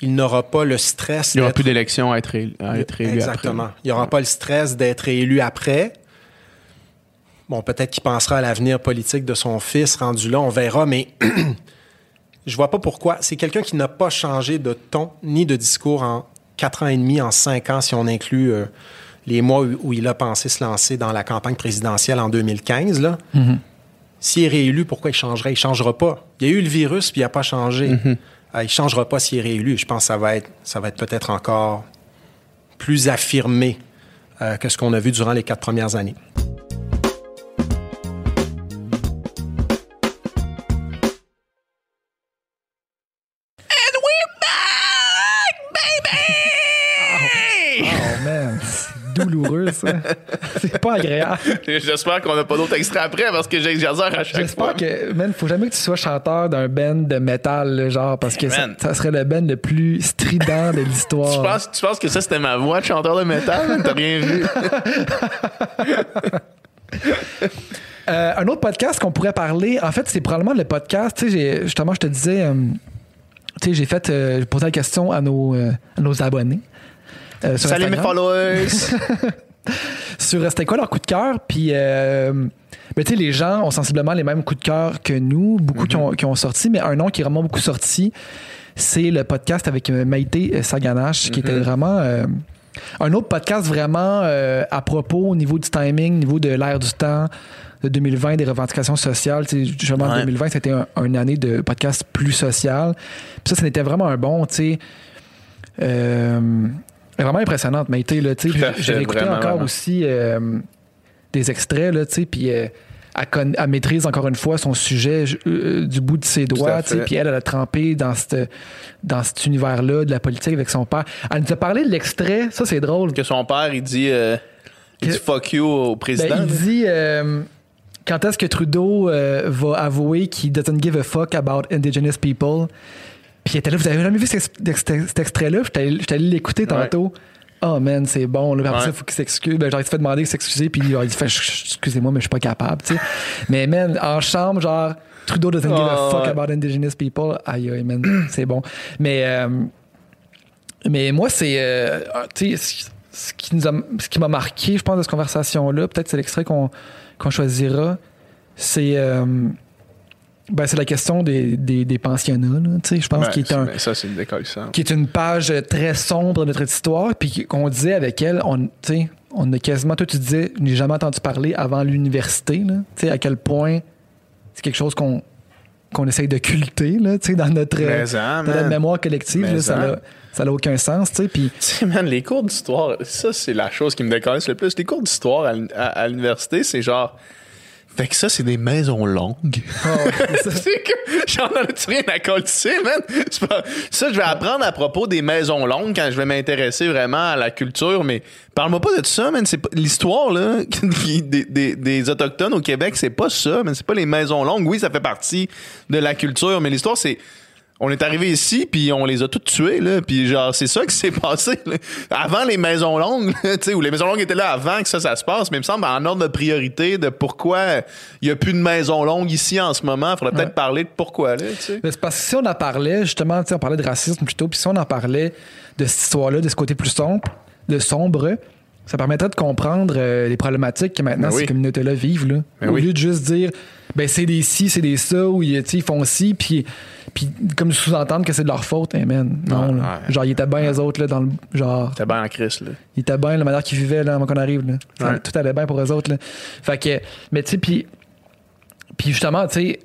il n'aura pas le stress Il n'y aura plus d'élections à être élu, à être élu Exactement. après. Il n'y aura pas le stress d'être élu après. Bon, peut-être qu'il pensera à l'avenir politique de son fils rendu là, on verra, mais je vois pas pourquoi. C'est quelqu'un qui n'a pas changé de ton ni de discours en quatre ans et demi, en cinq ans, si on inclut euh, les mois où, où il a pensé se lancer dans la campagne présidentielle en 2015. Là. S'il est réélu, pourquoi il changerait? Il changera pas. Il y a eu le virus, puis il n'a pas changé. Euh, il changera pas s'il est réélu. Je pense que ça va être, ça va être peut-être encore plus affirmé euh, que ce qu'on a vu durant les quatre premières années. Ça. c'est pas agréable. J'espère qu'on n'a pas d'autres extraits après parce que j'exagère à chaque fois. J'espère que, man, faut jamais que tu sois chanteur d'un band de métal, là, genre, parce que ça, serait le band le plus strident de Tu l'histoire. penses, tu penses que ça, c'était ma voix de chanteur de métal? T'as rien vu? Euh, un autre podcast qu'on pourrait parler, en fait, c'est probablement le podcast. Tu sais, justement, je te disais, euh, tu sais, j'ai fait, euh, j'ai posé la question à nos, euh, à nos abonnés. euh, Salut mes Instagram. followers! sur euh, c'était quoi leur coup de cœur? Puis, euh, ben, tu sais, les gens ont sensiblement les mêmes coups de cœur que nous, beaucoup qui, ont, qui ont sorti, mais un nom qui est vraiment beaucoup sorti, c'est le podcast avec euh, Maïté Saganache, qui était vraiment euh, un autre podcast vraiment euh, à propos au niveau du timing, au niveau de l'ère du temps. De 2020, des revendications sociales. Tu sais, Justement, Ouais. 2020, c'était un, une année de podcast plus social. Puis ça, ça était vraiment un bon, tu sais. euh, vraiment impressionnante, Maïté. Là, tu sais. Tout à J'ai vraiment, encore vraiment. aussi euh, des extraits, là, tu sais, puis euh, elle, maîtrise encore une fois son sujet euh, du bout de ses doigts, puis elle, elle a trempé dans, cette, dans cet univers-là de la politique avec son père. Elle nous a parlé de l'extrait, ça c'est drôle. que son père, il dit, euh, il dit fuck you au président. Ben, il dit euh, quand est-ce que Trudeau euh, va avouer qu'il doesn't give a fuck about indigenous people? Puis il était là, vous avez jamais vu cet, extrait-là? J'étais allé- l'écouter tantôt. Oh man, c'est bon. Là. Après Ouais. il faut qu'il s'excuse. Ben, genre, il s'est fait demander de s'excuser. Puis il a dit fait, excusez-moi, mais je suis pas capable. tu sais. mais man, en chambre, genre, Trudeau doesn't give a Oh, fuck ouais. about indigenous people. Aïe, aïe, man, c'est bon. Mais, euh, mais moi, c'est. euh, tu sais, ce- qui nous a- ce qui m'a marqué, je pense, de cette conversation-là, peut-être c'est l'extrait qu'on qu'on choisira, c'est. euh, ben, c'est la question des, des, des pensionnats, je pense Ben, qu'il est un, ça, c'est une qui est une page très sombre de notre histoire, puis qu'on disait avec elle, on, on a quasiment, toi tu disais, je n'ai jamais entendu parler avant l'université, là, tu sais, à quel point c'est quelque chose qu'on qu'on essaye de culter, là, dans notre, euh, en, dans notre mémoire collective, là, ça n'a ça n'a aucun sens, tu sais, man, les cours d'histoire, ça, c'est la chose qui me décollisse le plus. Les cours d'histoire à- à l'université, c'est genre. Fait que ça, c'est des maisons longues. c'est que j'en ai-tu rien à coller, man? C'est pas- Ça, je vais apprendre à propos des maisons longues quand je vais m'intéresser vraiment à la culture, mais parle-moi pas de ça, man. C'est pas l'histoire, là, des- des Autochtones au Québec, c'est pas ça, man. C'est pas les maisons longues. Oui, ça fait partie de la culture, mais l'histoire, c'est. On est arrivé ici, puis on les a toutes tués, là. Puis genre, c'est ça qui s'est passé. là. Avant les maisons longues, là, tu sais, où les maisons longues étaient là avant que ça, ça se passe. Mais il me semble, en ordre de priorité, de pourquoi il n'y a plus de maisons longues ici en ce moment, il faudrait peut-être Ouais. parler de pourquoi, là, tu sais. Mais c'est parce que si on en parlait, justement, tu sais, on parlait de racisme plutôt, puis si on en parlait de cette histoire-là, de ce côté plus sombre, de sombre, ça permettrait de comprendre euh, les problématiques que maintenant Ben oui. ces communautés-là vivent. Là. Ben Au oui. lieu de juste dire, ben c'est des ci, c'est des ça, ou ils tu sais, ils font ci, puis, puis comme sous-entendre que c'est de leur faute, hey, man. Non, Ouais, là. ouais. Genre, ils étaient bien, eux autres, là, dans le. Genre, T'es bien en crise, là. ils étaient bien la manière qu'ils vivaient là, avant qu'on arrive. Là. Tout allait bien pour eux autres. Là. Fait que, mais tu sais, puis, puis justement, tu sais,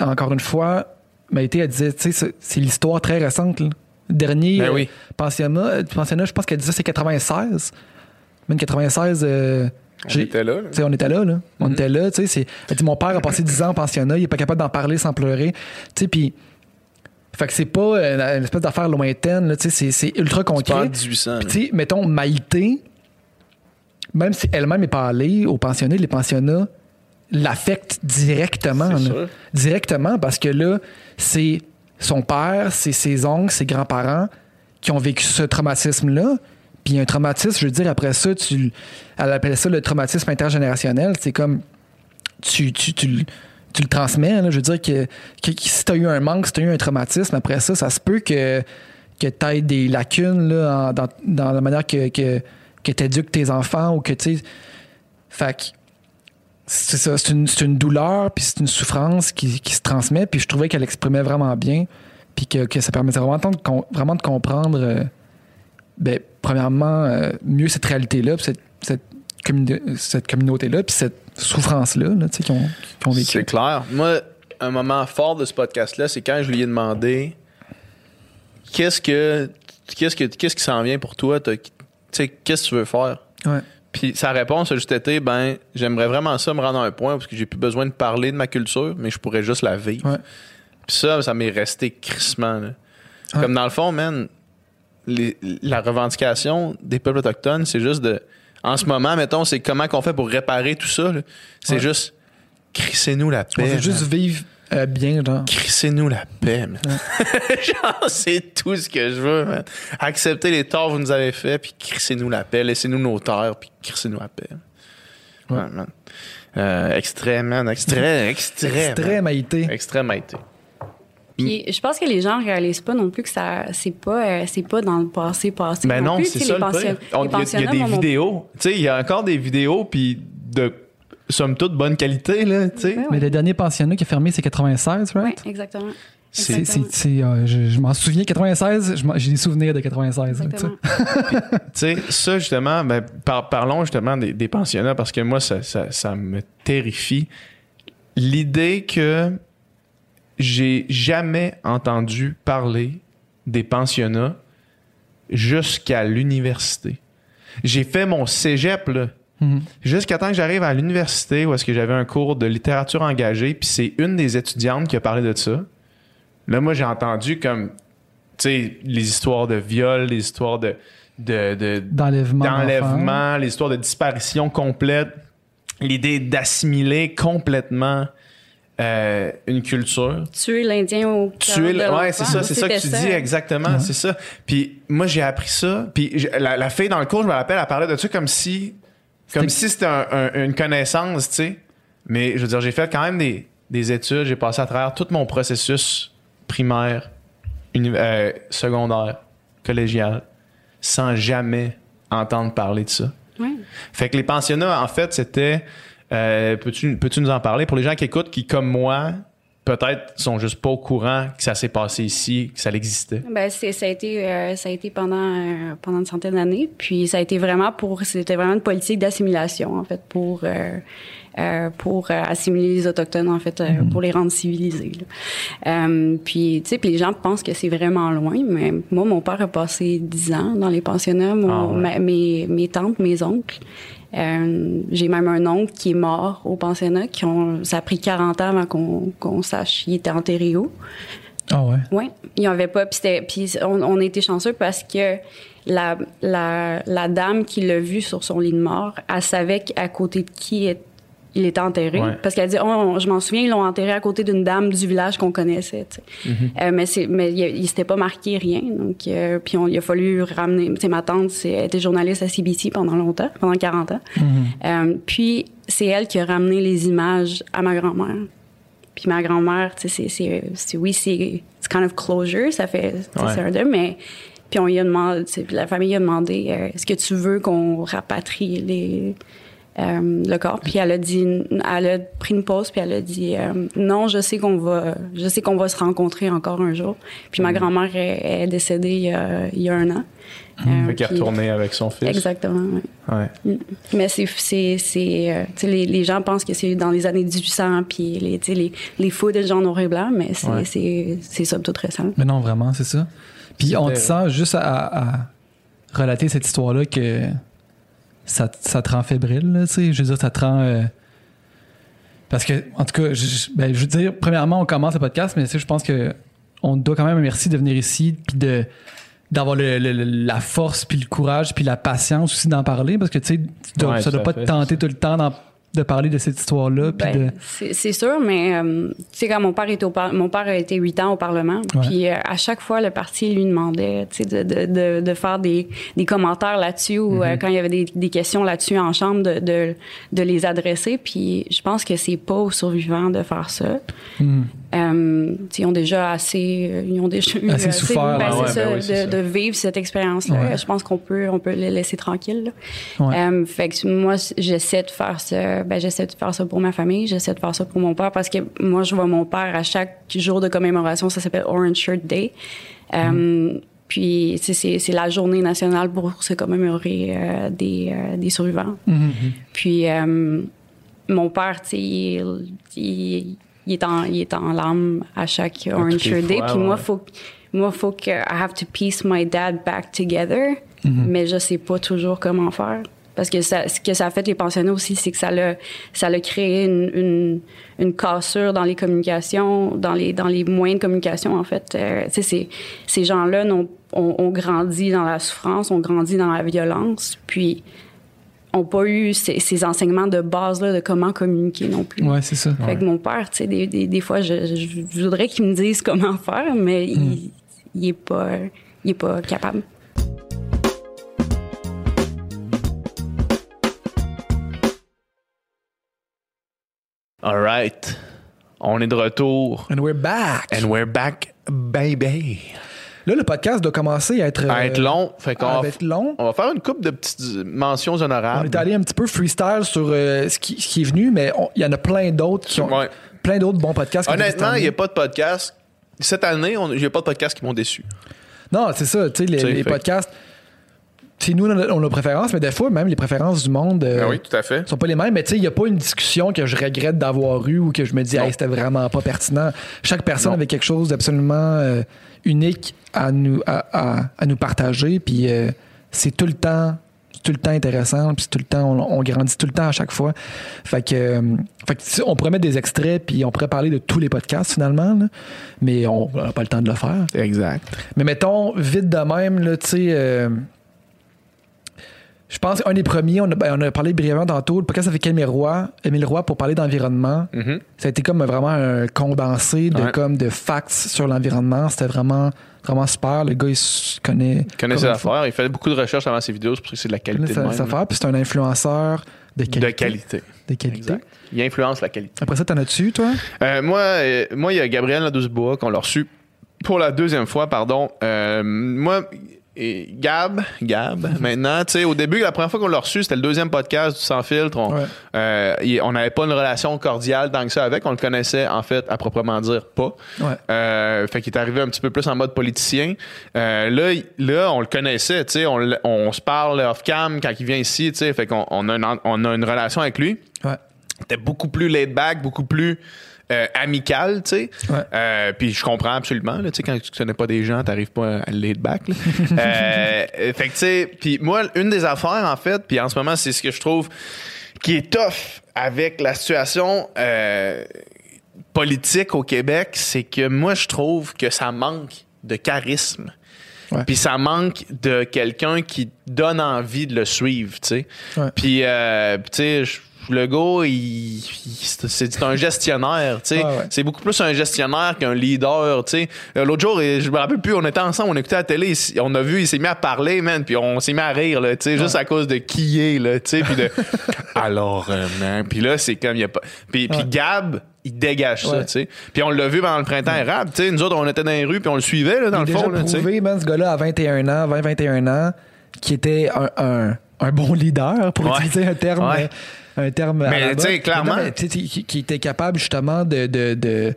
encore une fois, Maïté, elle disait, tu sais, c'est- l'histoire très récente. Là. Le dernier Ben oui. pensionnat, euh, pensionnat, je pense qu'elle disait c'est 96. Même 96, euh, On était là, là. tu sais, on était là, là. On était là, tu sais. Elle dit, mon père a passé 10 ans en pensionnat, il est pas capable d'en parler sans pleurer. Tu sais, puis. Fait que c'est pas euh, une espèce d'affaire lointaine, là, tu sais, c'est- ultra concret. 1800. Puis, là. tu sais, mettons, Maïté, même si elle-même n'est pas allée au pensionnat, les pensionnats l'affectent directement. Là. Directement, parce que là, c'est son père, c'est ses oncles, ses grands-parents qui ont vécu ce traumatisme-là. Puis un traumatisme, je veux dire, après ça, tu, elle appelle ça le traumatisme intergénérationnel. C'est comme tu, tu, tu, tu le transmets. là. Je veux dire que, que- si tu as eu un manque, si tu as eu un traumatisme, après ça, ça se peut que, que tu aies des lacunes là, dans, dans la manière que, que, que tu éduques tes enfants ou que tu. Fait c'est ça, c'est une, une douleur, puis c'est une souffrance qui, qui se transmet, puis je trouvais qu'elle exprimait vraiment bien, puis que, que ça permettait vraiment de, comprendre, euh, ben, premièrement, euh, mieux cette réalité-là, cette, cette, cette communauté-là, puis cette souffrance-là, là, tu sais, qu'ils ont, qu'ils ont vécu. C'est clair. Moi, un moment fort de ce podcast-là, c'est quand je lui ai demandé qu'est-ce que qu'est-ce que qu'est-ce qui s'en vient pour toi, t'as- tu sais, qu'est-ce que tu veux faire? Ouais. Puis sa réponse a juste été ben j'aimerais vraiment ça me rendre à un point parce que j'ai plus besoin de parler de ma culture, mais je pourrais juste la vivre. Ouais. Puis ça, ça m'est resté crissement. là. Ouais. Comme dans le fond, man, les- la revendication des peuples autochtones, c'est juste de En ce moment, mettons, c'est comment qu'on fait pour réparer tout ça. là. C'est Ouais. juste, crissez-nous la On paix. veut juste man. vivre euh, bien, genre. Crissez-nous la paix, man. Genre, c'est tout ce que je veux, man. Acceptez les torts que vous nous avez faits, puis crissez-nous la paix. Laissez-nous nos terres, puis crissez-nous la paix. Ouais, man. Euh, extrait, man. Extrait, extrait. Extrait, man. Maïté. Extrait, Maïté. Puis je pense que les gens réalisent pas non plus que ça c'est pas euh, c'est pas dans le passé passé. Ben non, plus. c'est ça Il y y, a des vidéos. Tu sais, il y a encore des vidéos, puis de somme toute bonne qualité, là, tu sais. Ouais, Mais le dernier pensionnat qui a fermé, c'est 96, Oui, right? exactement. C'est- C'est, Exactement. c'est, euh, je, je m'en souviens, 96, je m'en- j'ai des souvenirs de 96. là, tu sais. Exactement. Tu sais, ça, justement, ben, par- parlons justement des, des pensionnats parce que moi, ça, ça, ça me terrifie. L'idée que j'ai jamais entendu parler des pensionnats jusqu'à l'université. J'ai fait mon cégep, là. Mhm. Jusqu'à temps que j'arrive à l'université où est-ce que j'avais un cours de littérature engagée, puis c'est une des étudiantes qui a parlé de ça. Là, moi, j'ai entendu comme, tu sais, les histoires de viol, les histoires de, de, de- D'enlèvement. d'enlèvement, les histoires de disparition complète, l'idée d'assimiler complètement euh, une culture. Tuer l'Indien au Tuer de le- ouais, c'est ça, c'est ça que tu dis exactement, c'est ça. Puis moi j'ai appris ça, puis j'ai- la, la fille dans le cours, je me rappelle, elle parlait de ça comme si comme si c'était un- un- une connaissance, tu sais. Mais je veux dire, j'ai fait quand même des, des études, j'ai passé à travers tout mon processus primaire, euh, secondaire, collégial, sans jamais entendre parler de ça. Ouais. Fait que les pensionnats, en fait, c'était. Euh, peux-tu, peux-tu nous en parler? Pour les gens qui écoutent, qui, comme moi, peut-être sont juste pas au courant que ça s'est passé ici, que ça existait? Ben, c'est, ça a été, euh, ça a été pendant, euh, pendant une centaine d'années. Puis ça a été vraiment pour, c'était vraiment une politique d'assimilation, en fait, pour, euh, pour assimiler les Autochtones, en fait, euh, pour les rendre civilisés. puis, tu sais, puis les gens pensent que c'est vraiment loin, mais moi, mon père a passé dix ans dans les pensionnats, mon, Ah ouais. ma- mes, mes tantes, mes oncles. Euh, j'ai même un oncle qui est mort au pensionnat, qui ont, ça a pris 40 ans avant qu'on, qu'on sache il était enterré où. Ah ouais? Oui, il n'y avait pas. Puis, on, on été chanceux parce que la, la, la dame qui l'a vu sur son lit de mort, elle savait à côté de qui est- il était enterré. Ouais. Parce qu'elle dit, oh, on- je m'en souviens, ils l'ont enterré à côté d'une dame du village qu'on connaissait. sais. Euh, mais c'est, mais il, il s'était pas marqué rien. Donc, euh, puis on, il a fallu ramener. Sais, ma tante, c'est, elle était journaliste à CBC pendant longtemps, pendant 40 ans. Euh, puis c'est elle qui a ramené les images à ma grand-mère. Puis ma grand-mère, c'est, c'est, c'est- oui, c'est it's kind of closure, ça fait, Ouais. c'est un deuil, mais puis on lui a demandé, la famille a demandé, est-ce que tu veux qu'on rapatrie les euh, le corps Puis elle a dit, elle a pris une pause, puis elle a dit, euh, non, je sais qu'on va, je sais qu'on va se rencontrer encore un jour. Puis Mm. ma grand-mère est, est décédée il y a, il y a un an. Euh, Fait qu'il est puis- retourné avec son fils. Exactement. oui. Ouais. Mais c'est, c'est, c'est, euh, tu sais, les, les gens pensent que c'est dans les années 1800, puis les, tu sais, les, les footage en noir et blanc, mais c'est, Ouais. c'est, c'est somme toute récent. Mais non, vraiment, c'est ça. Puis on te sent juste à, à relater cette histoire-là que ça, ça te rend fébrile, là, tu sais? Je veux dire, ça te rend. euh, Parce que, en tout cas, je, ben, je veux dire, premièrement, on commence le podcast, mais tu sais, je pense que on doit quand même merci de venir ici, puis de d'avoir le- la force, puis le courage, puis la patience aussi d'en parler, parce que tu sais, tu dois- Ouais, ça doit pas fait. te tenter tout le temps d'en- de parler de cette histoire-là, Ben, de. c'est, sûr, mais euh, tu sais, quand mon père était au par- mon père a été huit ans au Parlement, puis euh, à chaque fois, le parti lui demandait, de, de, de, de faire des, des commentaires là-dessus ou euh, quand il y avait des, des questions là-dessus en chambre, de, de, de les adresser. Puis je pense que c'est pas aux survivants de faire ça. Mhm. Euh, ils ont déjà assez, euh, ils ont déjà eu Assez souffert, ben, ouais, ça, ben oui, de, ça. de vivre cette expérience-là. Ouais. Je pense qu'on peut, on peut les laisser tranquilles. Ouais. Euh, fait que moi, j'essaie de faire ça. Ben, j'essaie de faire ça pour ma famille. J'essaie de faire ça pour mon père parce que moi, je vois mon père à chaque jour de commémoration. Ça s'appelle Orange Shirt Day. Euh, Puis, tu sais, c'est la journée nationale pour se commémorer euh, des, euh, des survivants. Puis, euh, mon père, il, il- il est en, il est en larmes à chaque Orange Day. Puis moi, faut, moi, faut que I have to piece my dad back together. Mais je sais pas toujours comment faire. Parce que ça, ce que ça a fait les pensionnats aussi, c'est que ça l'a, ça l'a créé une, une, une cassure dans les communications, dans les, dans les moyens de communication, en fait. Euh, ces, ces gens-là n'ont- ont, ont grandi dans la souffrance, ont grandi dans la violence, puis ont pas eu ces, ces enseignements de base-là de comment communiquer non plus. Ouais, c'est ça. Fait que mon père, tu sais, des, des, des fois, je, voudrais qu'il me dise comment faire, mais il, il est pas, il est pas capable. All right. On est de retour. And we're back. And we're back, baby. Là, le podcast doit commencer à être. À être euh, long. Fait qu'on à va, être long. on va faire une couple de petites mentions On honorables. est allé un petit peu freestyle sur euh, ce, qui, ce qui est venu, mais on- il y en a plein d'autres qui ont. Ouais. Plein d'autres bons podcasts. Honnêtement, il n'y a pas de podcast. Cette année, il n'y a pas de podcast qui m'ont déçu. Non, c'est ça. Tu sais, les, podcasts. C'est nous, on a, on nos préférences, mais des fois, même les préférences du monde. euh, Ben oui, tout à fait. sont pas les mêmes, mais tu sais, il n'y a pas une discussion que je regrette d'avoir eue ou que je me dis, hey, c'était vraiment pas pertinent. Chaque personne Non. avait quelque chose d'absolument euh, unique à nous, à, à- à nous partager, puis euh, c'est tout le temps. tout le temps intéressant, puis tout le temps, on, on grandit tout le temps à chaque fois. Fait que, euh, fait que si on pourrait mettre des extraits, puis on pourrait parler de tous les podcasts finalement, là, mais on n'a pas le temps de le faire. Exact. Mais mettons, vite de même, là, tu sais. euh, je pense qu'un des premiers, on a, ben, on a parlé brièvement tantôt, le podcast avec Émile Roy, Émile Roy pour parler d'environnement. Mhm. Ça a été comme vraiment un condensé de, Ouais. comme de facts sur l'environnement. C'était vraiment, vraiment super. Le gars, il connaît. Il connaît ses affaires. Il fait beaucoup de recherches avant ses vidéos. C'est pour ça que c'est de la Il connaît qualité de ses affaires, puis c'est un influenceur de qualité. De qualité. De qualité. Il influence la qualité. Après ça, t'en as-tu, toi? Euh, moi, euh, moi, il y a Gabriel Ladoucebois qu'on l'a reçu pour la deuxième fois, pardon. Euh, moi, et Gab, Gab, maintenant, tu sais, au début, la première fois qu'on l'a reçu, c'était le deuxième podcast du Sans Filtre. On Ouais. euh, on n'avait pas une relation cordiale tant que ça avec. On le connaissait, en fait, à proprement dire, pas. Ouais. Euh, fait qu'il est arrivé un petit peu plus en mode politicien. Euh, là, là, on le connaissait, tu sais, on, se parle off-cam quand il vient ici, tu sais, fait qu'on on a, une, on a une relation avec lui. Ouais. C'était beaucoup plus laid back, beaucoup plus euh, amical, tu sais. Ouais. Euh, puis je comprends absolument, tu sais, quand tu connais pas des gens, t'arrives pas à le laid back. là. Euh, fait que tu sais, puis moi, une des affaires en fait, puis en ce moment, c'est ce que je trouve qui est tough avec la situation politique au Québec, c'est que moi, je trouve que ça manque de charisme. Puis ça manque de quelqu'un qui donne envie de le suivre, tu sais. Puis, tu sais, je- le gars, il, il- c'est un gestionnaire, tu sais. Ouais. C'est beaucoup plus un gestionnaire qu'un leader, tu sais. Euh, L'autre jour, je me rappelle plus, on était ensemble, on écoutait la télé, on a vu, il s'est mis à parler, man, puis on s'est mis à rire, là, tu sais, juste à cause de qui il est, là, tu sais, puis de... Alors, euh, man, puis là, c'est comme, il y a pas... Puis. Gab, il dégage ça, tu sais. Puis on l'a vu pendant le printemps arabe, tu sais, nous autres, on était dans les rues, puis on le suivait, là, dans il le fond, déjà là, tu sais. prouvé, man, ce gars-là, à 21 ans, 20-21 ans, qui était un, un, un bon leader, pour Ouais. utiliser un terme. Ouais. Un terme Mais, tu sais, clairement- Non, mais, qui, qui était capable justement de, de, de,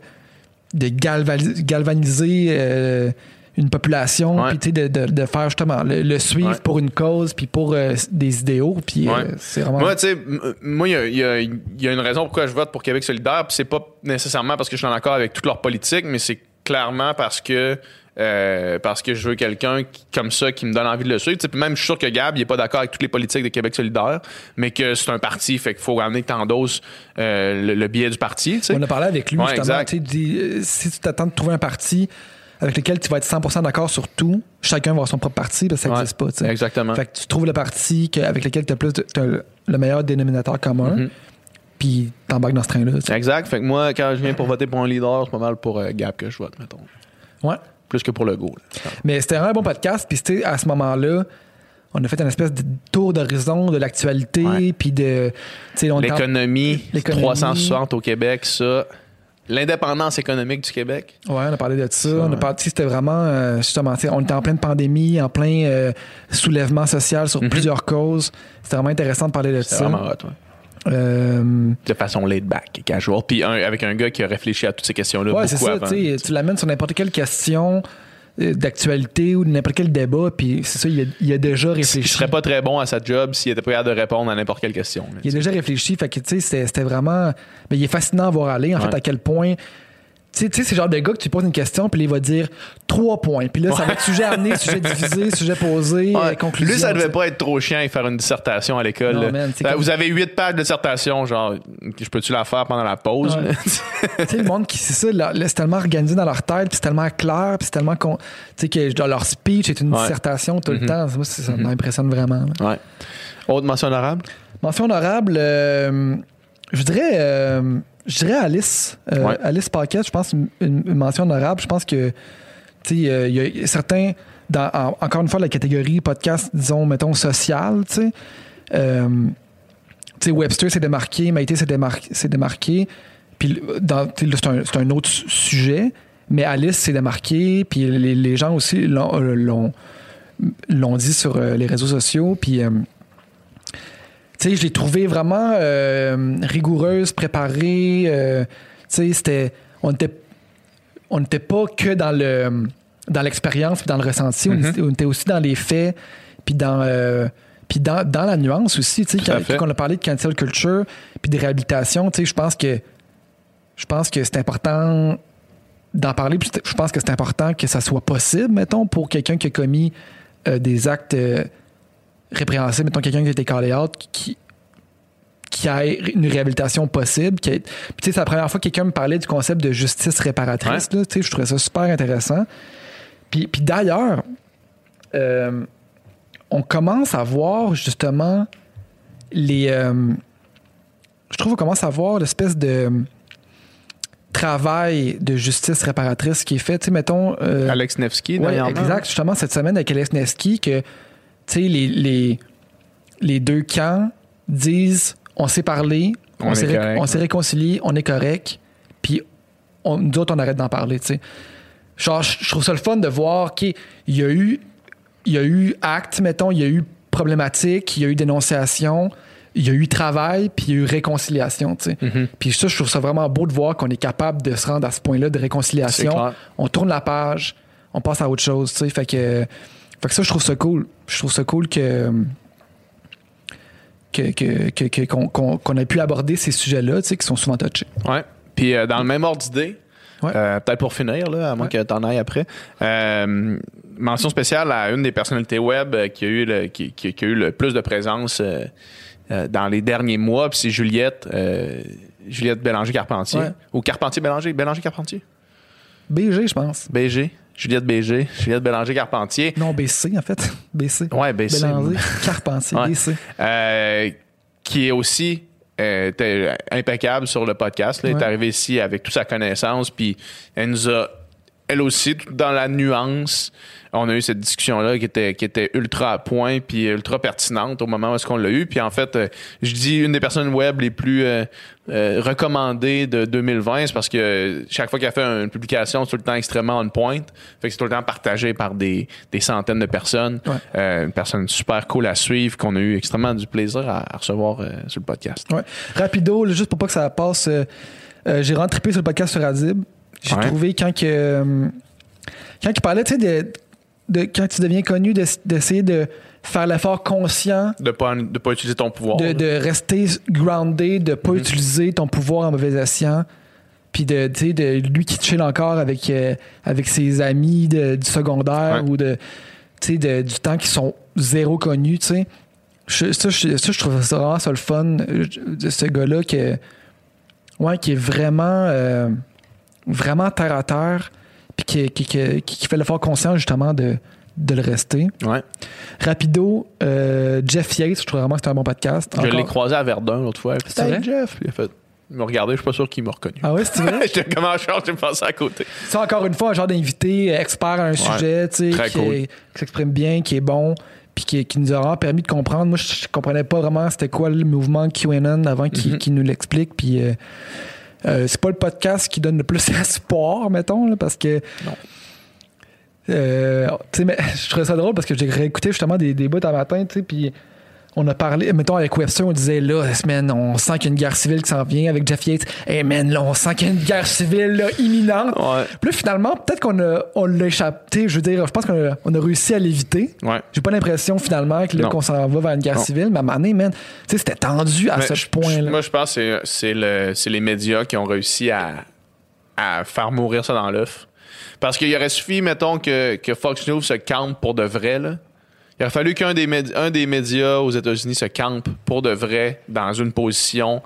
de galvani- galvaniser euh, une population, puis tu sais, de, de, de faire justement le, le suivre Ouais. pour une cause, puis pour euh, des idéaux, puis euh, c'est vraiment. Moi, tu sais, moi, il y y y a une raison pourquoi je vote pour Québec solidaire, puis c'est pas nécessairement parce que je suis en accord avec toute leur politique, mais c'est clairement parce que euh, parce que je veux quelqu'un comme ça qui me donne envie de le suivre. Tu sais, puis même, je suis sûr que Gab, il est pas d'accord avec toutes les politiques de Québec solidaire, mais que c'est un parti, fait qu'il faut ramener que t'endosses euh, le, le billet du parti. tu. On a parlé avec lui Ouais, justement. tu dit, euh, si tu t'attends de trouver un parti avec lequel tu vas être 100% d'accord sur tout, chacun va avoir son propre parti, parce que ça Ouais, n'existe pas. tu. Exactement. Fait que tu trouves le parti que- avec lequel tu as plus de- le le meilleur dénominateur commun, Mhm. puis t'embarques dans ce train-là. tu. Exact. Fait que moi, quand je viens pour voter pour un leader, c'est pas mal pour euh, Gab que je vote, mettons. Ouais. Plus que pour le go. là. Mais c'était vraiment un bon podcast. Puis c'était à ce moment-là, on a fait une espèce de tour d'horizon de l'actualité, puis de. L'économie, L'économie. 360 au Québec, ça. L'indépendance économique du Québec. Ouais, on a parlé de ça. Ça, on a parlé, c'était vraiment, euh, justement, on était en pleine pandémie, en plein euh, soulèvement social sur Mhm. plusieurs causes. C'était vraiment intéressant de parler de ça. vraiment hot, ouais. Euh, De façon laid back, casual. Puis un- avec un gars qui a réfléchi à toutes ces questions-là ouais, c'est ça. avant. tu l'amènes sur n'importe quelle question euh, d'actualité ou de n'importe quel débat, puis c'est ça, il a, il a déjà Il réfléchi. serait pas très bon à sa job s'il était pas capable de répondre à n'importe quelle question. Il a déjà réfléchi, fait que tu sais, c'était c'était vraiment. Mais il est fascinant à voir aller, en Ouais. fait, à quel point. Tu sais, c'est le genre de gars que tu poses une question, puis il va dire trois points. Puis là, ça va être sujet amené, sujet divisé, sujet posé, Ouais. euh, conclusion. Lui, ça devait pas être trop chiant et faire une dissertation à l'école. C'est comme- Vous avez huit pages de dissertation, genre, je peux-tu la faire pendant la pause? Ouais. tu sais, le monde qui, c'est ça, là, là, c'est tellement organisé dans leur tête, puis c'est tellement clair, puis c'est tellement. con- Tu sais, que genre, leur speech est une Ouais. dissertation tout le Mhm. temps. Moi, ça, ça m'impressionne vraiment. là. ouais. Autre mention honorable? Mention honorable, euh, je dirais, euh, je dirais Alice. Euh, Ouais. Alice Paquette, je pense, une, une mention honorable. Je pense que, tu sais, euh, il y a certains, dans, en- encore une fois, la catégorie podcast, disons, mettons, social, tu sais. Euh, tu sais, Webster s'est démarqué, Maïté s'est démarqué, s'est démarqué. Puis, c'est un, autre su- sujet. Mais Alice s'est démarqué, puis les, les gens aussi l'ont, dit sur les réseaux sociaux. Puis, euh, tu sais, je l'ai trouvée vraiment euh, rigoureuse, préparée. euh, tu sais, c'était. On était, on n'était pas que dans le dans l'expérience puis dans le ressenti, on, Mhm. était, on était aussi dans les faits, puis dans. euh, puis dans, dans la nuance aussi, tu sais, quand, on a parlé de cancel culture puis de réhabilitation, tu sais, je pense que je pense que c'est important d'en parler. puis je pense que c'est important que ça soit possible, mettons, pour quelqu'un qui a commis des actes répréhensibles, mettons quelqu'un qui a été callé out, qui qui a une réhabilitation possible. Qui Puis, tu sais, c'est la première fois que quelqu'un me parlait du concept de justice réparatrice. là. Tu sais, je trouvais ça super intéressant. Puis, puis d'ailleurs, euh, on commence à voir justement les. euh, je trouve qu'on commence à voir l'espèce de travail de justice réparatrice qui est fait. Tu sais, mettons. euh, Alex Nevsky, Ouais, dernièrement. exact. Justement, cette semaine avec Alex Nevsky, que, les, les, les deux camps disent on s'est parlé, On on, est s'est ré- réconcilié, on est correct, puis on, nous autres, on arrête d'en parler. Genre, je trouve ça le fun de voir qu'il y a eu, il y a eu acte, mettons, il y a eu problématique, il y a eu dénonciation, il y a eu travail, puis il y a eu réconciliation, tu sais. Mhm. Puis ça, je trouve ça vraiment beau de voir qu'on est capable de se rendre à ce point-là de réconciliation. On tourne la page, on passe à autre chose, tu sais. Fait que, fait que ça, je trouve ça cool. Je trouve ça cool que que- que- que- qu'on qu'on- qu'on ait pu aborder ces sujets-là, tu sais, qui sont souvent touchés. Ouais. Puis euh, dans le même ordre d'idée, Ouais. euh, peut-être pour finir, là, à moins Ouais. que t'en ailles après, euh, mention spéciale à une des personnalités web qui a eu le, qui, qui- qui a eu le plus de présence dans les derniers mois, puis c'est Juliette, Juliette Bélanger-Carpentier. Ouais. Ou Carpentier-Bélanger? Bélanger-Carpentier? BG, je pense. BG. Juliette BG. Juliette Bélanger-Carpentier. Non, BC, en fait. BC. Ouais, BC. Bélanger, Carpentier, Ouais. BC. Euh, qui est aussi euh, était impeccable sur le podcast. là. Elle est arrivée ici avec toute sa connaissance, puis elle nous a, elle aussi, dans la nuance, on a eu cette discussion-là qui était, qui était ultra à point, puis ultra pertinente au moment où est-ce qu'on l'a eu. Puis en fait, euh, je dis une des personnes web les plus euh, euh, recommandées de 2020, c'est parce que chaque fois qu'elle fait une publication, c'est tout le temps extrêmement on point. Fait que c'est tout le temps partagé par des, des centaines de personnes. Ouais. Euh, une personne super cool à suivre, qu'on a eu extrêmement du plaisir à, à recevoir sur le podcast. Ouais. Rapido, là, juste pour pas que ça passe, j'ai rentré sur le podcast sur Adib. J'ai Ouais. trouvé quand que quand il parlait, tu sais, de, quand tu deviens connu, de- d'essayer de faire l'effort conscient De pas, de pas utiliser ton pouvoir. de, de rester grounded, de pas utiliser ton pouvoir en mauvais escient. Puis de, tu sais, de lui qui chill encore avec, euh, avec ses amis de- du secondaire Ouais. ou de, tu sais, de- du temps qui sont zéro connus, tu sais. Je- Ça, je, ça, je trouve ça vraiment ça le fun euh, de ce gars-là qui est, ouais, qui est vraiment, euh, vraiment terre à terre, puis qui, qui, qui, qui fait l'effort conscient justement de, de le rester. Ouais. Rapido, euh, Jeff Yates, je trouve vraiment que c'est un bon podcast. Je l'ai croisé à Verdun l'autre fois. C'est vrai? Jeff. Il a fait. Il m'a regardé, je suis pas sûr qu'il m'a reconnu. Ah ouais, c'est vrai? J'étais comme en charge, j'ai passé à côté. C'est encore une fois un genre d'invité expert à un sujet, tu sais, qui, cool. s'exprime bien, qui est bon, puis qui, qui nous a vraiment permis de comprendre. Moi, je, je comprenais pas vraiment c'était quoi le mouvement QAnon avant qu'il Mhm. qu'il nous l'explique. Puis euh, euh, c'est pas le podcast qui donne le plus espoir, mettons, là, parce que. Non. Euh, tu sais, mais je trouvais ça drôle parce que j'ai réécouté justement des, des bouts un matin, tu sais, puis on a parlé, mettons avec Webster, on disait là, semaine, on sent qu'il y a une guerre civile qui s'en vient avec Jeff Yates. Hey man, là, on sent qu'il y a une guerre civile là, imminente. Ouais. Puis là, finalement, peut-être qu'on a, on l'a échappé. Je veux dire, je pense qu'on a, on a réussi à l'éviter. Ouais. J'ai pas l'impression finalement que là, qu'on s'en va vers une guerre Non. civile, mais à un moment donné, man, c'était tendu à Mais ce point-là. Moi, je pense que c'est- c'est le- c'est les médias qui ont réussi à, à faire mourir ça dans l'œuf. Parce qu'il aurait suffi, mettons, que, que Fox News se campe pour de vrai. Là. Il aurait fallu qu'un des, médi- un des médias aux États-Unis se campe pour de vrai dans une position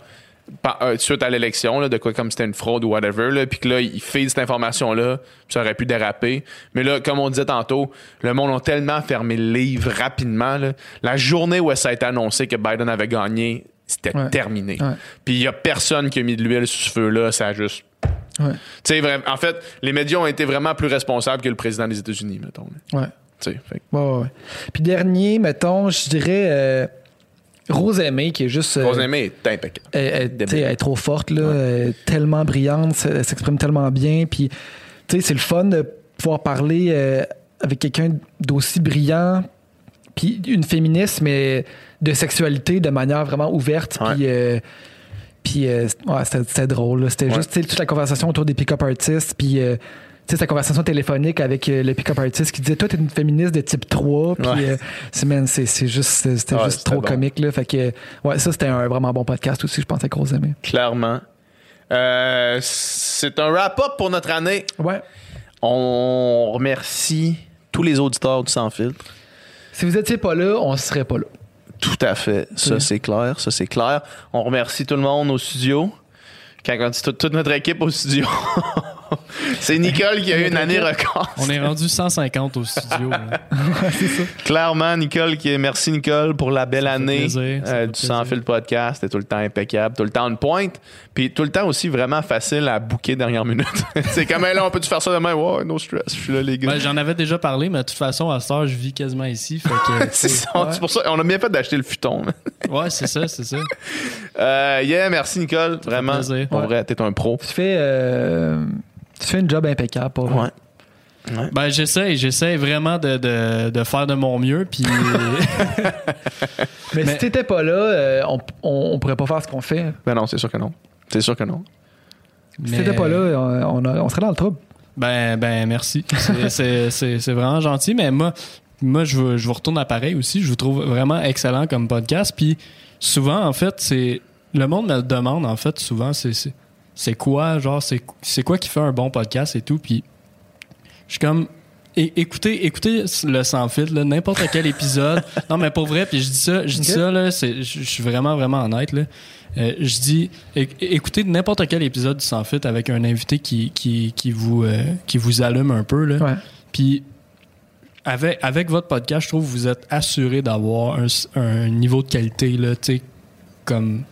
euh, suite à l'élection, de quoi comme c'était une fraude ou whatever, puis que là, il fait cette information-là, ça aurait pu déraper. Mais là, comme on disait tantôt, le monde a tellement fermé le livre rapidement. là. La journée où ça a été annoncé que Biden avait gagné, c'était Ouais. terminé. Puis il y a personne qui a mis de l'huile sur ce feu-là, ça a juste... Ouais. Tu sais, vraiment- en fait, les médias ont été vraiment plus responsables que le président des États-Unis, mettons. là. Ouais. Tu sais, fait que- Ouais, ouais, ouais. Puis dernier, mettons, je dirais euh, Rose Aimée, qui est juste. euh, Rose Aimée est impeccable. elle, est trop forte, là, tellement brillante, elle s'exprime tellement bien. Puis, tu sais, c'est le fun de pouvoir parler euh, avec quelqu'un d'aussi brillant, puis une féministe, mais de sexualité de manière vraiment ouverte. Puis, puis ouais, c'était drôle. C'était juste toute la conversation autour des pick-up artists. Puis, sais, sa conversation téléphonique avec euh, le pick-up artist qui disait Toi, t'es une féministe de type 3. Puis, Ouais. euh, c'est, juste, c'était Ouais, juste trop bon. comique. Là. Fait que, ouais, ça, c'était un vraiment bon podcast aussi, je pense, avec Rose Aimée. Clairement. Euh, c'est un wrap-up pour notre année. Ouais. On remercie tous les auditeurs du Sans Filtre. Si vous étiez pas là, on serait pas là. Tout à fait. Ça, Oui. c'est clair. Ça, c'est clair. On remercie tout le monde au studio. Quand on dit toute notre équipe au studio, c'est Nicole qui a eu une année record. On est rendu 150 au studio. Clairement, Nicole, qui est, merci Nicole pour la belle année plaisir, euh, fait du plaisir. Sans Fil Podcast. C'était tout le temps impeccable, tout le temps une pointe. Puis tout le temps aussi vraiment facile à booker dernière minute. c'est comme hey, là, on peut-tu faire ça demain? Ouais, no stress, je suis là, les gars. Ben, J'en avais déjà parlé, mais de toute façon, à cette heure, je vis quasiment ici. Fait que, c'est c'est pour ça. On a bien fait d'acheter le futon. ouais, c'est ça, c'est ça. Euh, yeah, merci Nicole. Vraiment. Ouais. vrai, t'es un pro. Tu fais, euh, tu fais une job impeccable, pas vrai? Ouais. Ben, j'essaie, j'essaie vraiment de, de, de faire de mon mieux. Puis, Mais, Mais- si t'étais pas là, euh, on, on, on pourrait pas faire ce qu'on fait. Ben non, c'est sûr que non. C'est sûr que non. Si t'étais pas là, on, on a- on serait dans le trouble. Ben, ben, merci. C'est- C'est c'est- c'est vraiment gentil, mais moi, moi je, vous, je vous retourne à pareil aussi. Je vous trouve vraiment excellent comme podcast. Puis souvent, en fait, c'est le monde me le demande, en fait, souvent, c'est c'est- quoi, genre, c'est c'est quoi qui fait un bon podcast et tout. Puis je suis comme. é- Écoutez, écoutez le sans filtre, n'importe quel épisode. non, mais pour vrai, puis je dis ça, je dis ça, là, je suis vraiment, vraiment honnête, là. Euh, je dis, écoutez n'importe quel épisode du Sans Fit avec un invité qui, qui, qui, vous, euh, qui vous allume un peu. Là. Ouais. Puis, avec, avec votre podcast, je trouve que vous êtes assuré d'avoir un, un niveau de qualité, là, tu sais, comme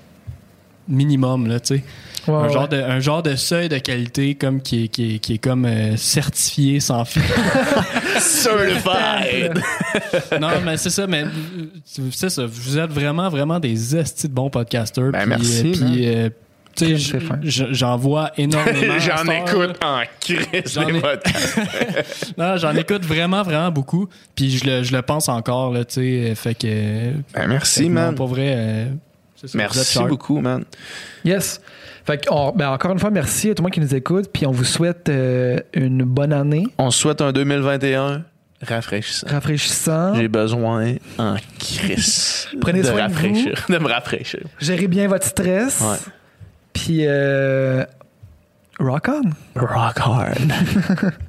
minimum, là, tu sais. Ouais, un, ouais. genre de, un genre de seuil de qualité comme qui est, qui est, qui est comme euh, certifié sans fil. Certified! non, mais c'est ça, mais euh, c'est ça. Vous êtes vraiment, vraiment des estis de bons podcasters. Ben, puis, merci, euh, euh, j'en vois énormément. J'en écoute en crise J'en podcasts. Non, j'en écoute vraiment, vraiment beaucoup. Puis je le, je le pense encore, là, tu sais. Fait que. Ben, merci, fait que non, man. Pour vrai. euh, ça, Merci beaucoup, man. Yes. Fait que, on- ben, encore une fois, merci à tout le monde qui nous écoute. Puis on vous souhaite euh, une bonne année, On souhaite un 2021 rafraîchissant. rafraîchissant. J'ai besoin en crise Prenez de soin de vous. rafraîchir, de me rafraîchir. Gérez bien votre stress. Ouais. Puis, euh, rock on. Rock hard.